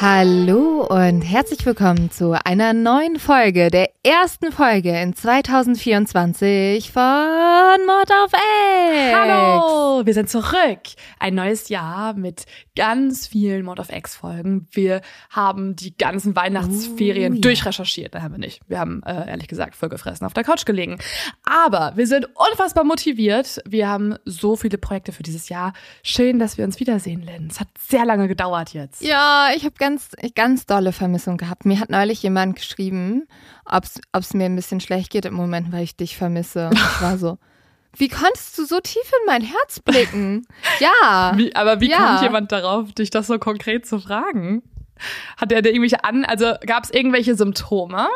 Hallo und herzlich willkommen zu einer neuen Folge, der ersten Folge in 2024 von Mod of X. Hallo, wir sind zurück. Ein neues Jahr mit ganz vielen Mod of X Folgen. Wir haben die ganzen Weihnachtsferien ja. durchrecherchiert. Da haben wir nicht. Wir haben äh, ehrlich gesagt vollgefressen auf der Couch gelegen. Aber wir sind unfassbar motiviert. Wir haben so viele Projekte für dieses Jahr. Schön, dass wir uns wiedersehen, Lynn. Es hat sehr lange gedauert jetzt. Ja, ich habe ganz, ganz dolle Vermissung gehabt. Mir hat neulich jemand geschrieben, ob es mir ein bisschen schlecht geht im Moment, weil ich dich vermisse. Und ich war so, wie konntest du so tief in mein Herz blicken? Ja. Wie, aber wie Ja. kommt jemand darauf, dich das so konkret zu fragen? Hat er dir irgendwelche an, also gab es irgendwelche Symptome?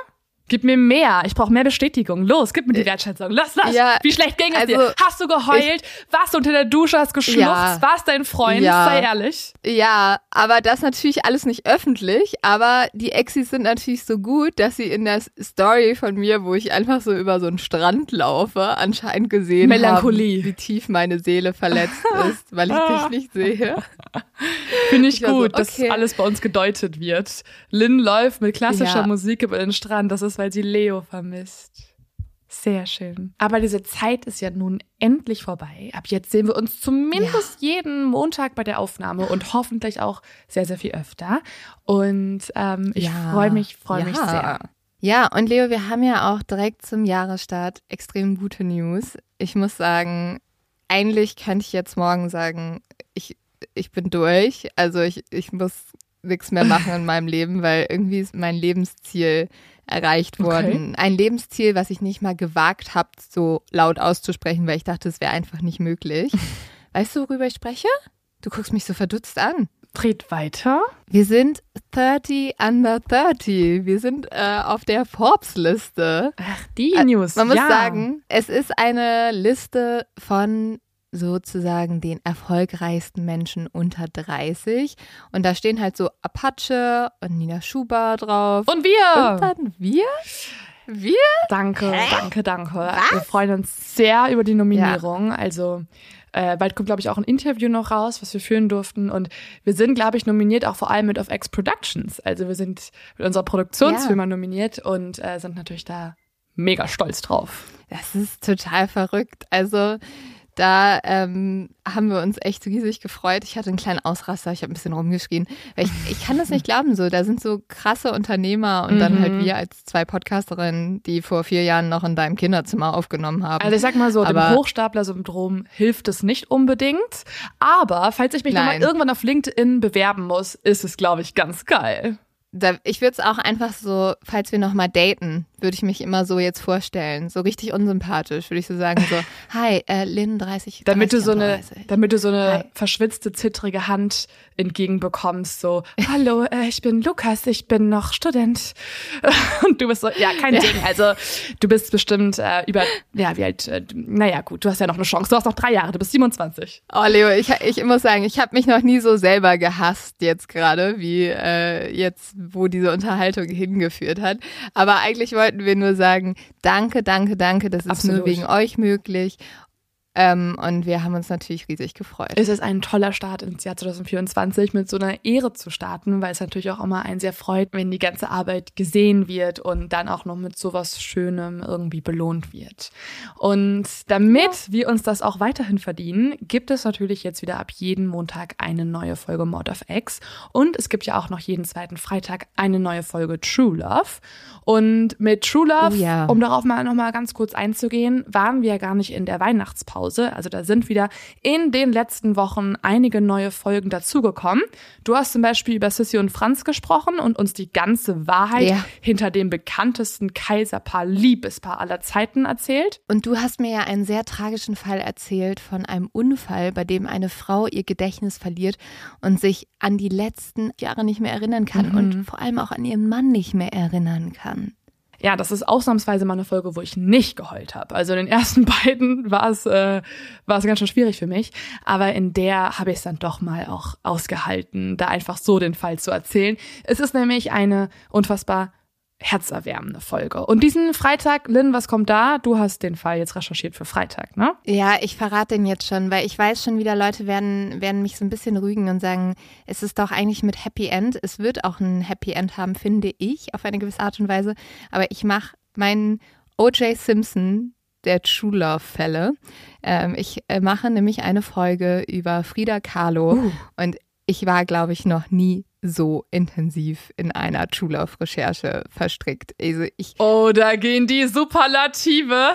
Gib mir mehr. Ich brauche mehr Bestätigung. Los, gib mir die Wertschätzung. Lass, lass. Äh, Ja, Wie schlecht ging es also, dir? Hast du geheult? Warst du unter der Dusche, hast geschluchzt? Ja. Warst dein Freund? Ja. Sei ehrlich. Ja, aber das natürlich alles nicht öffentlich. Aber die Exis sind natürlich so gut, dass sie in der Story von mir, wo ich einfach so über so einen Strand laufe, anscheinend gesehen Melancholie. haben, wie tief meine Seele verletzt ist, weil ich dich nicht sehe. Finde ich, Ich war so, gut, dass okay. alles bei uns gedeutet wird. Lynn läuft mit klassischer. Musik über den Strand. Das ist, weil sie Leo vermisst. Sehr schön. Aber diese Zeit ist ja nun endlich vorbei. Ab jetzt sehen wir uns zumindest jeden Montag bei der Aufnahme und hoffentlich auch sehr, sehr viel öfter. Und ähm, ich Ja. freue mich, freue Ja. mich sehr. Ja, und Leo, wir haben ja auch direkt zum Jahresstart extrem gute News. Ich muss sagen, eigentlich könnte ich jetzt morgen sagen, ich, ich bin durch. Also ich, ich muss nichts mehr machen in meinem Leben, weil irgendwie ist mein Lebensziel erreicht Okay. worden. Ein Lebensziel, was ich nicht mal gewagt habe, so laut auszusprechen, weil ich dachte, es wäre einfach nicht möglich. Weißt du, worüber ich spreche? Du guckst mich so verdutzt an. Dreht weiter. Wir sind 30 under 30. Wir sind äh, auf der Forbes-Liste. Ach, die Äh, News. Man muss ja. sagen, es ist eine Liste von sozusagen den erfolgreichsten Menschen unter 30. Und da stehen halt so Apache und Nina Schuber drauf. Und wir. Und dann wir? Wir? Danke, danke, danke. Wir freuen uns sehr über die Nominierung. Also äh, bald kommt, glaube ich, auch ein Interview noch raus, was wir führen durften. Und wir sind, glaube ich, nominiert auch vor allem mit of X Productions. Also wir sind mit unserer Produktionsfirma nominiert und äh, sind natürlich da mega stolz drauf. Das ist total verrückt. Also da ähm, haben wir uns echt riesig gefreut. Ich hatte einen kleinen Ausraster, ich habe ein bisschen rumgeschrien. Ich, ich kann das nicht glauben, so da sind so krasse Unternehmer und dann Mhm. halt wir als zwei Podcasterinnen, die vor vier Jahren noch in deinem Kinderzimmer aufgenommen haben. Also ich sag mal so, dem Aber- Hochstapler-Syndrom hilft es nicht unbedingt. Aber falls ich mich nochmal irgendwann auf LinkedIn bewerben muss, ist es, glaube ich, ganz geil. da, ich würde es auch einfach so, falls wir noch mal daten, würde ich mich immer so jetzt vorstellen, so richtig unsympathisch, würde ich so sagen so, hi, äh, Lynn 30, Damit du 30, so eine, 30. damit du so eine Hi. verschwitzte, zittrige Hand entgegenbekommst, so, hallo, äh, ich bin Lukas, ich bin noch Student. Und du bist so, ja, kein Ding. Also du bist bestimmt äh, über, ja, wie alt, äh, naja, gut, du hast ja noch eine Chance. Du hast noch drei Jahre, du bist 27. Oh, Leo, ich, ich muss sagen, ich habe mich noch nie so selber gehasst jetzt gerade, wie äh, jetzt, wo diese Unterhaltung hingeführt hat. Aber eigentlich wollten wir nur sagen, danke, danke, danke, das ist Absolut. nur wegen euch möglich. Ähm, und wir haben uns natürlich riesig gefreut. Es ist ein toller Start ins Jahr 2024 mit so einer Ehre zu starten, weil es natürlich auch immer einen sehr freut, wenn die ganze Arbeit gesehen wird und dann auch noch mit sowas Schönem irgendwie belohnt wird. Und damit wir uns das auch weiterhin verdienen, gibt es natürlich jetzt wieder ab jeden Montag eine neue Folge Mod of X. Und es gibt ja auch noch jeden zweiten Freitag eine neue Folge True Love. Und mit True Love, oh ja. um darauf mal nochmal ganz kurz einzugehen, waren wir ja gar nicht in der Weihnachtspause. Also da sind wieder in den letzten Wochen einige neue Folgen dazugekommen. Du hast zum Beispiel über Sissy und Franz gesprochen und uns die ganze Wahrheit ja. hinter dem bekanntesten Kaiserpaar, Liebespaar aller Zeiten erzählt. Und du hast mir ja einen sehr tragischen Fall erzählt von einem Unfall, bei dem eine Frau ihr Gedächtnis verliert und sich an die letzten Jahre nicht mehr erinnern kann mhm. und vor allem auch an ihren Mann nicht mehr erinnern kann ja, das ist ausnahmsweise mal eine Folge, wo ich nicht geheult habe. Also in den ersten beiden war es, äh, war es ganz schön schwierig für mich. Aber in der habe ich es dann doch mal auch ausgehalten, da einfach so den Fall zu erzählen. Es ist nämlich eine unfassbar herzerwärmende Folge. Und diesen Freitag, Lynn, was kommt da? Du hast den Fall jetzt recherchiert für Freitag, ne? Ja, ich verrate den jetzt schon, weil ich weiß schon wieder, Leute werden, werden mich so ein bisschen rügen und sagen, es ist doch eigentlich mit Happy End. Es wird auch ein Happy End haben, finde ich, auf eine gewisse Art und Weise. Aber ich mache meinen O.J. Simpson der True Love Fälle. Ähm, ich äh, mache nämlich eine Folge über Frida Kahlo uh. und ich war, glaube ich, noch nie so intensiv in einer True Love Recherche verstrickt. Also ich oh, da gehen die Superlative.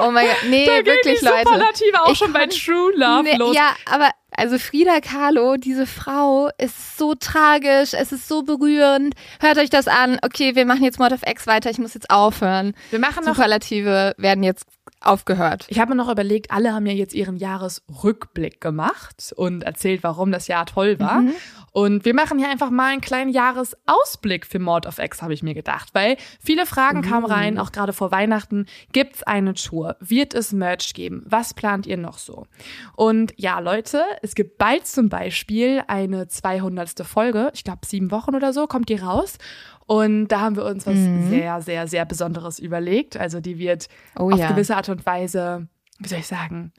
Oh mein Gott, nee, da wirklich, die Leute. Superlative auch ich schon bei True Love nee, los. Ja, aber also Frida Kahlo, diese Frau, ist so tragisch, es ist so berührend. Hört euch das an. Okay, wir machen jetzt Mord of X weiter, ich muss jetzt aufhören. Wir machen noch Superlative werden jetzt aufgehört. Ich habe mir noch überlegt, alle haben ja jetzt ihren Jahresrückblick gemacht und erzählt, warum das Jahr toll war. Mhm. Und wir machen hier einfach mal einen kleinen Jahresausblick für Mord of X, habe ich mir gedacht, weil viele Fragen mhm. kamen rein, auch gerade vor Weihnachten. Gibt's eine Tour? Wird es Merch geben? Was plant ihr noch so? Und ja, Leute, es gibt bald zum Beispiel eine 200. Folge. Ich glaube, sieben Wochen oder so kommt die raus. Und da haben wir uns was mhm. sehr, sehr, sehr Besonderes überlegt. Also die wird oh, auf ja. gewisse Art und Weise, wie soll ich sagen,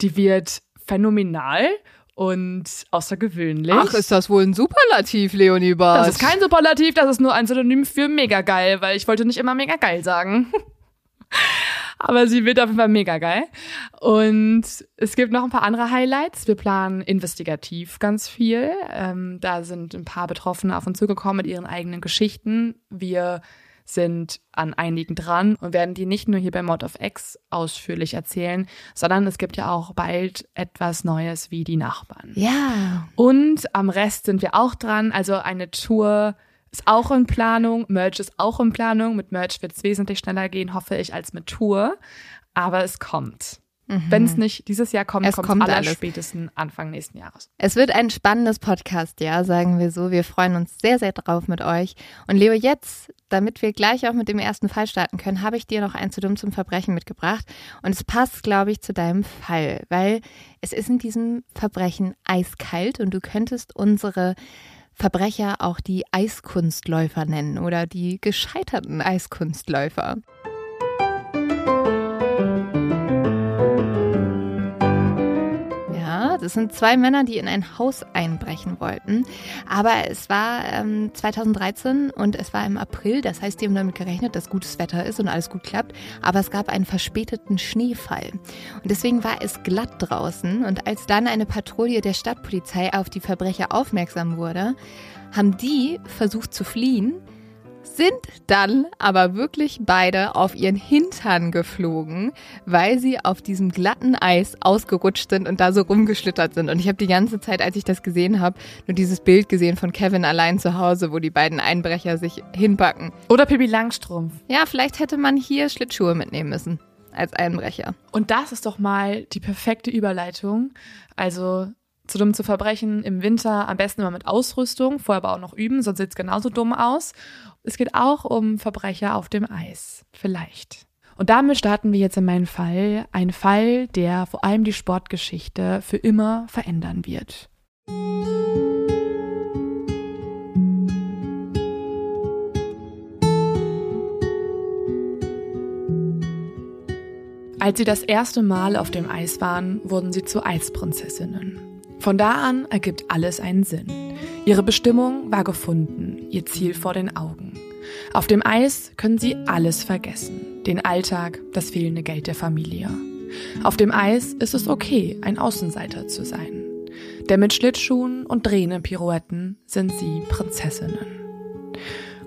die wird phänomenal und außergewöhnlich. Ach, ist das wohl ein Superlativ, Leonie Bartsch? Das ist kein Superlativ, das ist nur ein Synonym für mega geil, weil ich wollte nicht immer mega geil sagen. Aber sie wird auf jeden Fall mega geil. Und es gibt noch ein paar andere Highlights. Wir planen investigativ ganz viel. Ähm, da sind ein paar Betroffene auf uns zugekommen mit ihren eigenen Geschichten. Wir sind an einigen dran und werden die nicht nur hier bei Mod of X ausführlich erzählen, sondern es gibt ja auch bald etwas Neues wie die Nachbarn. Ja. Und am Rest sind wir auch dran. Also eine Tour ist auch in Planung. Merch ist auch in Planung. Mit Merch wird es wesentlich schneller gehen, hoffe ich, als mit Tour. Aber es kommt. Mhm. Wenn es nicht dieses Jahr kommt, es kommt es spätestens Anfang nächsten Jahres. Es wird ein spannendes Podcast, ja, sagen wir so. Wir freuen uns sehr, sehr drauf mit euch. Und Leo, jetzt, damit wir gleich auch mit dem ersten Fall starten können, habe ich dir noch ein zu dumm zum Verbrechen mitgebracht. Und es passt, glaube ich, zu deinem Fall, weil es ist in diesem Verbrechen eiskalt und du könntest unsere Verbrecher auch die Eiskunstläufer nennen oder die gescheiterten Eiskunstläufer. Das sind zwei Männer, die in ein Haus einbrechen wollten. Aber es war ähm, 2013 und es war im April. Das heißt, die haben damit gerechnet, dass gutes Wetter ist und alles gut klappt. Aber es gab einen verspäteten Schneefall. Und deswegen war es glatt draußen. Und als dann eine Patrouille der Stadtpolizei auf die Verbrecher aufmerksam wurde, haben die versucht zu fliehen sind dann aber wirklich beide auf ihren Hintern geflogen, weil sie auf diesem glatten Eis ausgerutscht sind und da so rumgeschlittert sind. Und ich habe die ganze Zeit, als ich das gesehen habe, nur dieses Bild gesehen von Kevin allein zu Hause, wo die beiden Einbrecher sich hinpacken. Oder Pippi Langstrumpf. Ja, vielleicht hätte man hier Schlittschuhe mitnehmen müssen als Einbrecher. Und das ist doch mal die perfekte Überleitung. Also zu dumm zu verbrechen im Winter am besten immer mit Ausrüstung, vorher aber auch noch üben, sonst sieht es genauso dumm aus. Es geht auch um Verbrecher auf dem Eis, vielleicht. Und damit starten wir jetzt in meinen Fall, ein Fall, der vor allem die Sportgeschichte für immer verändern wird. Als sie das erste Mal auf dem Eis waren, wurden sie zu Eisprinzessinnen. Von da an ergibt alles einen Sinn. Ihre Bestimmung war gefunden, ihr Ziel vor den Augen. Auf dem Eis können sie alles vergessen. Den Alltag, das fehlende Geld der Familie. Auf dem Eis ist es okay, ein Außenseiter zu sein. Denn mit Schlittschuhen und drehenden Pirouetten sind sie Prinzessinnen.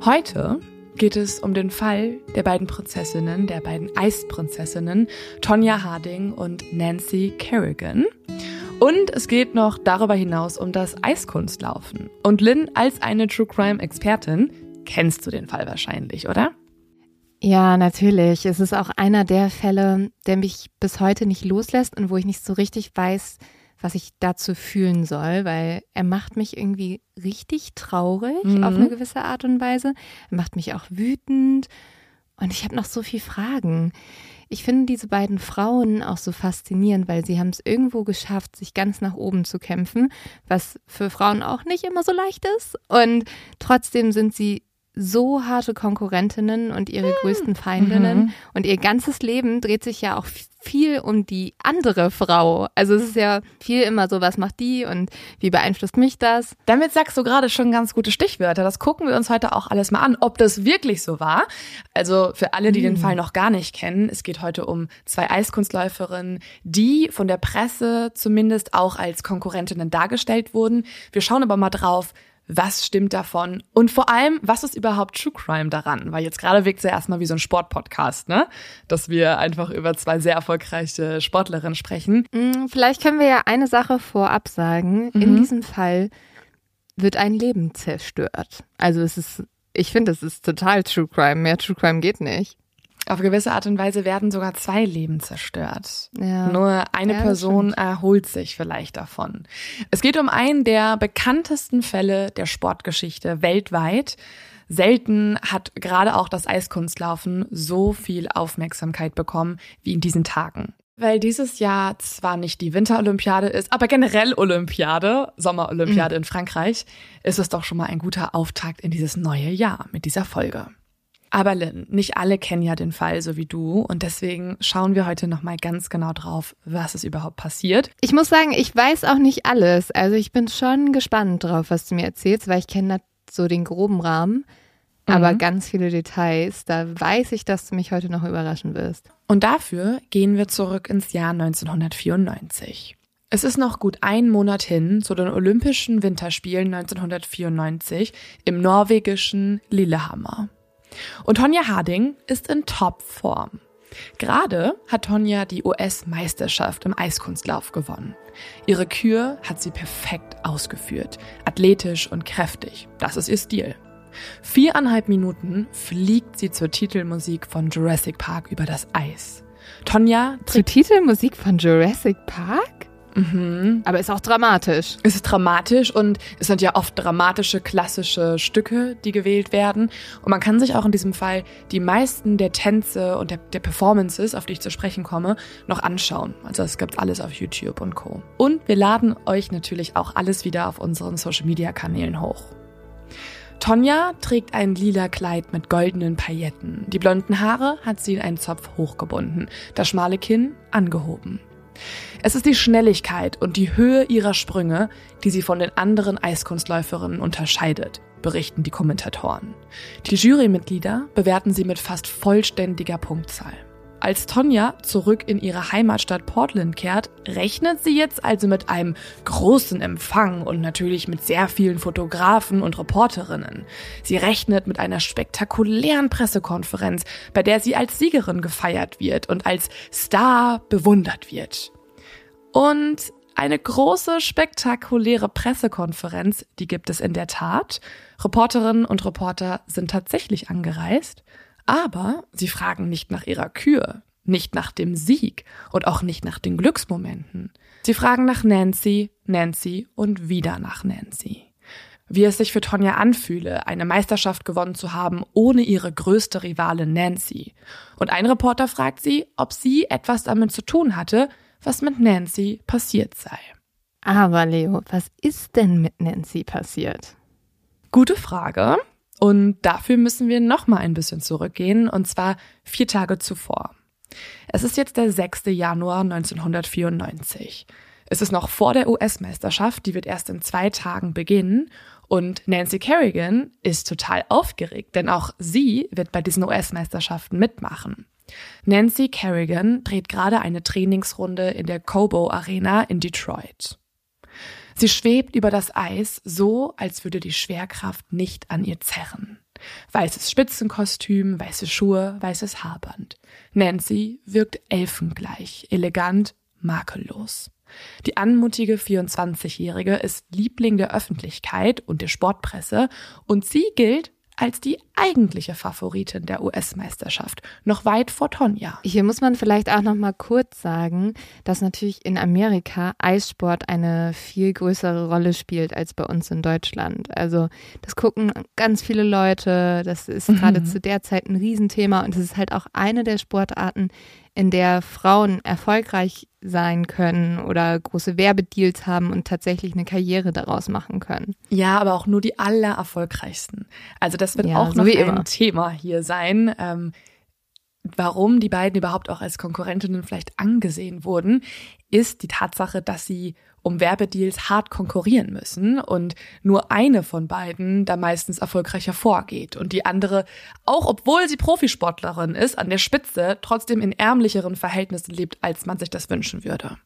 Heute geht es um den Fall der beiden Prinzessinnen, der beiden Eisprinzessinnen, Tonya Harding und Nancy Kerrigan. Und es geht noch darüber hinaus um das Eiskunstlaufen. Und Lynn als eine True Crime Expertin kennst du den Fall wahrscheinlich, oder? Ja, natürlich. Es ist auch einer der Fälle, der mich bis heute nicht loslässt und wo ich nicht so richtig weiß, was ich dazu fühlen soll, weil er macht mich irgendwie richtig traurig mhm. auf eine gewisse Art und Weise. Er macht mich auch wütend und ich habe noch so viele Fragen. Ich finde diese beiden Frauen auch so faszinierend, weil sie haben es irgendwo geschafft, sich ganz nach oben zu kämpfen, was für Frauen auch nicht immer so leicht ist. Und trotzdem sind sie so harte Konkurrentinnen und ihre größten Feindinnen. Mhm. Und ihr ganzes Leben dreht sich ja auch viel um die andere Frau. Also es ist ja viel immer so, was macht die und wie beeinflusst mich das? Damit sagst du gerade schon ganz gute Stichwörter. Das gucken wir uns heute auch alles mal an, ob das wirklich so war. Also für alle, die mhm. den hm. Fall noch gar nicht kennen, es geht heute um zwei Eiskunstläuferinnen, die von der Presse zumindest auch als Konkurrentinnen dargestellt wurden. Wir schauen aber mal drauf, was stimmt davon und vor allem, was ist überhaupt True Crime daran? Weil jetzt gerade wirkt es ja erstmal wie so ein Sportpodcast, ne? Dass wir einfach über zwei sehr erfolgreiche Sportlerinnen sprechen. Mm, vielleicht können wir ja eine Sache vorab sagen. Mhm. In diesem Fall wird ein Leben zerstört. Also es ist, ich finde, es ist total True Crime. Mehr True Crime geht nicht. Auf gewisse Art und Weise werden sogar zwei Leben zerstört. Ja. Nur eine ja, Person erholt sich vielleicht davon. Es geht um einen der bekanntesten Fälle der Sportgeschichte weltweit. Selten hat gerade auch das Eiskunstlaufen so viel Aufmerksamkeit bekommen wie in diesen Tagen. Weil dieses Jahr zwar nicht die Winterolympiade ist, aber generell Olympiade, Sommerolympiade mhm. in Frankreich, ist es doch schon mal ein guter Auftakt in dieses neue Jahr mit dieser Folge. Aber Lynn, nicht alle kennen ja den Fall so wie du und deswegen schauen wir heute nochmal ganz genau drauf, was ist überhaupt passiert. Ich muss sagen, ich weiß auch nicht alles. Also ich bin schon gespannt drauf, was du mir erzählst, weil ich kenne so den groben Rahmen. Aber mhm. ganz viele Details, da weiß ich, dass du mich heute noch überraschen wirst. Und dafür gehen wir zurück ins Jahr 1994. Es ist noch gut ein Monat hin zu den Olympischen Winterspielen 1994 im norwegischen Lillehammer. Und Tonja Harding ist in Topform. Gerade hat Tonja die US-Meisterschaft im Eiskunstlauf gewonnen. Ihre Kür hat sie perfekt ausgeführt, athletisch und kräftig. Das ist ihr Stil. Viereinhalb Minuten fliegt sie zur Titelmusik von Jurassic Park über das Eis. Tonja zur Titelmusik von Jurassic Park? Mhm. Aber ist auch dramatisch. Es ist dramatisch und es sind ja oft dramatische, klassische Stücke, die gewählt werden. Und man kann sich auch in diesem Fall die meisten der Tänze und der, der Performances, auf die ich zu sprechen komme, noch anschauen. Also es gibt alles auf YouTube und Co. Und wir laden euch natürlich auch alles wieder auf unseren Social-Media-Kanälen hoch. Tonja trägt ein lila Kleid mit goldenen Pailletten. Die blonden Haare hat sie in einen Zopf hochgebunden, das schmale Kinn angehoben. Es ist die Schnelligkeit und die Höhe ihrer Sprünge, die sie von den anderen Eiskunstläuferinnen unterscheidet, berichten die Kommentatoren. Die Jurymitglieder bewerten sie mit fast vollständiger Punktzahl. Als Tonja zurück in ihre Heimatstadt Portland kehrt, rechnet sie jetzt also mit einem großen Empfang und natürlich mit sehr vielen Fotografen und Reporterinnen. Sie rechnet mit einer spektakulären Pressekonferenz, bei der sie als Siegerin gefeiert wird und als Star bewundert wird. Und eine große, spektakuläre Pressekonferenz, die gibt es in der Tat. Reporterinnen und Reporter sind tatsächlich angereist. Aber sie fragen nicht nach ihrer Kür, nicht nach dem Sieg und auch nicht nach den Glücksmomenten. Sie fragen nach Nancy, Nancy und wieder nach Nancy. Wie es sich für Tonja anfühle, eine Meisterschaft gewonnen zu haben, ohne ihre größte Rivalin Nancy. Und ein Reporter fragt sie, ob sie etwas damit zu tun hatte, was mit Nancy passiert sei. Aber Leo, was ist denn mit Nancy passiert? Gute Frage. Und dafür müssen wir noch mal ein bisschen zurückgehen, und zwar vier Tage zuvor. Es ist jetzt der 6. Januar 1994. Es ist noch vor der US-Meisterschaft, die wird erst in zwei Tagen beginnen. Und Nancy Kerrigan ist total aufgeregt, denn auch sie wird bei diesen US-Meisterschaften mitmachen. Nancy Kerrigan dreht gerade eine Trainingsrunde in der Cobo Arena in Detroit. Sie schwebt über das Eis so, als würde die Schwerkraft nicht an ihr zerren. Weißes Spitzenkostüm, weiße Schuhe, weißes Haarband. Nancy wirkt elfengleich, elegant, makellos. Die anmutige 24-Jährige ist Liebling der Öffentlichkeit und der Sportpresse und sie gilt als die eigentliche Favoritin der US-Meisterschaft, noch weit vor Tonja. Hier muss man vielleicht auch noch mal kurz sagen, dass natürlich in Amerika Eissport eine viel größere Rolle spielt als bei uns in Deutschland. Also das gucken ganz viele Leute, das ist mhm. gerade zu der Zeit ein Riesenthema und es ist halt auch eine der Sportarten, in der Frauen erfolgreich sein können oder große Werbedeals haben und tatsächlich eine Karriere daraus machen können. Ja, aber auch nur die allererfolgreichsten. Also das wird ja, auch so noch ein immer. Thema hier sein. Ähm, warum die beiden überhaupt auch als Konkurrentinnen vielleicht angesehen wurden, ist die Tatsache, dass sie um Werbedeals hart konkurrieren müssen und nur eine von beiden da meistens erfolgreicher vorgeht und die andere, auch obwohl sie Profisportlerin ist, an der Spitze trotzdem in ärmlicheren Verhältnissen lebt, als man sich das wünschen würde.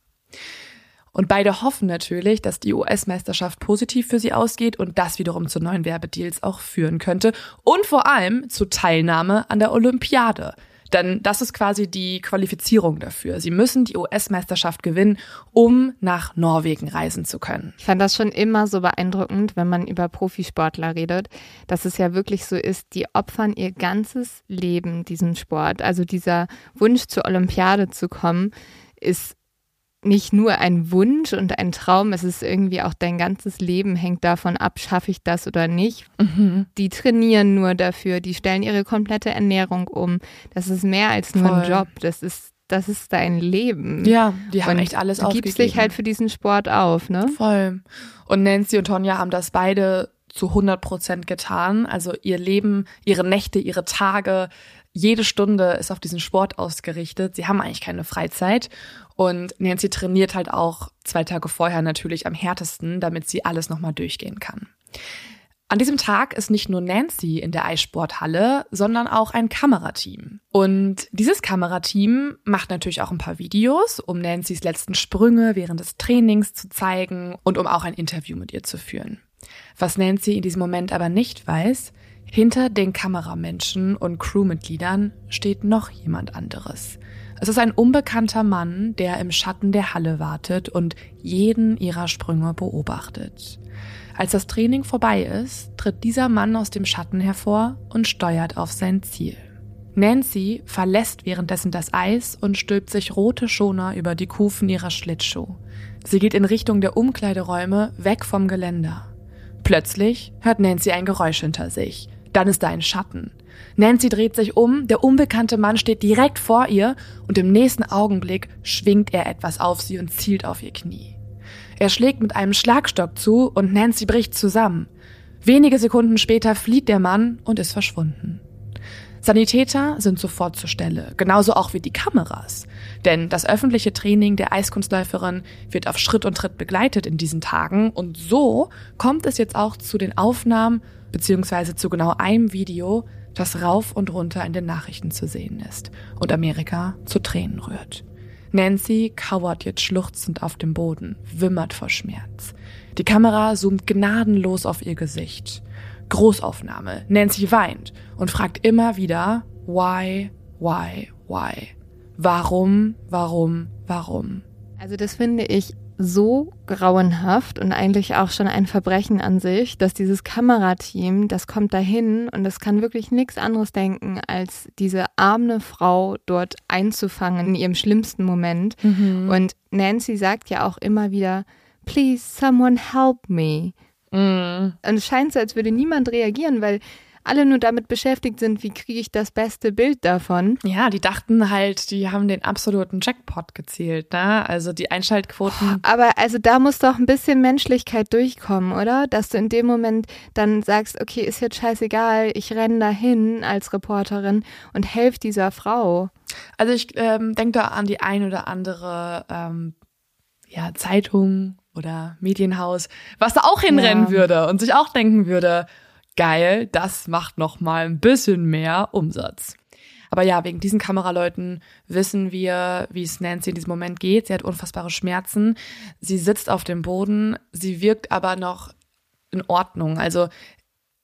Und beide hoffen natürlich, dass die US-Meisterschaft positiv für sie ausgeht und das wiederum zu neuen Werbedeals auch führen könnte und vor allem zu Teilnahme an der Olympiade. Denn das ist quasi die Qualifizierung dafür. Sie müssen die US-Meisterschaft gewinnen, um nach Norwegen reisen zu können. Ich fand das schon immer so beeindruckend, wenn man über Profisportler redet, dass es ja wirklich so ist, die opfern ihr ganzes Leben diesem Sport. Also dieser Wunsch zur Olympiade zu kommen, ist nicht nur ein Wunsch und ein Traum, es ist irgendwie auch dein ganzes Leben hängt davon ab, schaffe ich das oder nicht. Mhm. Die trainieren nur dafür, die stellen ihre komplette Ernährung um. Das ist mehr als nur Voll. ein Job, das ist das ist dein Leben. Ja, die haben und echt alles aufgegeben. Du gibst dich halt für diesen Sport auf, ne? Voll. Und Nancy und Tonja haben das beide zu 100 Prozent getan. Also ihr Leben, ihre Nächte, ihre Tage, jede Stunde ist auf diesen Sport ausgerichtet. Sie haben eigentlich keine Freizeit. Und Nancy trainiert halt auch zwei Tage vorher natürlich am härtesten, damit sie alles nochmal durchgehen kann. An diesem Tag ist nicht nur Nancy in der Eissporthalle, sondern auch ein Kamerateam. Und dieses Kamerateam macht natürlich auch ein paar Videos, um Nancy's letzten Sprünge während des Trainings zu zeigen und um auch ein Interview mit ihr zu führen. Was Nancy in diesem Moment aber nicht weiß, hinter den Kameramenschen und Crewmitgliedern steht noch jemand anderes. Es ist ein unbekannter Mann, der im Schatten der Halle wartet und jeden ihrer Sprünge beobachtet. Als das Training vorbei ist, tritt dieser Mann aus dem Schatten hervor und steuert auf sein Ziel. Nancy verlässt währenddessen das Eis und stülpt sich rote Schoner über die Kufen ihrer Schlittschuh. Sie geht in Richtung der Umkleideräume weg vom Geländer. Plötzlich hört Nancy ein Geräusch hinter sich. Dann ist da ein Schatten. Nancy dreht sich um, der unbekannte Mann steht direkt vor ihr und im nächsten Augenblick schwingt er etwas auf sie und zielt auf ihr Knie. Er schlägt mit einem Schlagstock zu und Nancy bricht zusammen. Wenige Sekunden später flieht der Mann und ist verschwunden. Sanitäter sind sofort zur Stelle, genauso auch wie die Kameras. Denn das öffentliche Training der Eiskunstläuferin wird auf Schritt und Tritt begleitet in diesen Tagen und so kommt es jetzt auch zu den Aufnahmen beziehungsweise zu genau einem Video, das rauf und runter in den Nachrichten zu sehen ist und Amerika zu Tränen rührt. Nancy kauert jetzt schluchzend auf dem Boden, wimmert vor Schmerz. Die Kamera zoomt gnadenlos auf ihr Gesicht. Großaufnahme. Nancy weint und fragt immer wieder, why, why, why? Warum, warum, warum? Also das finde ich so grauenhaft und eigentlich auch schon ein Verbrechen an sich, dass dieses Kamerateam, das kommt dahin und das kann wirklich nichts anderes denken, als diese arme Frau dort einzufangen in ihrem schlimmsten Moment. Mhm. Und Nancy sagt ja auch immer wieder, please, someone help me. Mhm. Und es scheint so, als würde niemand reagieren, weil alle nur damit beschäftigt sind, wie kriege ich das beste Bild davon. Ja, die dachten halt, die haben den absoluten Jackpot gezielt, ne? Also die Einschaltquoten. Aber also da muss doch ein bisschen Menschlichkeit durchkommen, oder? Dass du in dem Moment dann sagst, okay, ist jetzt scheißegal, ich renne dahin als Reporterin und helfe dieser Frau. Also ich ähm, denke da an die ein oder andere ähm, ja, Zeitung oder Medienhaus, was da auch hinrennen ja. würde und sich auch denken würde, geil, das macht noch mal ein bisschen mehr Umsatz. Aber ja, wegen diesen Kameraleuten wissen wir, wie es Nancy in diesem Moment geht. Sie hat unfassbare Schmerzen. Sie sitzt auf dem Boden. Sie wirkt aber noch in Ordnung. Also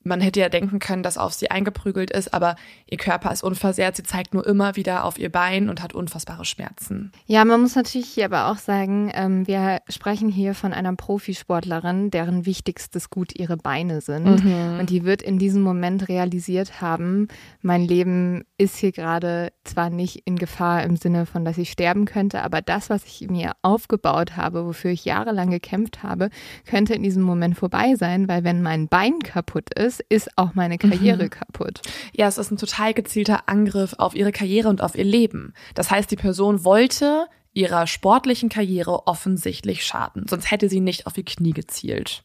man hätte ja denken können, dass auf sie eingeprügelt ist, aber ihr Körper ist unversehrt. Sie zeigt nur immer wieder auf ihr Bein und hat unfassbare Schmerzen. Ja, man muss natürlich hier aber auch sagen, ähm, wir sprechen hier von einer Profisportlerin, deren wichtigstes Gut ihre Beine sind. Mhm. Und die wird in diesem Moment realisiert haben, mein Leben ist hier gerade zwar nicht in Gefahr im Sinne von, dass ich sterben könnte, aber das, was ich mir aufgebaut habe, wofür ich jahrelang gekämpft habe, könnte in diesem Moment vorbei sein, weil wenn mein Bein kaputt ist, ist, ist auch meine Karriere mhm. kaputt. Ja, es ist ein total gezielter Angriff auf ihre Karriere und auf ihr Leben. Das heißt, die Person wollte ihrer sportlichen Karriere offensichtlich schaden, sonst hätte sie nicht auf ihr Knie gezielt.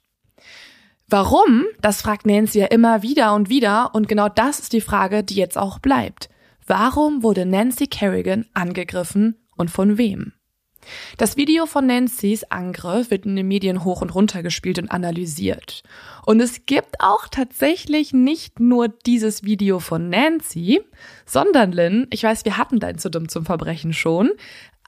Warum? Das fragt Nancy ja immer wieder und wieder und genau das ist die Frage, die jetzt auch bleibt. Warum wurde Nancy Kerrigan angegriffen und von wem? Das Video von Nancy's Angriff wird in den Medien hoch und runter gespielt und analysiert. Und es gibt auch tatsächlich nicht nur dieses Video von Nancy, sondern Lynn, ich weiß, wir hatten dein zu dumm zum Verbrechen schon,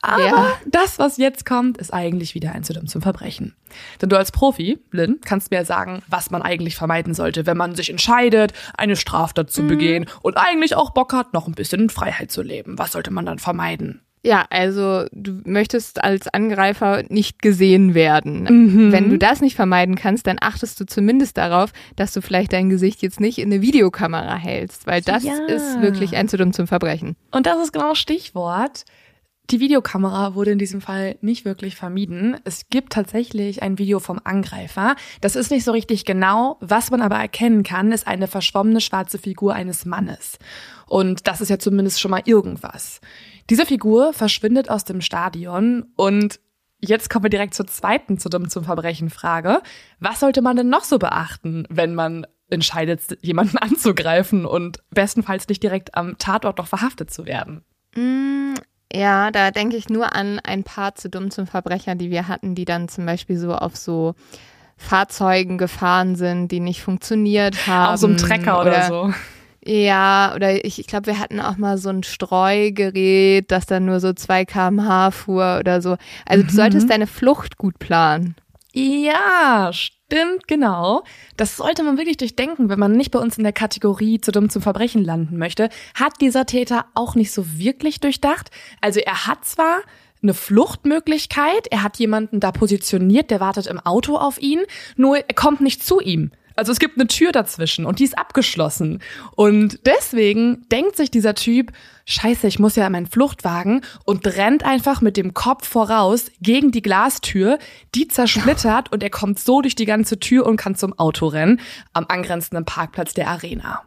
aber ja. das, was jetzt kommt, ist eigentlich wieder ein zu dumm zum Verbrechen. Denn du als Profi, Lynn, kannst mir sagen, was man eigentlich vermeiden sollte, wenn man sich entscheidet, eine Straftat zu mhm. begehen und eigentlich auch Bock hat, noch ein bisschen in Freiheit zu leben. Was sollte man dann vermeiden? Ja, also du möchtest als Angreifer nicht gesehen werden. Mhm. Wenn du das nicht vermeiden kannst, dann achtest du zumindest darauf, dass du vielleicht dein Gesicht jetzt nicht in eine Videokamera hältst, weil das ja. ist wirklich ein zu dumm zum Verbrechen. Und das ist genau Stichwort. Die Videokamera wurde in diesem Fall nicht wirklich vermieden. Es gibt tatsächlich ein Video vom Angreifer. Das ist nicht so richtig genau. Was man aber erkennen kann, ist eine verschwommene schwarze Figur eines Mannes. Und das ist ja zumindest schon mal irgendwas. Diese Figur verschwindet aus dem Stadion und jetzt kommen wir direkt zur zweiten zu dumm zum Verbrechen Frage. Was sollte man denn noch so beachten, wenn man entscheidet, jemanden anzugreifen und bestenfalls nicht direkt am Tatort noch verhaftet zu werden? Ja, da denke ich nur an ein paar zu dumm zum Verbrecher, die wir hatten, die dann zum Beispiel so auf so Fahrzeugen gefahren sind, die nicht funktioniert haben. Auf so einem Trecker oder, oder so. Ja, oder ich, ich glaube, wir hatten auch mal so ein Streugerät, das dann nur so 2 kmh fuhr oder so. Also mhm. du solltest deine Flucht gut planen. Ja, stimmt, genau. Das sollte man wirklich durchdenken, wenn man nicht bei uns in der Kategorie zu dumm zum Verbrechen landen möchte. Hat dieser Täter auch nicht so wirklich durchdacht? Also er hat zwar eine Fluchtmöglichkeit, er hat jemanden da positioniert, der wartet im Auto auf ihn, nur er kommt nicht zu ihm. Also es gibt eine Tür dazwischen und die ist abgeschlossen. Und deswegen denkt sich dieser Typ, scheiße, ich muss ja in meinen Fluchtwagen und rennt einfach mit dem Kopf voraus gegen die Glastür, die zersplittert und er kommt so durch die ganze Tür und kann zum Auto rennen am angrenzenden Parkplatz der Arena.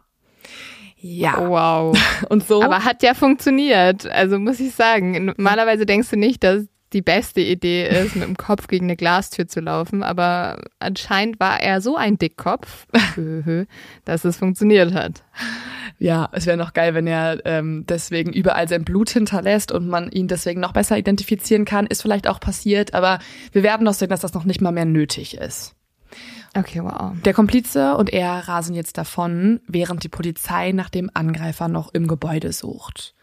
Ja. Wow. Und so. Aber hat ja funktioniert. Also muss ich sagen. Normalerweise denkst du nicht, dass die beste Idee ist, mit dem Kopf gegen eine Glastür zu laufen. Aber anscheinend war er so ein Dickkopf, dass es funktioniert hat. Ja, es wäre noch geil, wenn er ähm, deswegen überall sein Blut hinterlässt und man ihn deswegen noch besser identifizieren kann. Ist vielleicht auch passiert, aber wir werden noch sehen, dass das noch nicht mal mehr nötig ist. Okay, wow. Der Komplize und er rasen jetzt davon, während die Polizei nach dem Angreifer noch im Gebäude sucht.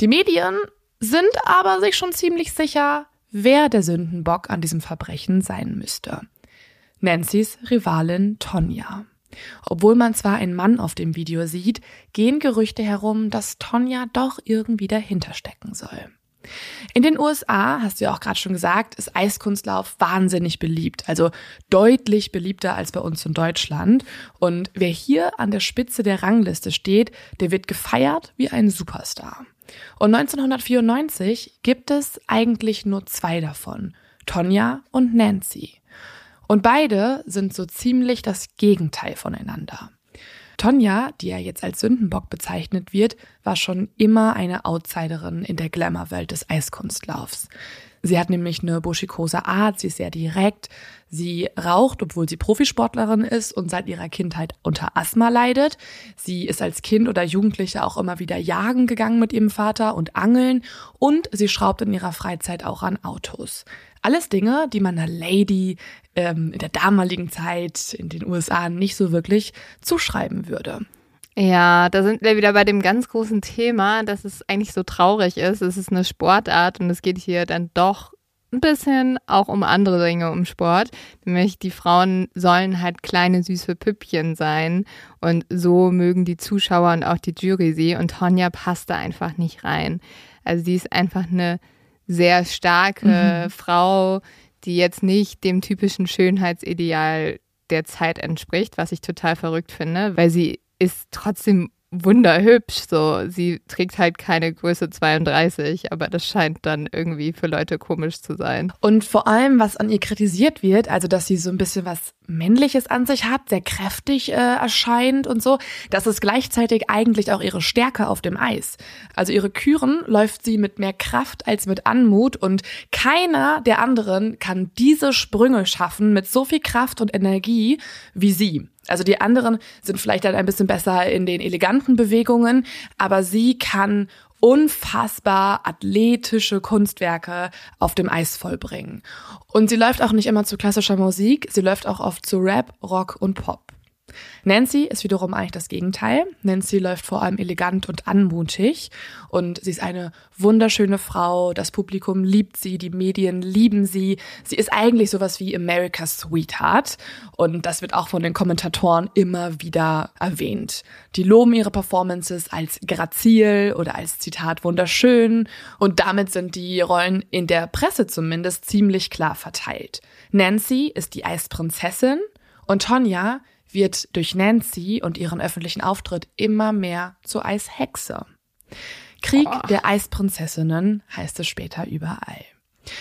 Die Medien sind aber sich schon ziemlich sicher, wer der Sündenbock an diesem Verbrechen sein müsste. Nancy's Rivalin Tonja. Obwohl man zwar einen Mann auf dem Video sieht, gehen Gerüchte herum, dass Tonja doch irgendwie dahinter stecken soll. In den USA, hast du ja auch gerade schon gesagt, ist Eiskunstlauf wahnsinnig beliebt, also deutlich beliebter als bei uns in Deutschland. Und wer hier an der Spitze der Rangliste steht, der wird gefeiert wie ein Superstar. Und 1994 gibt es eigentlich nur zwei davon, Tonja und Nancy. Und beide sind so ziemlich das Gegenteil voneinander. Tonja, die ja jetzt als Sündenbock bezeichnet wird, war schon immer eine Outsiderin in der Glamour-Welt des Eiskunstlaufs. Sie hat nämlich eine buschikose Art, sie ist sehr direkt, sie raucht, obwohl sie Profisportlerin ist und seit ihrer Kindheit unter Asthma leidet. Sie ist als Kind oder Jugendliche auch immer wieder jagen gegangen mit ihrem Vater und angeln und sie schraubt in ihrer Freizeit auch an Autos. Alles Dinge, die man einer Lady ähm, in der damaligen Zeit in den USA nicht so wirklich zuschreiben würde. Ja, da sind wir wieder bei dem ganz großen Thema, dass es eigentlich so traurig ist. Es ist eine Sportart und es geht hier dann doch ein bisschen auch um andere Dinge um Sport. Nämlich die Frauen sollen halt kleine süße Püppchen sein und so mögen die Zuschauer und auch die Jury sie und Tonja passt da einfach nicht rein. Also sie ist einfach eine sehr starke mhm. Frau, die jetzt nicht dem typischen Schönheitsideal der Zeit entspricht, was ich total verrückt finde, weil sie ist trotzdem wunderhübsch. So, sie trägt halt keine Größe 32, aber das scheint dann irgendwie für Leute komisch zu sein. Und vor allem, was an ihr kritisiert wird, also dass sie so ein bisschen was Männliches an sich hat, sehr kräftig äh, erscheint und so, das ist gleichzeitig eigentlich auch ihre Stärke auf dem Eis. Also ihre Küren läuft sie mit mehr Kraft als mit Anmut und keiner der anderen kann diese Sprünge schaffen mit so viel Kraft und Energie wie sie. Also die anderen sind vielleicht dann ein bisschen besser in den eleganten Bewegungen, aber sie kann unfassbar athletische Kunstwerke auf dem Eis vollbringen. Und sie läuft auch nicht immer zu klassischer Musik, sie läuft auch oft zu Rap, Rock und Pop. Nancy ist wiederum eigentlich das Gegenteil. Nancy läuft vor allem elegant und anmutig und sie ist eine wunderschöne Frau. Das Publikum liebt sie, die Medien lieben sie. Sie ist eigentlich sowas wie America's Sweetheart und das wird auch von den Kommentatoren immer wieder erwähnt. Die loben ihre Performances als grazil oder als Zitat wunderschön und damit sind die Rollen in der Presse zumindest ziemlich klar verteilt. Nancy ist die Eisprinzessin und Tonja wird durch Nancy und ihren öffentlichen Auftritt immer mehr zur Eishexe. Krieg oh. der Eisprinzessinnen heißt es später überall.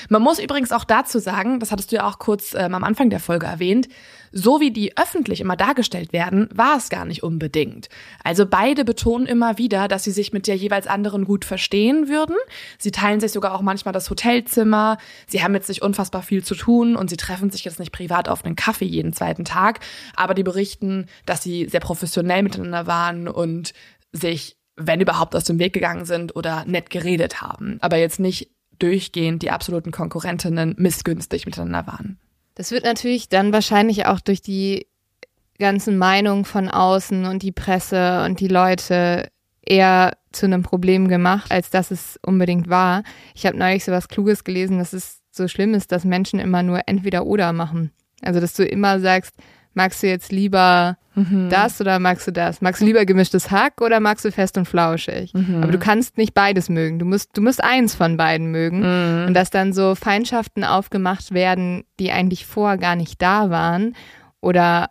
Man muss übrigens auch dazu sagen, das hattest du ja auch kurz ähm, am Anfang der Folge erwähnt, so wie die öffentlich immer dargestellt werden, war es gar nicht unbedingt. Also beide betonen immer wieder, dass sie sich mit der jeweils anderen gut verstehen würden. Sie teilen sich sogar auch manchmal das Hotelzimmer. Sie haben mit sich unfassbar viel zu tun und sie treffen sich jetzt nicht privat auf einen Kaffee jeden zweiten Tag. Aber die berichten, dass sie sehr professionell miteinander waren und sich wenn überhaupt aus dem Weg gegangen sind oder nett geredet haben, aber jetzt nicht durchgehend die absoluten Konkurrentinnen missgünstig miteinander waren. Das wird natürlich dann wahrscheinlich auch durch die ganzen Meinungen von außen und die Presse und die Leute eher zu einem Problem gemacht, als dass es unbedingt war. Ich habe neulich so was Kluges gelesen, dass es so schlimm ist, dass Menschen immer nur entweder oder machen. Also dass du immer sagst, magst du jetzt lieber mhm. das oder magst du das? Magst du lieber gemischtes Hack oder magst du fest und flauschig? Mhm. Aber du kannst nicht beides mögen. Du musst, du musst eins von beiden mögen. Mhm. Und dass dann so Feindschaften aufgemacht werden, die eigentlich vorher gar nicht da waren oder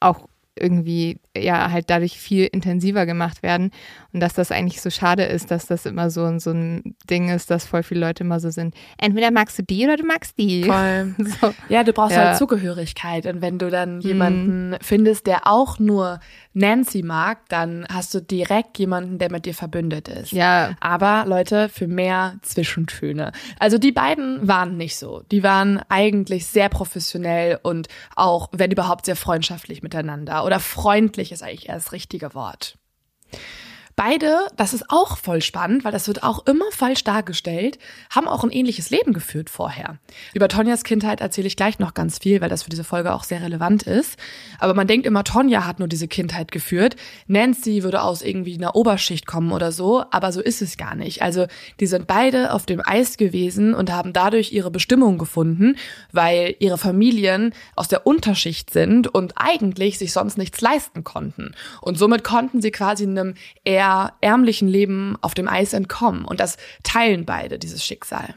auch irgendwie ja halt dadurch viel intensiver gemacht werden und dass das eigentlich so schade ist, dass das immer so, so ein Ding ist, dass voll viele Leute immer so sind. Entweder magst du die oder du magst die. Voll. So. Ja, du brauchst ja. halt Zugehörigkeit und wenn du dann jemanden mhm. findest, der auch nur Nancy mag, dann hast du direkt jemanden, der mit dir verbündet ist. Ja. Aber Leute, für mehr Zwischentöne. Also die beiden waren nicht so. Die waren eigentlich sehr professionell und auch, wenn überhaupt, sehr freundschaftlich miteinander oder freundlich ist eigentlich eher das richtige Wort. Beide, das ist auch voll spannend, weil das wird auch immer falsch dargestellt, haben auch ein ähnliches Leben geführt vorher. Über Tonjas Kindheit erzähle ich gleich noch ganz viel, weil das für diese Folge auch sehr relevant ist. Aber man denkt immer, Tonja hat nur diese Kindheit geführt. Nancy würde aus irgendwie einer Oberschicht kommen oder so, aber so ist es gar nicht. Also die sind beide auf dem Eis gewesen und haben dadurch ihre Bestimmung gefunden, weil ihre Familien aus der Unterschicht sind und eigentlich sich sonst nichts leisten konnten. Und somit konnten sie quasi einem eher eher ärmlichen Leben auf dem Eis entkommen. Und das teilen beide, dieses Schicksal.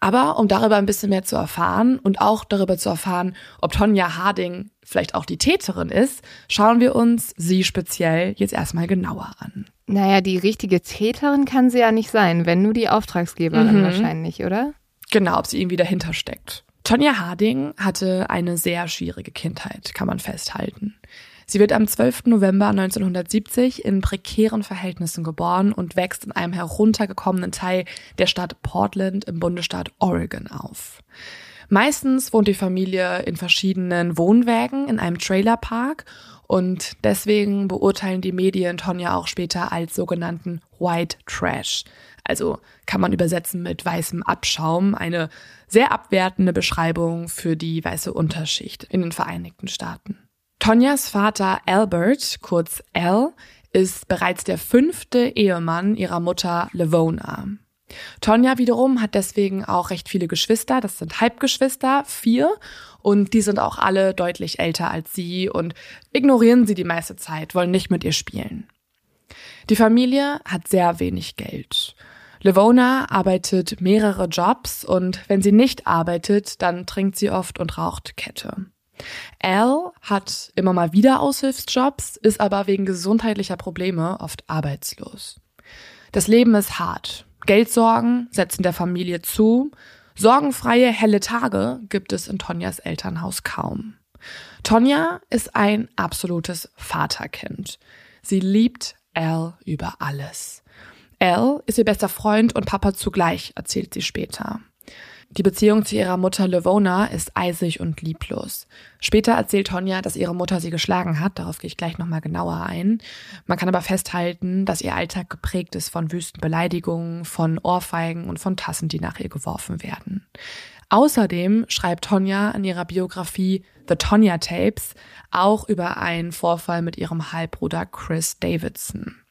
Aber um darüber ein bisschen mehr zu erfahren und auch darüber zu erfahren, ob Tonja Harding vielleicht auch die Täterin ist, schauen wir uns sie speziell jetzt erstmal genauer an. Naja, die richtige Täterin kann sie ja nicht sein, wenn nur die Auftragsgeberin mhm. wahrscheinlich, oder? Genau, ob sie irgendwie dahinter steckt. Tonja Harding hatte eine sehr schwierige Kindheit, kann man festhalten. Sie wird am 12. November 1970 in prekären Verhältnissen geboren und wächst in einem heruntergekommenen Teil der Stadt Portland im Bundesstaat Oregon auf. Meistens wohnt die Familie in verschiedenen Wohnwägen in einem Trailerpark und deswegen beurteilen die Medien Tonja auch später als sogenannten White Trash. Also kann man übersetzen mit weißem Abschaum, eine sehr abwertende Beschreibung für die weiße Unterschicht in den Vereinigten Staaten. Tonjas Vater Albert, kurz Al, ist bereits der fünfte Ehemann ihrer Mutter Levona. Tonja wiederum hat deswegen auch recht viele Geschwister, das sind Halbgeschwister, vier, und die sind auch alle deutlich älter als sie und ignorieren sie die meiste Zeit, wollen nicht mit ihr spielen. Die Familie hat sehr wenig Geld. Levona arbeitet mehrere Jobs und wenn sie nicht arbeitet, dann trinkt sie oft und raucht Kette. Al hat immer mal wieder Aushilfsjobs, ist aber wegen gesundheitlicher Probleme oft arbeitslos. Das Leben ist hart. Geldsorgen setzen der Familie zu. Sorgenfreie, helle Tage gibt es in Tonjas Elternhaus kaum. Tonja ist ein absolutes Vaterkind. Sie liebt Al über alles. Al ist ihr bester Freund und Papa zugleich, erzählt sie später. Die Beziehung zu ihrer Mutter Levona ist eisig und lieblos. Später erzählt Tonja, dass ihre Mutter sie geschlagen hat. Darauf gehe ich gleich nochmal genauer ein. Man kann aber festhalten, dass ihr Alltag geprägt ist von wüsten Beleidigungen, von Ohrfeigen und von Tassen, die nach ihr geworfen werden. Außerdem schreibt Tonja in ihrer Biografie The Tonja Tapes auch über einen Vorfall mit ihrem Halbbruder Chris Davidson.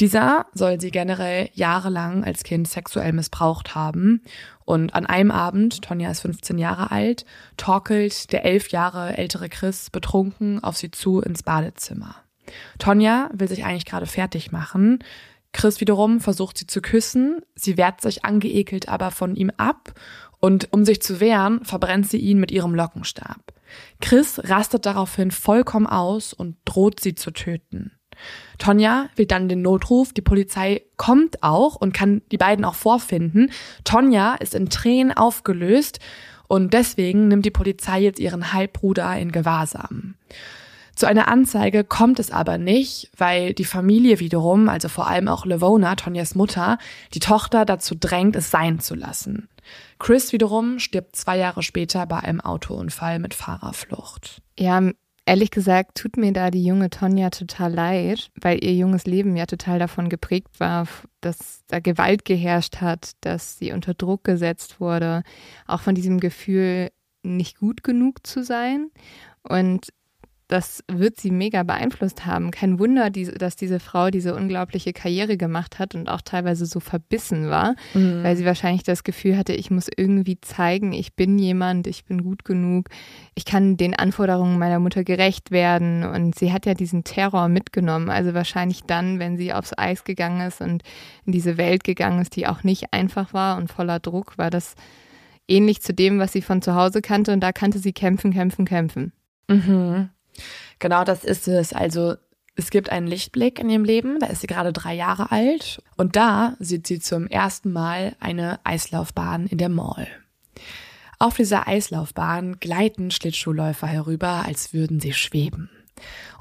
Dieser soll sie generell jahrelang als Kind sexuell missbraucht haben. Und an einem Abend, Tonja ist 15 Jahre alt, torkelt der elf Jahre ältere Chris betrunken auf sie zu ins Badezimmer. Tonja will sich eigentlich gerade fertig machen. Chris wiederum versucht sie zu küssen. Sie wehrt sich angeekelt aber von ihm ab. Und um sich zu wehren, verbrennt sie ihn mit ihrem Lockenstab. Chris rastet daraufhin vollkommen aus und droht sie zu töten. Tonja will dann den Notruf, die Polizei kommt auch und kann die beiden auch vorfinden. Tonja ist in Tränen aufgelöst und deswegen nimmt die Polizei jetzt ihren Halbbruder in Gewahrsam. Zu einer Anzeige kommt es aber nicht, weil die Familie wiederum, also vor allem auch Levona, Tonjas Mutter, die Tochter dazu drängt, es sein zu lassen. Chris wiederum stirbt zwei Jahre später bei einem Autounfall mit Fahrerflucht. Ja, Ehrlich gesagt tut mir da die junge Tonja total leid, weil ihr junges Leben ja total davon geprägt war, dass da Gewalt geherrscht hat, dass sie unter Druck gesetzt wurde, auch von diesem Gefühl, nicht gut genug zu sein. Und das wird sie mega beeinflusst haben. Kein Wunder, dass diese Frau diese unglaubliche Karriere gemacht hat und auch teilweise so verbissen war, mhm. weil sie wahrscheinlich das Gefühl hatte, ich muss irgendwie zeigen, ich bin jemand, ich bin gut genug, ich kann den Anforderungen meiner Mutter gerecht werden. Und sie hat ja diesen Terror mitgenommen. Also wahrscheinlich dann, wenn sie aufs Eis gegangen ist und in diese Welt gegangen ist, die auch nicht einfach war und voller Druck, war das ähnlich zu dem, was sie von zu Hause kannte. Und da kannte sie kämpfen, kämpfen, kämpfen. Mhm. Genau das ist es. Also es gibt einen Lichtblick in ihrem Leben, da ist sie gerade drei Jahre alt und da sieht sie zum ersten Mal eine Eislaufbahn in der Mall. Auf dieser Eislaufbahn gleiten Schlittschuhläufer herüber, als würden sie schweben.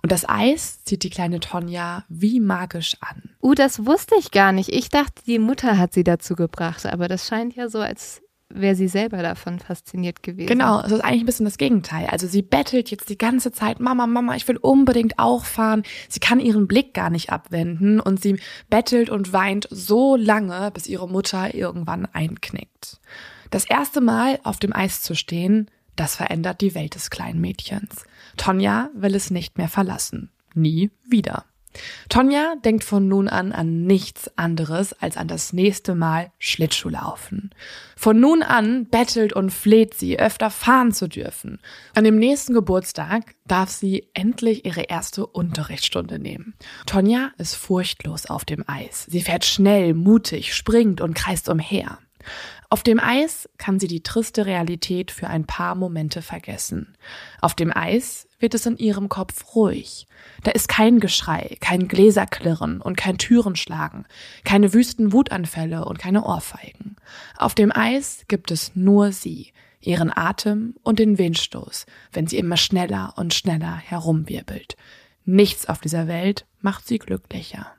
Und das Eis zieht die kleine Tonja wie magisch an. Uh, das wusste ich gar nicht. Ich dachte, die Mutter hat sie dazu gebracht, aber das scheint ja so, als wäre sie selber davon fasziniert gewesen. Genau, es ist eigentlich ein bisschen das Gegenteil. Also sie bettelt jetzt die ganze Zeit, Mama, Mama, ich will unbedingt auch fahren. Sie kann ihren Blick gar nicht abwenden und sie bettelt und weint so lange, bis ihre Mutter irgendwann einknickt. Das erste Mal auf dem Eis zu stehen, das verändert die Welt des kleinen Mädchens. Tonja will es nicht mehr verlassen. Nie wieder. Tonja denkt von nun an an nichts anderes als an das nächste Mal Schlittschuhlaufen. Von nun an bettelt und fleht sie, öfter fahren zu dürfen. An dem nächsten Geburtstag darf sie endlich ihre erste Unterrichtsstunde nehmen. Tonja ist furchtlos auf dem Eis. Sie fährt schnell, mutig, springt und kreist umher. Auf dem Eis kann sie die triste Realität für ein paar Momente vergessen. Auf dem Eis wird es in ihrem Kopf ruhig. Da ist kein Geschrei, kein Gläserklirren und kein Türenschlagen, keine wüsten Wutanfälle und keine Ohrfeigen. Auf dem Eis gibt es nur sie, ihren Atem und den Windstoß, wenn sie immer schneller und schneller herumwirbelt. Nichts auf dieser Welt macht sie glücklicher.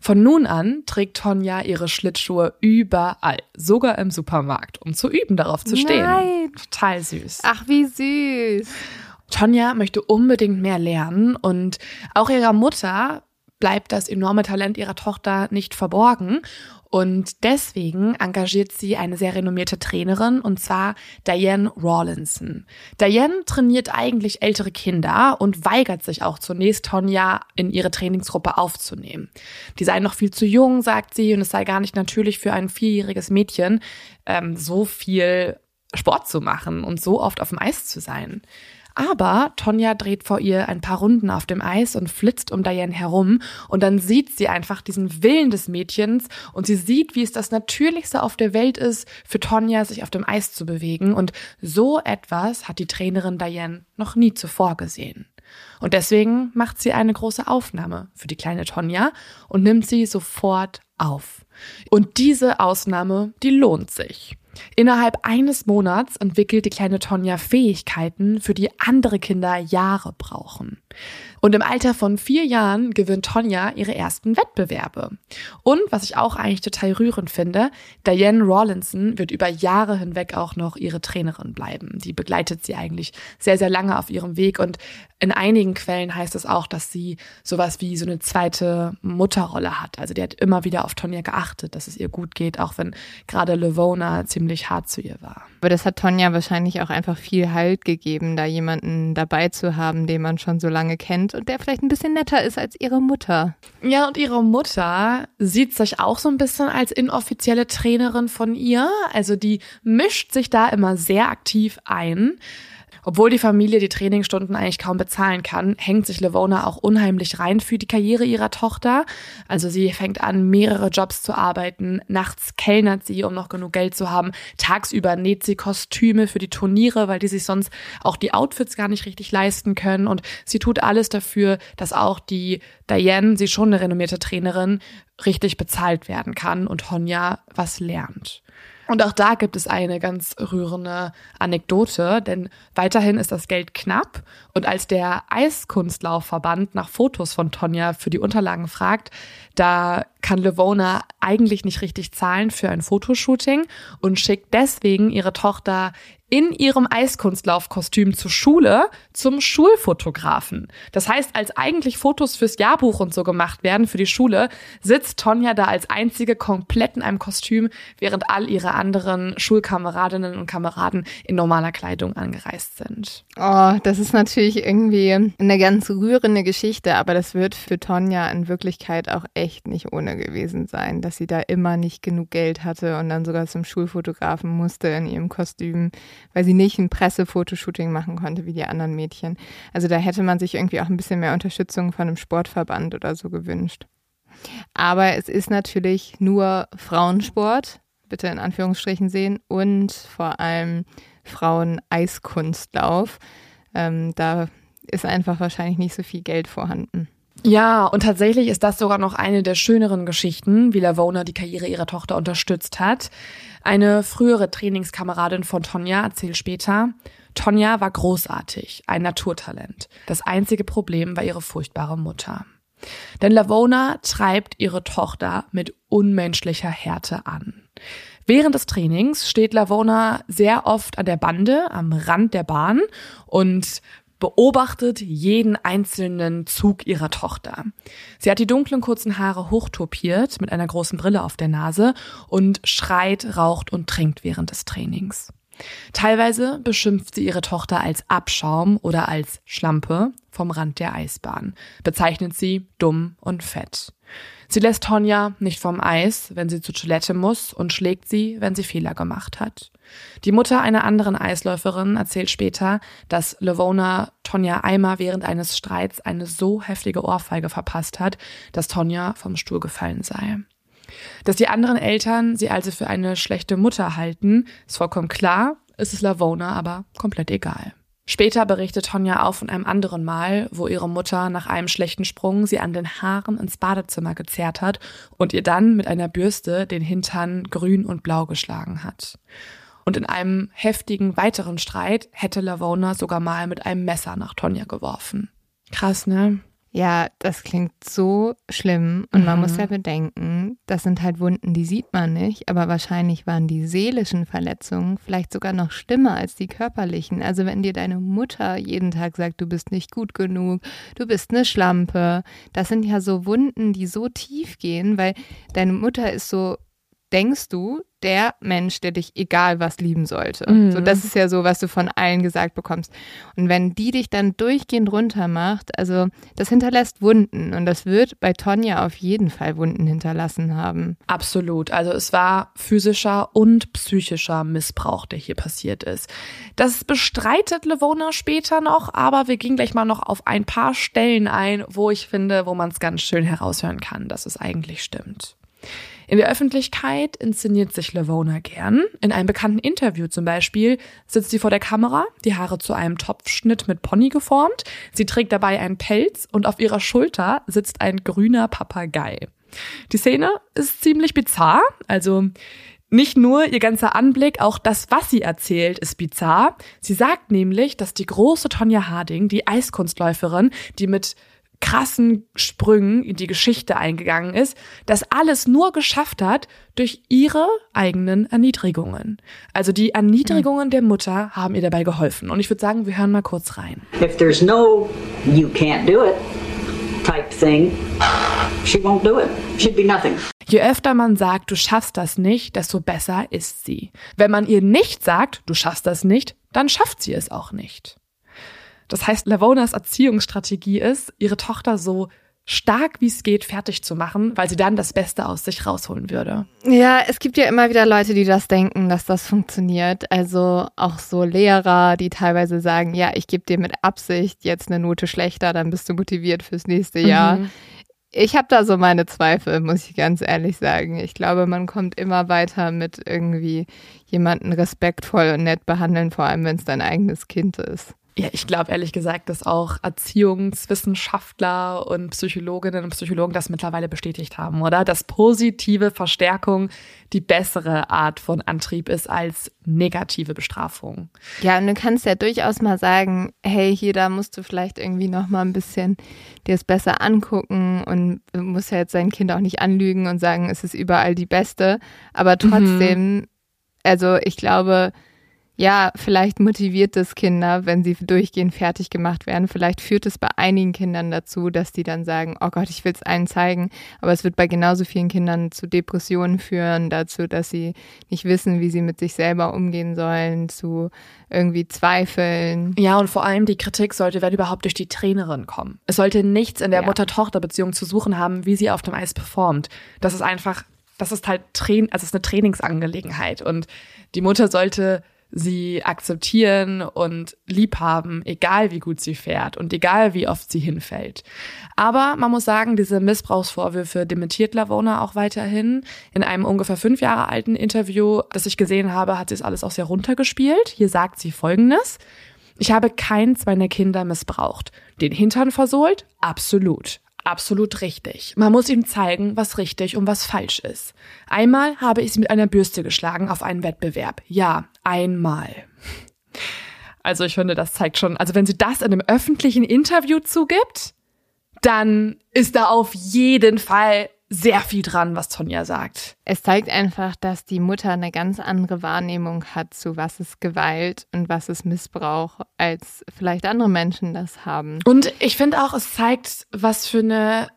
Von nun an trägt Tonja ihre Schlittschuhe überall, sogar im Supermarkt, um zu üben, darauf zu stehen. Nein. Total süß. Ach, wie süß. Tonja möchte unbedingt mehr lernen und auch ihrer Mutter bleibt das enorme Talent ihrer Tochter nicht verborgen. Und deswegen engagiert sie eine sehr renommierte Trainerin, und zwar Diane Rawlinson. Diane trainiert eigentlich ältere Kinder und weigert sich auch zunächst, Tonja in ihre Trainingsgruppe aufzunehmen. Die sei noch viel zu jung, sagt sie, und es sei gar nicht natürlich für ein vierjähriges Mädchen, ähm, so viel Sport zu machen und so oft auf dem Eis zu sein. Aber Tonja dreht vor ihr ein paar Runden auf dem Eis und flitzt um Diane herum und dann sieht sie einfach diesen Willen des Mädchens und sie sieht, wie es das Natürlichste auf der Welt ist, für Tonja sich auf dem Eis zu bewegen und so etwas hat die Trainerin Diane noch nie zuvor gesehen. Und deswegen macht sie eine große Aufnahme für die kleine Tonja und nimmt sie sofort auf. Und diese Ausnahme, die lohnt sich. Innerhalb eines Monats entwickelt die kleine Tonja Fähigkeiten, für die andere Kinder Jahre brauchen. Und im Alter von vier Jahren gewinnt Tonja ihre ersten Wettbewerbe. Und was ich auch eigentlich total rührend finde, Diane Rawlinson wird über Jahre hinweg auch noch ihre Trainerin bleiben. Die begleitet sie eigentlich sehr, sehr lange auf ihrem Weg. Und in einigen Quellen heißt es auch, dass sie sowas wie so eine zweite Mutterrolle hat. Also die hat immer wieder auf Tonja geachtet, dass es ihr gut geht, auch wenn gerade Levona ziemlich hart zu ihr war. Aber das hat Tonja wahrscheinlich auch einfach viel Halt gegeben, da jemanden dabei zu haben, den man schon so lange kennt und der vielleicht ein bisschen netter ist als ihre Mutter. Ja, und ihre Mutter sieht sich auch so ein bisschen als inoffizielle Trainerin von ihr. Also die mischt sich da immer sehr aktiv ein. Obwohl die Familie die Trainingsstunden eigentlich kaum bezahlen kann, hängt sich Levona auch unheimlich rein für die Karriere ihrer Tochter. Also sie fängt an, mehrere Jobs zu arbeiten. Nachts kellnert sie, um noch genug Geld zu haben. Tagsüber näht sie Kostüme für die Turniere, weil die sich sonst auch die Outfits gar nicht richtig leisten können. Und sie tut alles dafür, dass auch die Diane, sie schon eine renommierte Trainerin, richtig bezahlt werden kann und Honja was lernt. Und auch da gibt es eine ganz rührende Anekdote, denn weiterhin ist das Geld knapp. Und als der Eiskunstlaufverband nach Fotos von Tonja für die Unterlagen fragt, da kann Levona eigentlich nicht richtig zahlen für ein Fotoshooting und schickt deswegen ihre Tochter in ihrem Eiskunstlaufkostüm zur Schule zum Schulfotografen. Das heißt, als eigentlich Fotos fürs Jahrbuch und so gemacht werden für die Schule, sitzt Tonja da als einzige komplett in einem Kostüm, während all ihre anderen Schulkameradinnen und Kameraden in normaler Kleidung angereist sind. Oh, das ist natürlich irgendwie eine ganz rührende Geschichte, aber das wird für Tonja in Wirklichkeit auch echt nicht ohne gewesen sein, dass sie da immer nicht genug Geld hatte und dann sogar zum Schulfotografen musste in ihrem Kostüm weil sie nicht ein Pressefotoshooting machen konnte wie die anderen Mädchen. Also da hätte man sich irgendwie auch ein bisschen mehr Unterstützung von einem Sportverband oder so gewünscht. Aber es ist natürlich nur Frauensport, bitte in Anführungsstrichen sehen, und vor allem Frauen-Eiskunstlauf. Ähm, da ist einfach wahrscheinlich nicht so viel Geld vorhanden. Ja, und tatsächlich ist das sogar noch eine der schöneren Geschichten, wie Lavona die Karriere ihrer Tochter unterstützt hat. Eine frühere Trainingskameradin von Tonja erzählt später, Tonja war großartig, ein Naturtalent. Das einzige Problem war ihre furchtbare Mutter. Denn Lavona treibt ihre Tochter mit unmenschlicher Härte an. Während des Trainings steht Lavona sehr oft an der Bande am Rand der Bahn und beobachtet jeden einzelnen Zug ihrer Tochter. Sie hat die dunklen kurzen Haare hochtopiert mit einer großen Brille auf der Nase und schreit, raucht und trinkt während des Trainings. Teilweise beschimpft sie ihre Tochter als Abschaum oder als Schlampe vom Rand der Eisbahn, bezeichnet sie dumm und fett. Sie lässt Tonja nicht vom Eis, wenn sie zur Toilette muss und schlägt sie, wenn sie Fehler gemacht hat. Die Mutter einer anderen Eisläuferin erzählt später, dass Levona Tonja einmal während eines Streits eine so heftige Ohrfeige verpasst hat, dass Tonja vom Stuhl gefallen sei. Dass die anderen Eltern sie also für eine schlechte Mutter halten, ist vollkommen klar, ist es Lavona aber komplett egal. Später berichtet Tonja auch von einem anderen Mal, wo ihre Mutter nach einem schlechten Sprung sie an den Haaren ins Badezimmer gezerrt hat und ihr dann mit einer Bürste den Hintern grün und blau geschlagen hat. Und in einem heftigen weiteren Streit hätte Lavona sogar mal mit einem Messer nach Tonja geworfen. Krass, ne? Ja, das klingt so schlimm. Und mhm. man muss ja bedenken, das sind halt Wunden, die sieht man nicht, aber wahrscheinlich waren die seelischen Verletzungen vielleicht sogar noch schlimmer als die körperlichen. Also wenn dir deine Mutter jeden Tag sagt, du bist nicht gut genug, du bist eine Schlampe, das sind ja so Wunden, die so tief gehen, weil deine Mutter ist so, denkst du, der Mensch, der dich egal was lieben sollte. Mhm. So, das ist ja so, was du von allen gesagt bekommst. Und wenn die dich dann durchgehend runter macht, also das hinterlässt Wunden und das wird bei Tonja auf jeden Fall Wunden hinterlassen haben. Absolut. Also es war physischer und psychischer Missbrauch, der hier passiert ist. Das bestreitet Levona später noch, aber wir gehen gleich mal noch auf ein paar Stellen ein, wo ich finde, wo man es ganz schön heraushören kann, dass es eigentlich stimmt. In der Öffentlichkeit inszeniert sich Lavona gern. In einem bekannten Interview zum Beispiel sitzt sie vor der Kamera, die Haare zu einem Topfschnitt mit Pony geformt. Sie trägt dabei einen Pelz und auf ihrer Schulter sitzt ein grüner Papagei. Die Szene ist ziemlich bizarr, also nicht nur ihr ganzer Anblick, auch das, was sie erzählt, ist bizarr. Sie sagt nämlich, dass die große Tonja Harding, die Eiskunstläuferin, die mit krassen Sprüngen in die Geschichte eingegangen ist, das alles nur geschafft hat durch ihre eigenen Erniedrigungen. Also die Erniedrigungen der Mutter haben ihr dabei geholfen. Und ich würde sagen, wir hören mal kurz rein. If there's no you can't do it type thing, she won't do it. She'd be nothing. Je öfter man sagt, du schaffst das nicht, desto besser ist sie. Wenn man ihr nicht sagt, du schaffst das nicht, dann schafft sie es auch nicht. Das heißt, Lavonas Erziehungsstrategie ist, ihre Tochter so stark wie es geht fertig zu machen, weil sie dann das Beste aus sich rausholen würde. Ja, es gibt ja immer wieder Leute, die das denken, dass das funktioniert. Also auch so Lehrer, die teilweise sagen, ja, ich gebe dir mit Absicht jetzt eine Note schlechter, dann bist du motiviert fürs nächste Jahr. Mhm. Ich habe da so meine Zweifel, muss ich ganz ehrlich sagen. Ich glaube, man kommt immer weiter mit irgendwie jemanden respektvoll und nett behandeln, vor allem wenn es dein eigenes Kind ist. Ja, ich glaube ehrlich gesagt, dass auch Erziehungswissenschaftler und Psychologinnen und Psychologen das mittlerweile bestätigt haben, oder? Dass positive Verstärkung die bessere Art von Antrieb ist als negative Bestrafung. Ja, und du kannst ja durchaus mal sagen, hey, hier, da musst du vielleicht irgendwie noch mal ein bisschen dir es besser angucken und du musst ja jetzt dein Kind auch nicht anlügen und sagen, es ist überall die Beste. Aber trotzdem, mhm. also ich glaube, ja, vielleicht motiviert es Kinder, wenn sie durchgehend fertig gemacht werden. Vielleicht führt es bei einigen Kindern dazu, dass die dann sagen, oh Gott, ich will es allen zeigen. Aber es wird bei genauso vielen Kindern zu Depressionen führen, dazu, dass sie nicht wissen, wie sie mit sich selber umgehen sollen, zu irgendwie Zweifeln. Ja, und vor allem die Kritik sollte, wenn überhaupt, durch die Trainerin kommen. Es sollte nichts in der ja. Mutter-Tochter-Beziehung zu suchen haben, wie sie auf dem Eis performt. Das ist einfach, das ist halt Train, also es ist eine Trainingsangelegenheit. Und die Mutter sollte sie akzeptieren und lieb haben, egal wie gut sie fährt und egal wie oft sie hinfällt. Aber man muss sagen, diese Missbrauchsvorwürfe dementiert Lavona auch weiterhin. In einem ungefähr fünf Jahre alten Interview, das ich gesehen habe, hat sie es alles auch sehr runtergespielt. Hier sagt sie Folgendes. Ich habe keins meiner Kinder missbraucht. Den Hintern versohlt? Absolut. Absolut richtig. Man muss ihm zeigen, was richtig und was falsch ist. Einmal habe ich sie mit einer Bürste geschlagen auf einen Wettbewerb. Ja, einmal. Also ich finde, das zeigt schon, also wenn sie das in einem öffentlichen Interview zugibt, dann ist da auf jeden Fall sehr viel dran, was Tonja sagt. Es zeigt einfach, dass die Mutter eine ganz andere Wahrnehmung hat zu was ist Gewalt und was ist Missbrauch, als vielleicht andere Menschen das haben. Und ich finde auch, es zeigt, was für eine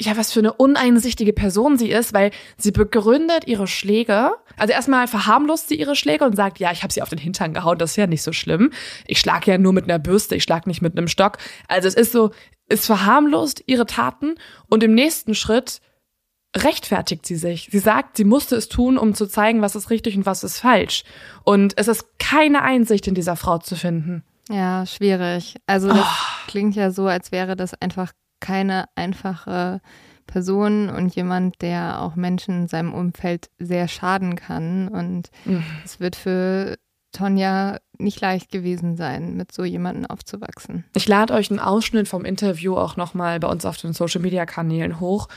ja, was für eine uneinsichtige Person sie ist, weil sie begründet ihre Schläge. Also erstmal verharmlost sie ihre Schläge und sagt, ja, ich habe sie auf den Hintern gehauen, das ist ja nicht so schlimm. Ich schlag ja nur mit einer Bürste, ich schlag nicht mit einem Stock. Also es ist so, es verharmlost ihre Taten und im nächsten Schritt rechtfertigt sie sich. Sie sagt, sie musste es tun, um zu zeigen, was ist richtig und was ist falsch. Und es ist keine Einsicht in dieser Frau zu finden. Ja, schwierig. Also das oh. klingt ja so, als wäre das einfach keine einfache Person und jemand, der auch Menschen in seinem Umfeld sehr schaden kann. Und mhm. es wird für Tonja nicht leicht gewesen sein, mit so jemandem aufzuwachsen. Ich lade euch einen Ausschnitt vom Interview auch nochmal bei uns auf den Social Media Kanälen hoch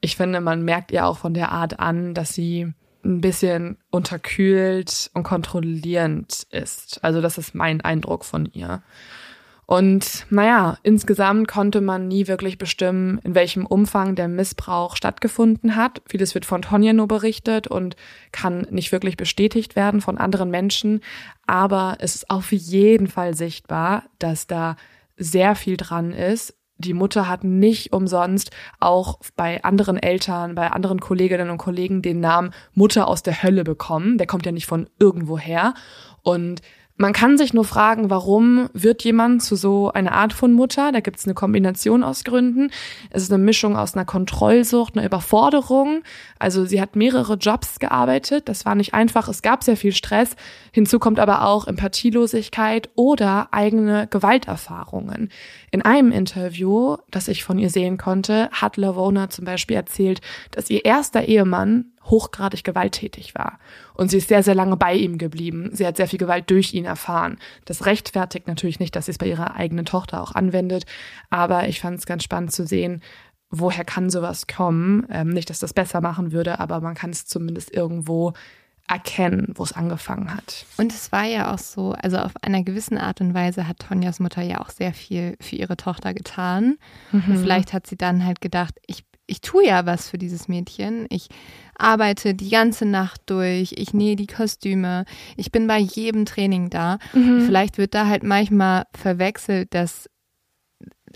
ich finde, man merkt ihr auch von der Art an, dass sie ein bisschen unterkühlt und kontrollierend ist. Also das ist mein Eindruck von ihr. Und naja, insgesamt konnte man nie wirklich bestimmen, in welchem Umfang der Missbrauch stattgefunden hat. Vieles wird von Tonja nur berichtet und kann nicht wirklich bestätigt werden von anderen Menschen. Aber es ist auf jeden Fall sichtbar, dass da sehr viel dran ist. Die Mutter hat nicht umsonst auch bei anderen Eltern, bei anderen Kolleginnen und Kollegen den Namen Mutter aus der Hölle bekommen. Der kommt ja nicht von irgendwoher. Und man kann sich nur fragen, warum wird jemand zu so einer Art von Mutter? Da gibt es eine Kombination aus Gründen. Es ist eine Mischung aus einer Kontrollsucht, einer Überforderung. Also sie hat mehrere Jobs gearbeitet. Das war nicht einfach. Es gab sehr viel Stress. Hinzu kommt aber auch Empathielosigkeit oder eigene Gewalterfahrungen. In einem Interview, das ich von ihr sehen konnte, hat Lavona zum Beispiel erzählt, dass ihr erster Ehemann hochgradig gewalttätig war. Und sie ist sehr, sehr lange bei ihm geblieben. Sie hat sehr viel Gewalt durch ihn erfahren. Das rechtfertigt natürlich nicht, dass sie es bei ihrer eigenen Tochter auch anwendet. Aber ich fand es ganz spannend zu sehen, woher kann sowas kommen. Ähm, nicht, dass das besser machen würde, aber man kann es zumindest irgendwo erkennen, wo es angefangen hat. Und es war ja auch so, also auf einer gewissen Art und Weise hat Tonjas Mutter ja auch sehr viel für ihre Tochter getan. Mhm. Und vielleicht hat sie dann halt gedacht, ich ich tue ja was für dieses Mädchen. Ich arbeite die ganze Nacht durch, ich nähe die Kostüme, ich bin bei jedem Training da. Mhm. Vielleicht wird da halt manchmal verwechselt, dass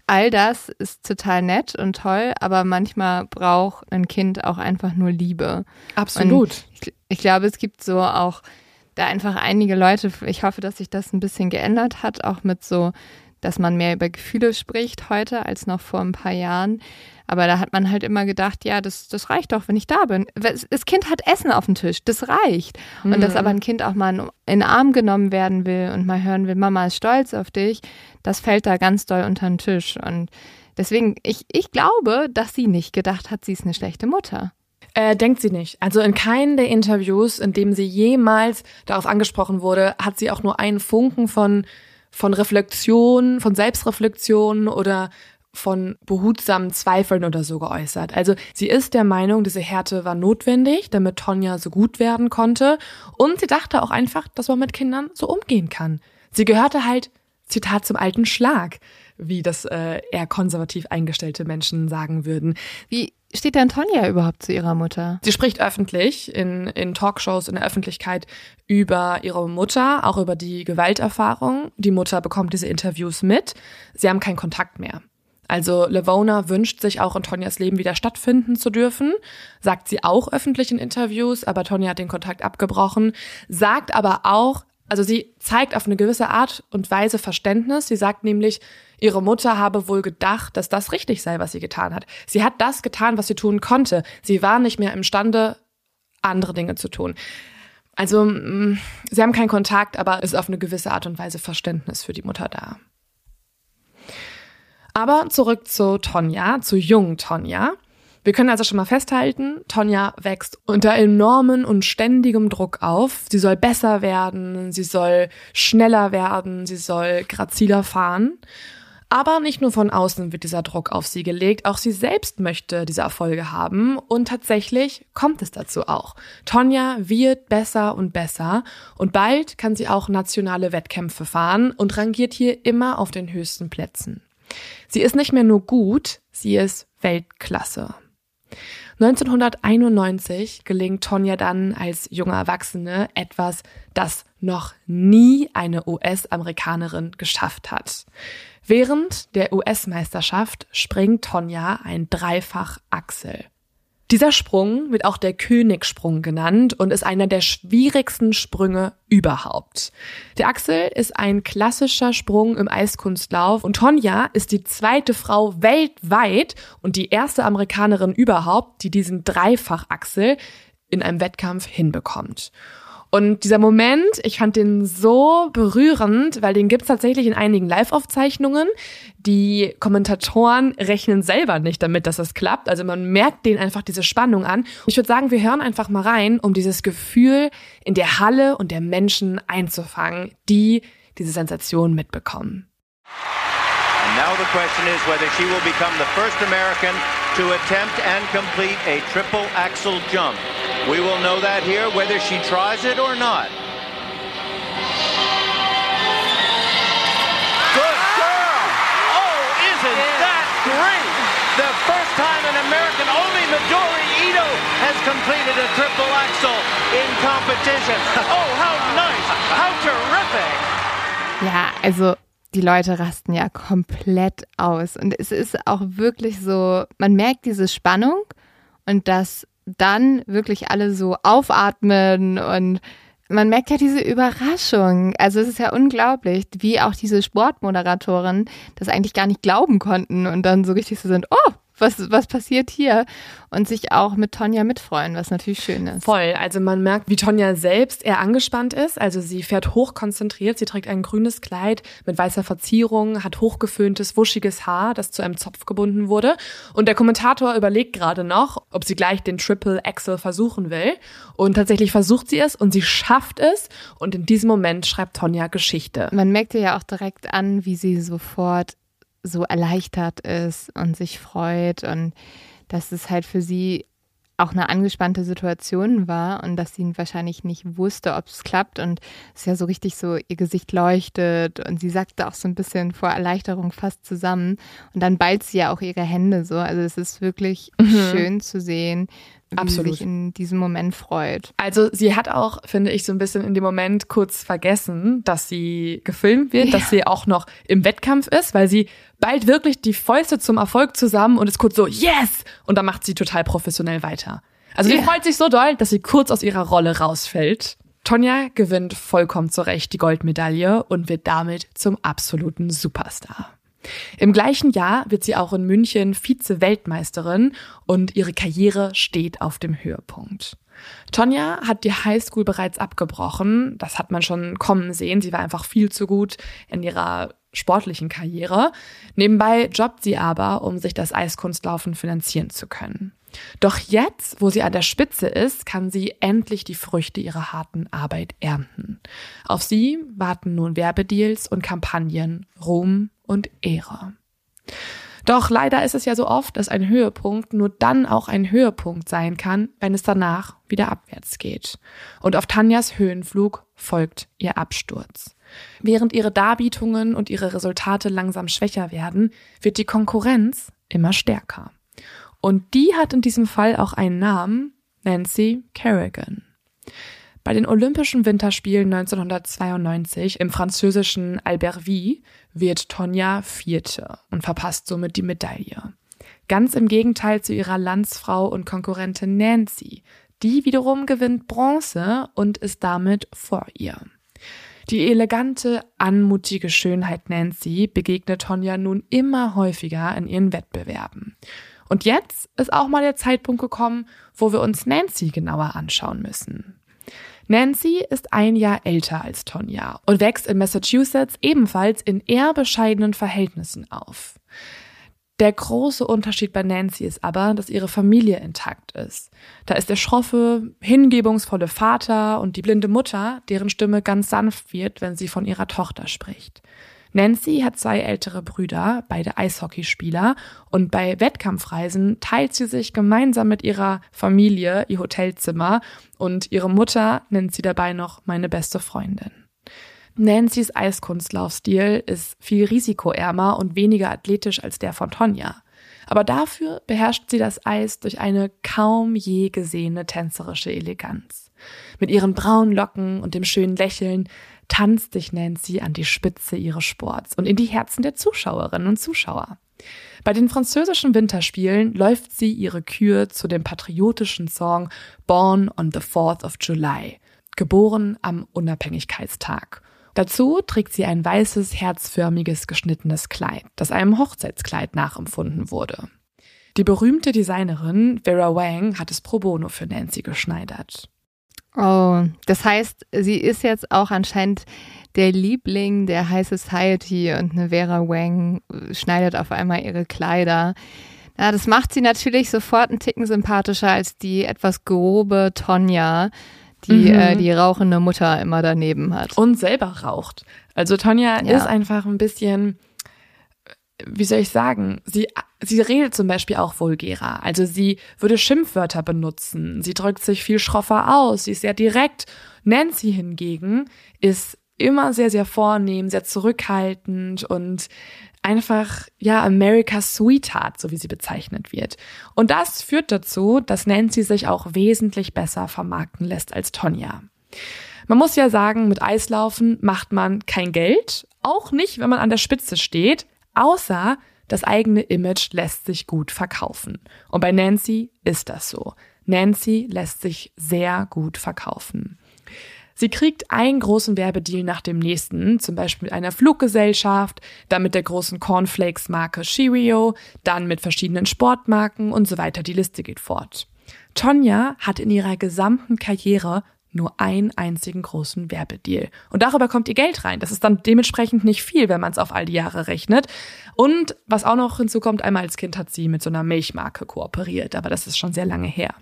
all das ist total nett und toll, aber manchmal braucht ein Kind auch einfach nur Liebe. Absolut. Ich, ich, glaube, es gibt so auch da einfach einige Leute, ich hoffe, dass sich das ein bisschen geändert hat, auch mit so, dass man mehr über Gefühle spricht heute als noch vor ein paar Jahren. Aber da hat man halt immer gedacht, ja, das, das reicht doch, wenn ich da bin. Das Kind hat Essen auf dem Tisch, das reicht. Mhm. Und dass aber ein Kind auch mal in den Arm genommen werden will und mal hören will, Mama ist stolz auf dich, das fällt da ganz doll unter den Tisch. Und deswegen, ich, ich glaube, dass sie nicht gedacht hat, sie ist eine schlechte Mutter. Äh, denkt sie nicht. Also in keinem der Interviews, in dem sie jemals darauf angesprochen wurde, hat sie auch nur einen Funken von von Reflexion, von Selbstreflexion oder von behutsamen Zweifeln oder so geäußert. Also sie ist der Meinung, diese Härte war notwendig, damit Tonja so gut werden konnte. Und sie dachte auch einfach, dass man mit Kindern so umgehen kann. Sie gehörte halt, Zitat, zum alten Schlag, wie das äh, eher konservativ eingestellte Menschen sagen würden. Wie steht denn Tonja überhaupt zu ihrer Mutter? Sie spricht öffentlich in, in Talkshows in der Öffentlichkeit über ihre Mutter, auch über die Gewalterfahrung. Die Mutter bekommt diese Interviews mit. Sie haben keinen Kontakt mehr. Also Levona wünscht sich auch in Tonjas Leben wieder stattfinden zu dürfen, sagt sie auch öffentlich in Interviews, aber Tonja hat den Kontakt abgebrochen, sagt aber auch, also sie zeigt auf eine gewisse Art und Weise Verständnis. Sie sagt nämlich, ihre Mutter habe wohl gedacht, dass das richtig sei, was sie getan hat. Sie hat das getan, was sie tun konnte. Sie war nicht mehr imstande, andere Dinge zu tun. Also, mm, sie haben keinen Kontakt, aber ist auf eine gewisse Art und Weise Verständnis für die Mutter da. Aber zurück zu Tonja, zu jungen Tonja. Wir können also schon mal festhalten, Tonja wächst unter enormen und ständigem Druck auf. Sie soll besser werden, sie soll schneller werden, sie soll graziler fahren. Aber nicht nur von außen wird dieser Druck auf sie gelegt, auch sie selbst möchte diese Erfolge haben und tatsächlich kommt es dazu auch. Tonja wird besser und besser und bald kann sie auch nationale Wettkämpfe fahren und rangiert hier immer auf den höchsten Plätzen. Sie ist nicht mehr nur gut, sie ist Weltklasse. 1991 gelingt Tonja dann als junge Erwachsene etwas, das noch nie eine US-Amerikanerin geschafft hat. Während der US-Meisterschaft springt Tonja ein Dreifach-Achsel. Dieser Sprung wird auch der Königssprung genannt und ist einer der schwierigsten Sprünge überhaupt. Der Axel ist ein klassischer Sprung im Eiskunstlauf und Tonja ist die zweite Frau weltweit und die erste Amerikanerin überhaupt, die diesen Dreifachachsel in einem Wettkampf hinbekommt. Und dieser Moment, ich fand den so berührend, weil den gibt's tatsächlich in einigen Live-Aufzeichnungen. Die Kommentatoren rechnen selber nicht damit, dass das klappt. Also man merkt denen einfach diese Spannung an. Ich würde sagen, wir hören einfach mal rein, um dieses Gefühl in der Halle und der Menschen einzufangen, die diese Sensation mitbekommen. And now the question is whether she will become the first American to attempt and complete a triple axel jump. We will know that here whether she tries it or not. Good girl! Oh, isn't that great? The first time an American, only Midori Ito has completed a triple axel in competition. Oh, how nice! How terrific! Ja, also die Leute rasten ja komplett aus. Und es ist auch wirklich so, man merkt diese Spannung und dass dann wirklich alle so aufatmen und man merkt ja diese Überraschung. Also es ist ja unglaublich, wie auch diese Sportmoderatoren das eigentlich gar nicht glauben konnten und dann so richtig so sind, oh, was, was passiert hier? Und sich auch mit Tonja mitfreuen, was natürlich schön ist. Voll. Also man merkt, wie Tonja selbst eher angespannt ist. Also sie fährt hochkonzentriert. Sie trägt ein grünes Kleid mit weißer Verzierung, hat hochgeföhntes, wuschiges Haar, das zu einem Zopf gebunden wurde. Und der Kommentator überlegt gerade noch, ob sie gleich den Triple Axel versuchen will. Und tatsächlich versucht sie es und sie schafft es. Und in diesem Moment schreibt Tonja Geschichte. Man merkt ihr ja auch direkt an, wie sie sofort so erleichtert ist und sich freut und dass es halt für sie auch eine angespannte Situation war und dass sie wahrscheinlich nicht wusste, ob es klappt und es ist ja so richtig so, ihr Gesicht leuchtet und sie sagte auch so ein bisschen vor Erleichterung fast zusammen und dann ballt sie ja auch ihre Hände so. Also es ist wirklich mhm. schön zu sehen, Absolut. sich in diesem Moment freut. Also sie hat auch, finde ich, so ein bisschen in dem Moment kurz vergessen, dass sie gefilmt wird, ja. dass sie auch noch im Wettkampf ist, weil sie bald wirklich die Fäuste zum Erfolg zusammen und ist kurz so, yes! Und dann macht sie total professionell weiter. Also sie freut sich so doll, dass sie kurz aus ihrer Rolle rausfällt. Tonja gewinnt vollkommen zurecht die Goldmedaille und wird damit zum absoluten Superstar. Im gleichen Jahr wird sie auch in München Vize-Weltmeisterin und ihre Karriere steht auf dem Höhepunkt. Tonja hat die Highschool bereits abgebrochen. Das hat man schon kommen sehen. Sie war einfach viel zu gut in ihrer sportlichen Karriere. Nebenbei jobbt sie aber, um sich das Eiskunstlaufen finanzieren zu können. Doch jetzt, wo sie an der Spitze ist, kann sie endlich die Früchte ihrer harten Arbeit ernten. Auf sie warten nun Werbedeals und Kampagnen, Ruhm und Ehre. Doch leider ist es ja so oft, dass ein Höhepunkt nur dann auch ein Höhepunkt sein kann, wenn es danach wieder abwärts geht. Und auf Tanjas Höhenflug folgt ihr Absturz. Während ihre Darbietungen und ihre Resultate langsam schwächer werden, wird die Konkurrenz immer stärker. Und die hat in diesem Fall auch einen Namen, Nancy Kerrigan. Bei den Olympischen Winterspielen 1992 im französischen Albertville wird Tonja Vierte und verpasst somit die Medaille. Ganz im Gegenteil zu ihrer Landsfrau und Konkurrentin Nancy. Die wiederum gewinnt Bronze und ist damit vor ihr. Die elegante, anmutige Schönheit Nancy begegnet Tonja nun immer häufiger in ihren Wettbewerben. Und jetzt ist auch mal der Zeitpunkt gekommen, wo wir uns Nancy genauer anschauen müssen. Nancy ist ein Jahr älter als Tonja und wächst in Massachusetts ebenfalls in eher bescheidenen Verhältnissen auf. Der große Unterschied bei Nancy ist aber, dass ihre Familie intakt ist. Da ist der schroffe, hingebungsvolle Vater und die blinde Mutter, deren Stimme ganz sanft wird, wenn sie von ihrer Tochter spricht. Nancy hat zwei ältere Brüder, beide Eishockeyspieler, und bei Wettkampfreisen teilt sie sich gemeinsam mit ihrer Familie ihr Hotelzimmer und ihre Mutter nennt sie dabei noch meine beste Freundin. Nancy's Eiskunstlaufstil ist viel risikoärmer und weniger athletisch als der von Tonja. Aber dafür beherrscht sie das Eis durch eine kaum je gesehene tänzerische Eleganz. Mit ihren braunen Locken und dem schönen Lächeln tanzt dich Nancy an die Spitze ihres Sports und in die Herzen der Zuschauerinnen und Zuschauer. Bei den französischen Winterspielen läuft sie ihre Kür zu dem patriotischen Song Born on the 4th of July, geboren am Unabhängigkeitstag. Dazu trägt sie ein weißes, herzförmiges, geschnittenes Kleid, das einem Hochzeitskleid nachempfunden wurde. Die berühmte Designerin Vera Wang hat es pro bono für Nancy geschneidert. Oh, das heißt, sie ist jetzt auch anscheinend der Liebling der High Society und eine Vera Wang schneidet auf einmal ihre Kleider. Ja, das macht sie natürlich sofort einen Ticken sympathischer als die etwas grobe Tonja, die mhm. äh, die rauchende Mutter immer daneben hat. Und selber raucht. Also Tonja ja. ist einfach ein bisschen wie soll ich sagen, sie, sie redet zum Beispiel auch vulgärer. Also sie würde Schimpfwörter benutzen. Sie drückt sich viel schroffer aus. Sie ist sehr direkt. Nancy hingegen ist immer sehr, sehr vornehm, sehr zurückhaltend und einfach, ja, America's Sweetheart, so wie sie bezeichnet wird. Und das führt dazu, dass Nancy sich auch wesentlich besser vermarkten lässt als Tonja. Man muss ja sagen, mit Eislaufen macht man kein Geld, auch nicht, wenn man an der Spitze steht, außer das eigene Image lässt sich gut verkaufen. Und bei Nancy ist das so. Nancy lässt sich sehr gut verkaufen. Sie kriegt einen großen Werbedeal nach dem nächsten, zum Beispiel mit einer Fluggesellschaft, dann mit der großen Cornflakes-Marke Cheerio, dann mit verschiedenen Sportmarken und so weiter. Die Liste geht fort. Tonja hat in ihrer gesamten Karriere nur einen einzigen großen Werbedeal. Und darüber kommt ihr Geld rein. Das ist dann dementsprechend nicht viel, wenn man es auf all die Jahre rechnet. Und was auch noch hinzukommt, einmal als Kind hat sie mit so einer Milchmarke kooperiert, aber das ist schon sehr lange her.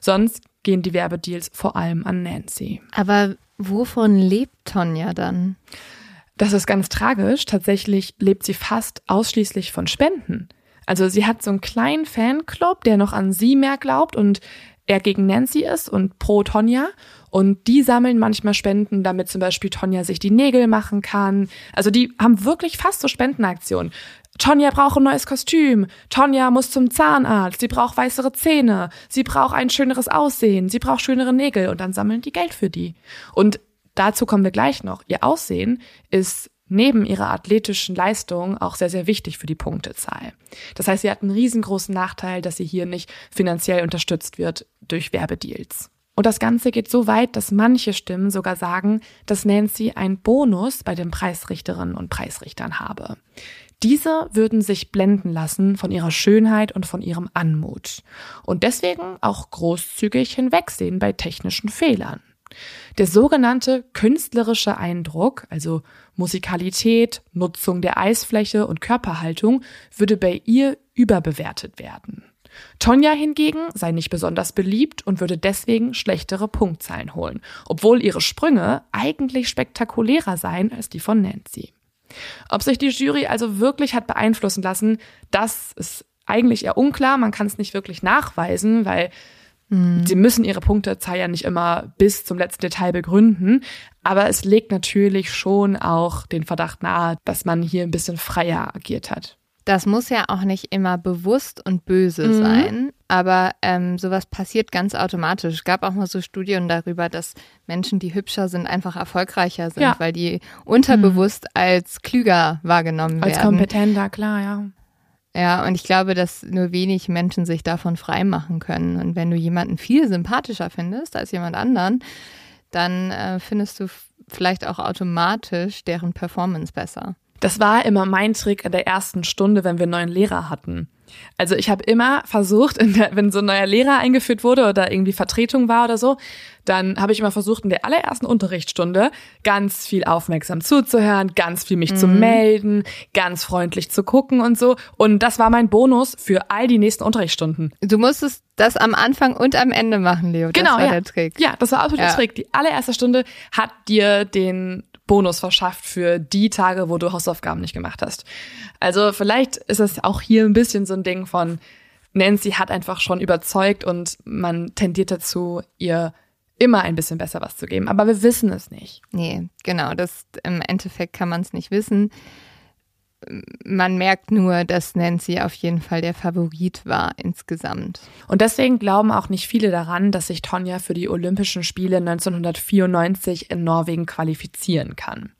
Sonst gehen die Werbedeals vor allem an Nancy. Aber wovon lebt Tonja dann? Das ist ganz tragisch. Tatsächlich lebt sie fast ausschließlich von Spenden. Also sie hat so einen kleinen Fanclub, der noch an sie mehr glaubt und er gegen Nancy ist und pro Tonja. Und die sammeln manchmal Spenden, damit zum Beispiel Tonja sich die Nägel machen kann. Also die haben wirklich fast so Spendenaktionen. Tonja braucht ein neues Kostüm. Tonja muss zum Zahnarzt. Sie braucht weißere Zähne. Sie braucht ein schöneres Aussehen. Sie braucht schönere Nägel. Und dann sammeln die Geld für die. Und dazu kommen wir gleich noch. Ihr Aussehen ist neben ihrer athletischen Leistung auch sehr, sehr wichtig für die Punktezahl. Das heißt, sie hat einen riesengroßen Nachteil, dass sie hier nicht finanziell unterstützt wird durch Werbedeals. Und das Ganze geht so weit, dass manche Stimmen sogar sagen, dass Nancy einen Bonus bei den Preisrichterinnen und Preisrichtern habe. Diese würden sich blenden lassen von ihrer Schönheit und von ihrem Anmut und deswegen auch großzügig hinwegsehen bei technischen Fehlern. Der sogenannte künstlerische Eindruck, also Musikalität, Nutzung der Eisfläche und Körperhaltung, würde bei ihr überbewertet werden. Tonja hingegen sei nicht besonders beliebt und würde deswegen schlechtere Punktzahlen holen, obwohl ihre Sprünge eigentlich spektakulärer seien als die von Nancy. Ob sich die Jury also wirklich hat beeinflussen lassen, das ist eigentlich eher unklar. Man kann es nicht wirklich nachweisen, weil mhm. sie müssen ihre Punktezahl ja nicht immer bis zum letzten Detail begründen. Aber es legt natürlich schon auch den Verdacht nahe, dass man hier ein bisschen freier agiert hat. Das muss ja auch nicht immer bewusst und böse mhm. sein, aber ähm, sowas passiert ganz automatisch. Es gab auch mal so Studien darüber, dass Menschen, die hübscher sind, einfach erfolgreicher sind, ja. weil die unterbewusst mhm. als klüger wahrgenommen als werden. Als kompetenter, klar, ja. Ja, und ich glaube, dass nur wenig Menschen sich davon freimachen können. Und wenn du jemanden viel sympathischer findest als jemand anderen, dann äh, findest du vielleicht auch automatisch deren Performance besser. Das war immer mein Trick in der ersten Stunde, wenn wir einen neuen Lehrer hatten. Also ich habe immer versucht, der, wenn so ein neuer Lehrer eingeführt wurde oder irgendwie Vertretung war oder so, dann habe ich immer versucht, in der allerersten Unterrichtsstunde ganz viel aufmerksam zuzuhören, ganz viel mich mhm. zu melden, ganz freundlich zu gucken und so. Und das war mein Bonus für all die nächsten Unterrichtsstunden. Du musstest das am Anfang und am Ende machen, Leo. Das genau, war ja. der Trick. Ja, das war absolut ja. der Trick. Die allererste Stunde hat dir den Bonus verschafft für die Tage, wo du Hausaufgaben nicht gemacht hast. Also vielleicht ist es auch hier ein bisschen so ein Ding von Nancy hat einfach schon überzeugt und man tendiert dazu, ihr immer ein bisschen besser was zu geben. Aber wir wissen es nicht. Nee, genau. Das im Endeffekt kann man es nicht wissen man merkt nur, dass Nancy auf jeden Fall der Favorit war insgesamt. Und deswegen glauben auch nicht viele daran, dass sich Tonja für die Olympischen Spiele 1994 in Norwegen qualifizieren kann.